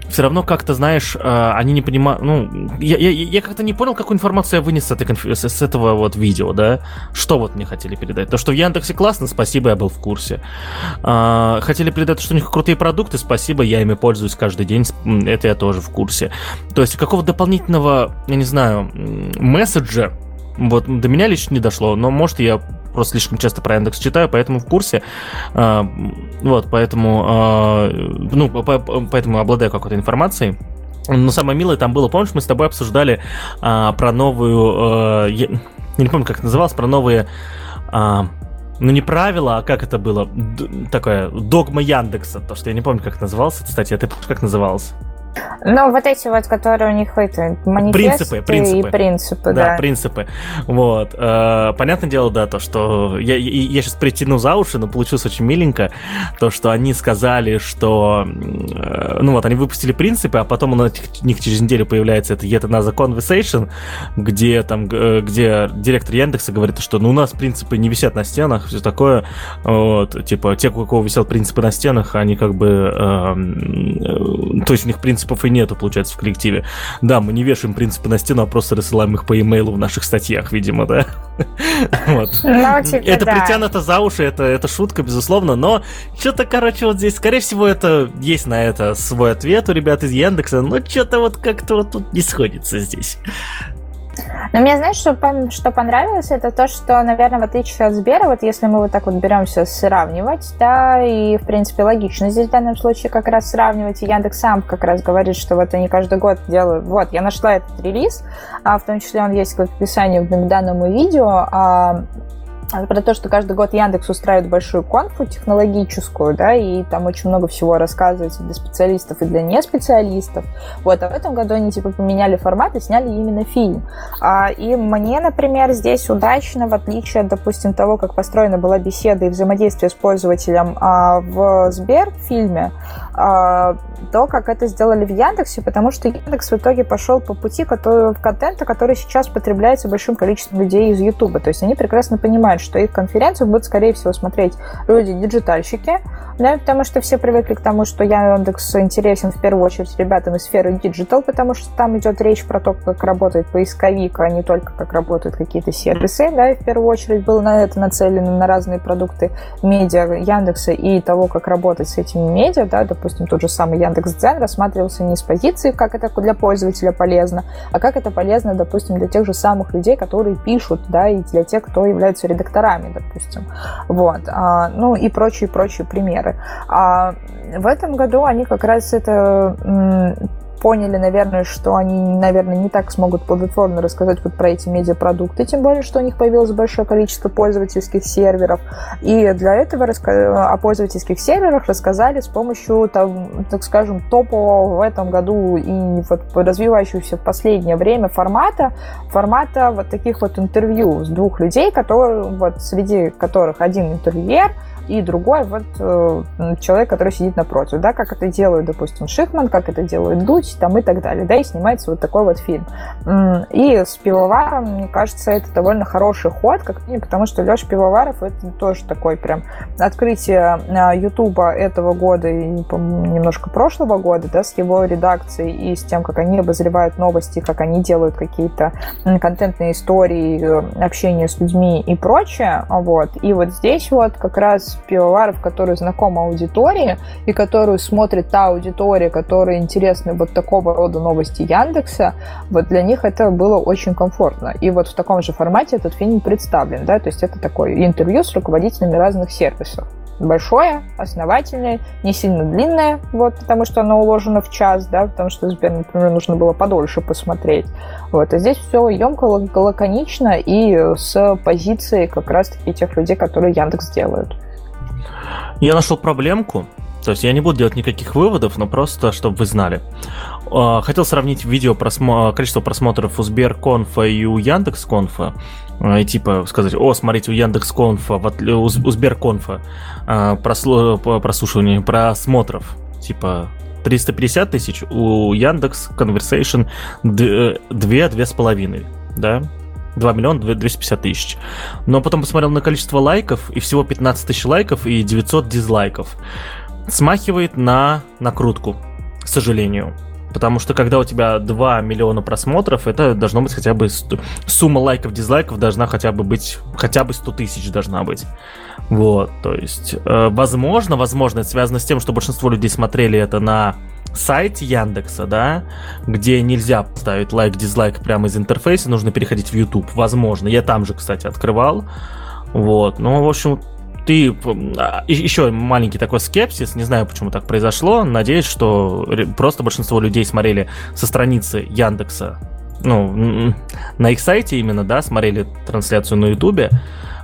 все равно как-то, знаешь, э, они не понимают, ну, я, я, я как-то не понял, какую информацию я вынес с, этой конф... с, этого вот видео, да, что вот мне хотели передать. То, что в Яндексе классно, спасибо, я был в курсе. Э, хотели передать, что у них крутые продукты, спасибо, я ими пользуюсь каждый день, это я тоже в курсе. То есть какого дополнительного, я не знаю, месседжа вот до меня лично не дошло, но может я просто слишком часто про Яндекс читаю, поэтому в курсе. А, вот, поэтому, а, ну, поэтому обладаю какой-то информацией. Но самое милое там было, помнишь, мы с тобой обсуждали а, про новую, я не помню, как это называлось, про новые ну не правила, а как это было? Такое догма Яндекса, то что я не помню, как это называлось. Кстати, а ты помнишь, как называлось? Ну, вот эти вот, которые у них это манифесты принципы, принципы. и принципы, да. Да, принципы. Вот. Э, понятное дело, да, то, что я, я, я сейчас притяну за уши, но получилось очень миленько, то, что они сказали, что, э, ну вот, они выпустили принципы, а потом у них через неделю появляется это Yet Another Conversation, где там, э, где директор Яндекса говорит, что, ну, у нас принципы не висят на стенах, все такое, вот, типа, те, у кого висят принципы на стенах, они как бы, э, э, то есть у них принципы принципов и нету, получается, в коллективе. Да, мы не вешаем принципы на стену, а просто рассылаем их по имейлу в наших статьях, видимо, да? Вот. Ну, типа, это да. притянуто за уши, это, это шутка, безусловно, но что-то, короче, вот здесь, скорее всего, это есть на это свой ответ у ребят из Яндекса, но что-то вот как-то вот тут не сходится здесь. Но мне, знаешь, что, что понравилось, это то, что, наверное, в отличие от Сбера, вот если мы вот так вот беремся сравнивать, да, и, в принципе, логично здесь в данном случае как раз сравнивать, и Яндекс сам как раз говорит, что вот они каждый год делают, вот, я нашла этот релиз, а в том числе он есть в описании к данному видео, а, про то, что каждый год Яндекс устраивает большую конфу технологическую, да, и там очень много всего рассказывается для специалистов и для неспециалистов. Вот, а в этом году они типа поменяли формат и сняли именно фильм. А, и мне, например, здесь удачно, в отличие, допустим, того, как построена была беседа и взаимодействие с пользователем а, в Сбер фильме, а, то, как это сделали в Яндексе, потому что Яндекс в итоге пошел по пути который, контента, который сейчас потребляется большим количеством людей из Ютуба. То есть они прекрасно понимают, что их конференцию будут, скорее всего, смотреть люди-диджитальщики, да, потому что все привыкли к тому, что Яндекс интересен в первую очередь ребятам из сферы диджитал, потому что там идет речь про то, как работает поисковик, а не только как работают какие-то сервисы, да, и в первую очередь было на это нацелено на разные продукты медиа Яндекса и того, как работать с этими медиа, да, допустим, тот же самый Яндекс.Дзен рассматривался не с позиции, как это для пользователя полезно, а как это полезно, допустим, для тех же самых людей, которые пишут, да, и для тех, кто является редактором, редакторами, допустим. Вот. А, ну и прочие-прочие примеры. А в этом году они как раз это поняли, наверное, что они, наверное, не так смогут плодотворно рассказать вот про эти медиапродукты, тем более, что у них появилось большое количество пользовательских серверов. И для этого о пользовательских серверах рассказали с помощью, там, так скажем, топового в этом году и вот развивающегося в последнее время формата, формата вот таких вот интервью с двух людей, которые, вот, среди которых один интервьюер, и другой вот э, человек, который сидит напротив, да, как это делают, допустим, Шихман, как это делает Дудь, там и так далее, да, и снимается вот такой вот фильм. И с Пивоваром, мне кажется, это довольно хороший ход, как потому что Леша Пивоваров это тоже такой прям открытие э, Ютуба этого года и немножко прошлого года, да, с его редакцией и с тем, как они обозревают новости, как они делают какие-то контентные истории, э, общение с людьми и прочее, вот. И вот здесь вот как раз пивоваров, которые знакомы аудитории и которую смотрит та аудитория, которая интересны вот такого рода новости Яндекса, вот для них это было очень комфортно. И вот в таком же формате этот фильм представлен, да, то есть это такое интервью с руководителями разных сервисов большое, основательное, не сильно длинное, вот, потому что оно уложено в час, да, потому что например, нужно было подольше посмотреть. Вот, а здесь все емко, лаконично и с позиции как раз-таки тех людей, которые Яндекс делают. Я нашел проблемку. То есть я не буду делать никаких выводов, но просто, чтобы вы знали. А, хотел сравнить видео просмо... количество просмотров у Сберконфа и у Яндекс.Конфа. А, и типа сказать, о, смотрите, у Яндекс.Конфа, у Сберконфа прослу... прослушивание, просмотров. Типа 350 тысяч, у Яндекс Conversation 2-2,5, да? 2 миллиона 250 тысяч. Но потом посмотрел на количество лайков, и всего 15 тысяч лайков и 900 дизлайков. Смахивает на накрутку, к сожалению. Потому что когда у тебя 2 миллиона просмотров, это должно быть хотя бы... Сумма лайков, дизлайков должна хотя бы быть... Хотя бы 100 тысяч должна быть. Вот, то есть... Э, возможно, возможно, это связано с тем, что большинство людей смотрели это на сайте Яндекса, да, где нельзя ставить лайк, дизлайк прямо из интерфейса, нужно переходить в YouTube. Возможно. Я там же, кстати, открывал. Вот. Ну, в общем, ты а, еще маленький такой скепсис, не знаю, почему так произошло. Надеюсь, что просто большинство людей смотрели со страницы Яндекса, ну, на их сайте именно, да, смотрели трансляцию на Ютубе.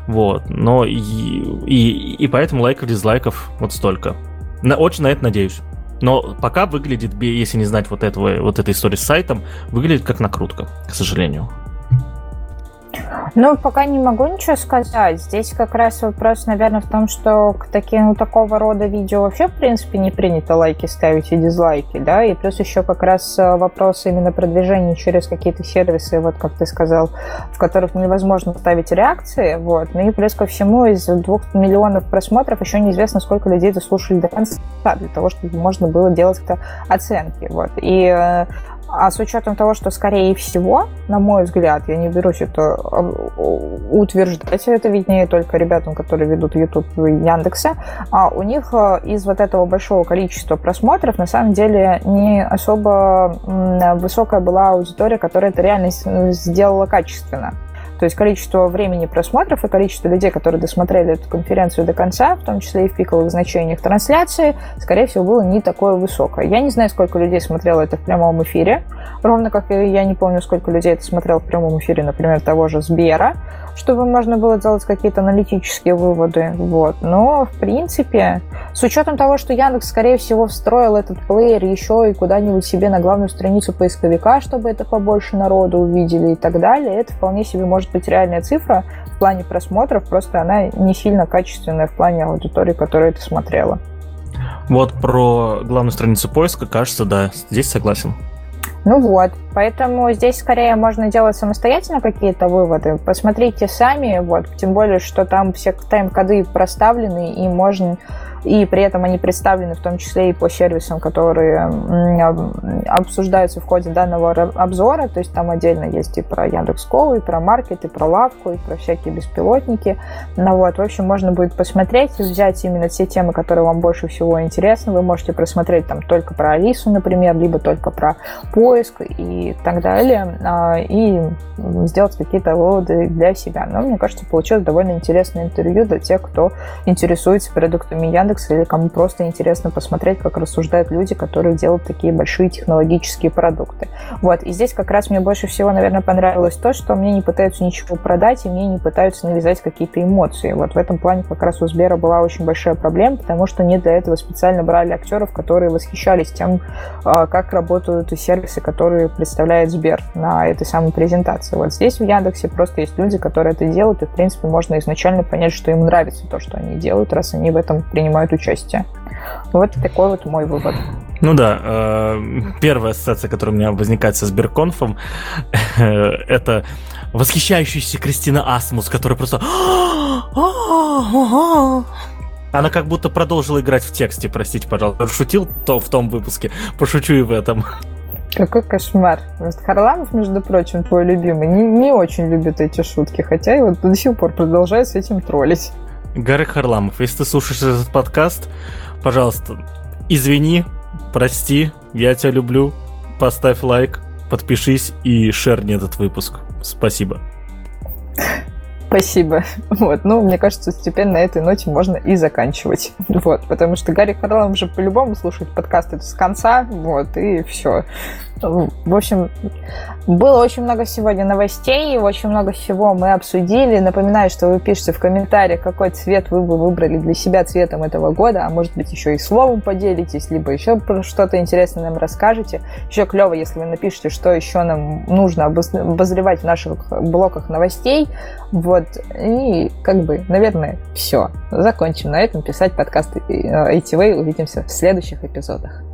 Вот, но и, и, и поэтому лайков, дизлайков вот столько. На, очень на это надеюсь. Но пока выглядит, если не знать вот этого, вот этой истории с сайтом, выглядит как накрутка, к сожалению. Ну, пока не могу ничего сказать. Здесь как раз вопрос, наверное, в том, что к таким, ну, такого рода видео вообще, в принципе, не принято лайки ставить и дизлайки, да, и плюс еще как раз э, вопрос именно продвижения через какие-то сервисы, вот как ты сказал, в которых невозможно ставить реакции, вот, ну и плюс ко всему из двух миллионов просмотров еще неизвестно, сколько людей дослушали до конца, для того, чтобы можно было делать это оценки, вот, и э, а с учетом того, что, скорее всего, на мой взгляд, я не берусь это утверждать, это виднее только ребятам, которые ведут YouTube в Яндексе, а у них э, из вот этого большого количества просмотров на самом деле не особо высокая была аудитория, которая это реально сделала качественно. То есть количество времени просмотров и количество людей, которые досмотрели эту конференцию до конца, в том числе и в пиковых значениях трансляции, скорее всего, было не такое высокое. Я не знаю, сколько людей смотрело это в прямом эфире, ровно как я не помню, сколько людей это смотрел в прямом эфире, например, того же Сбера, чтобы можно было делать какие-то аналитические выводы. Вот. Но, в принципе, с учетом того, что Яндекс, скорее всего, встроил этот плеер еще и куда-нибудь себе на главную страницу поисковика, чтобы это побольше народу увидели и так далее, это вполне себе может быть реальная цифра в плане просмотров, просто она не сильно качественная в плане аудитории, которая это смотрела. Вот про главную страницу поиска, кажется, да, здесь согласен. Ну вот, поэтому здесь скорее можно делать самостоятельно какие-то выводы. Посмотрите сами, вот, тем более, что там все тайм-коды проставлены, и можно и при этом они представлены в том числе и по сервисам, которые обсуждаются в ходе данного обзора, то есть там отдельно есть и про Яндекс.Колу, и про Маркет, и про Лавку, и про всякие беспилотники. Ну вот, в общем, можно будет посмотреть, взять именно те темы, которые вам больше всего интересны. Вы можете просмотреть там только про Алису, например, либо только про поиск и так далее, а, и сделать какие-то выводы для себя. Но мне кажется, получилось довольно интересное интервью для тех, кто интересуется продуктами Яндекс Яндекс, или кому просто интересно посмотреть, как рассуждают люди, которые делают такие большие технологические продукты. Вот, и здесь как раз мне больше всего, наверное, понравилось то, что мне не пытаются ничего продать, и мне не пытаются навязать какие-то эмоции. Вот в этом плане как раз у Сбера была очень большая проблема, потому что не для этого специально брали актеров, которые восхищались тем, а, как работают сервисы, которые представляет Сбер на этой самой презентации. Вот здесь в Яндексе просто есть люди, которые это делают, и, в принципе, можно изначально понять, что им нравится то, что они делают, раз они в этом принимают принимают участие. Вот такой вот мой вывод. Ну да, э, первая ассоциация, которая у меня возникает со Сберконфом, это восхищающаяся Кристина Асмус, которая просто... Она как будто продолжила играть в тексте, простите, пожалуйста. Шутил то в том выпуске, пошучу и в этом. Какой кошмар. Харламов, между прочим, твой любимый, не, не очень любит эти шутки, хотя и вот до сих пор продолжает с этим троллить. Гарик Харламов, если ты слушаешь этот подкаст, пожалуйста, извини, прости, я тебя люблю, поставь лайк, подпишись и шерни этот выпуск. Спасибо. Спасибо. Вот. Ну, мне кажется, теперь на этой ноте можно и заканчивать. Вот. Потому что Гарри Харламов же по-любому слушает подкасты с конца. Вот. И все. В общем, было очень много сегодня новостей, очень много всего мы обсудили. Напоминаю, что вы пишете в комментариях, какой цвет вы бы выбрали для себя цветом этого года, а может быть еще и словом поделитесь, либо еще что-то интересное нам расскажете. Еще клево, если вы напишите, что еще нам нужно обозревать в наших блоках новостей. Вот. И как бы, наверное, все. Закончим на этом писать подкасты ITV. Увидимся в следующих эпизодах.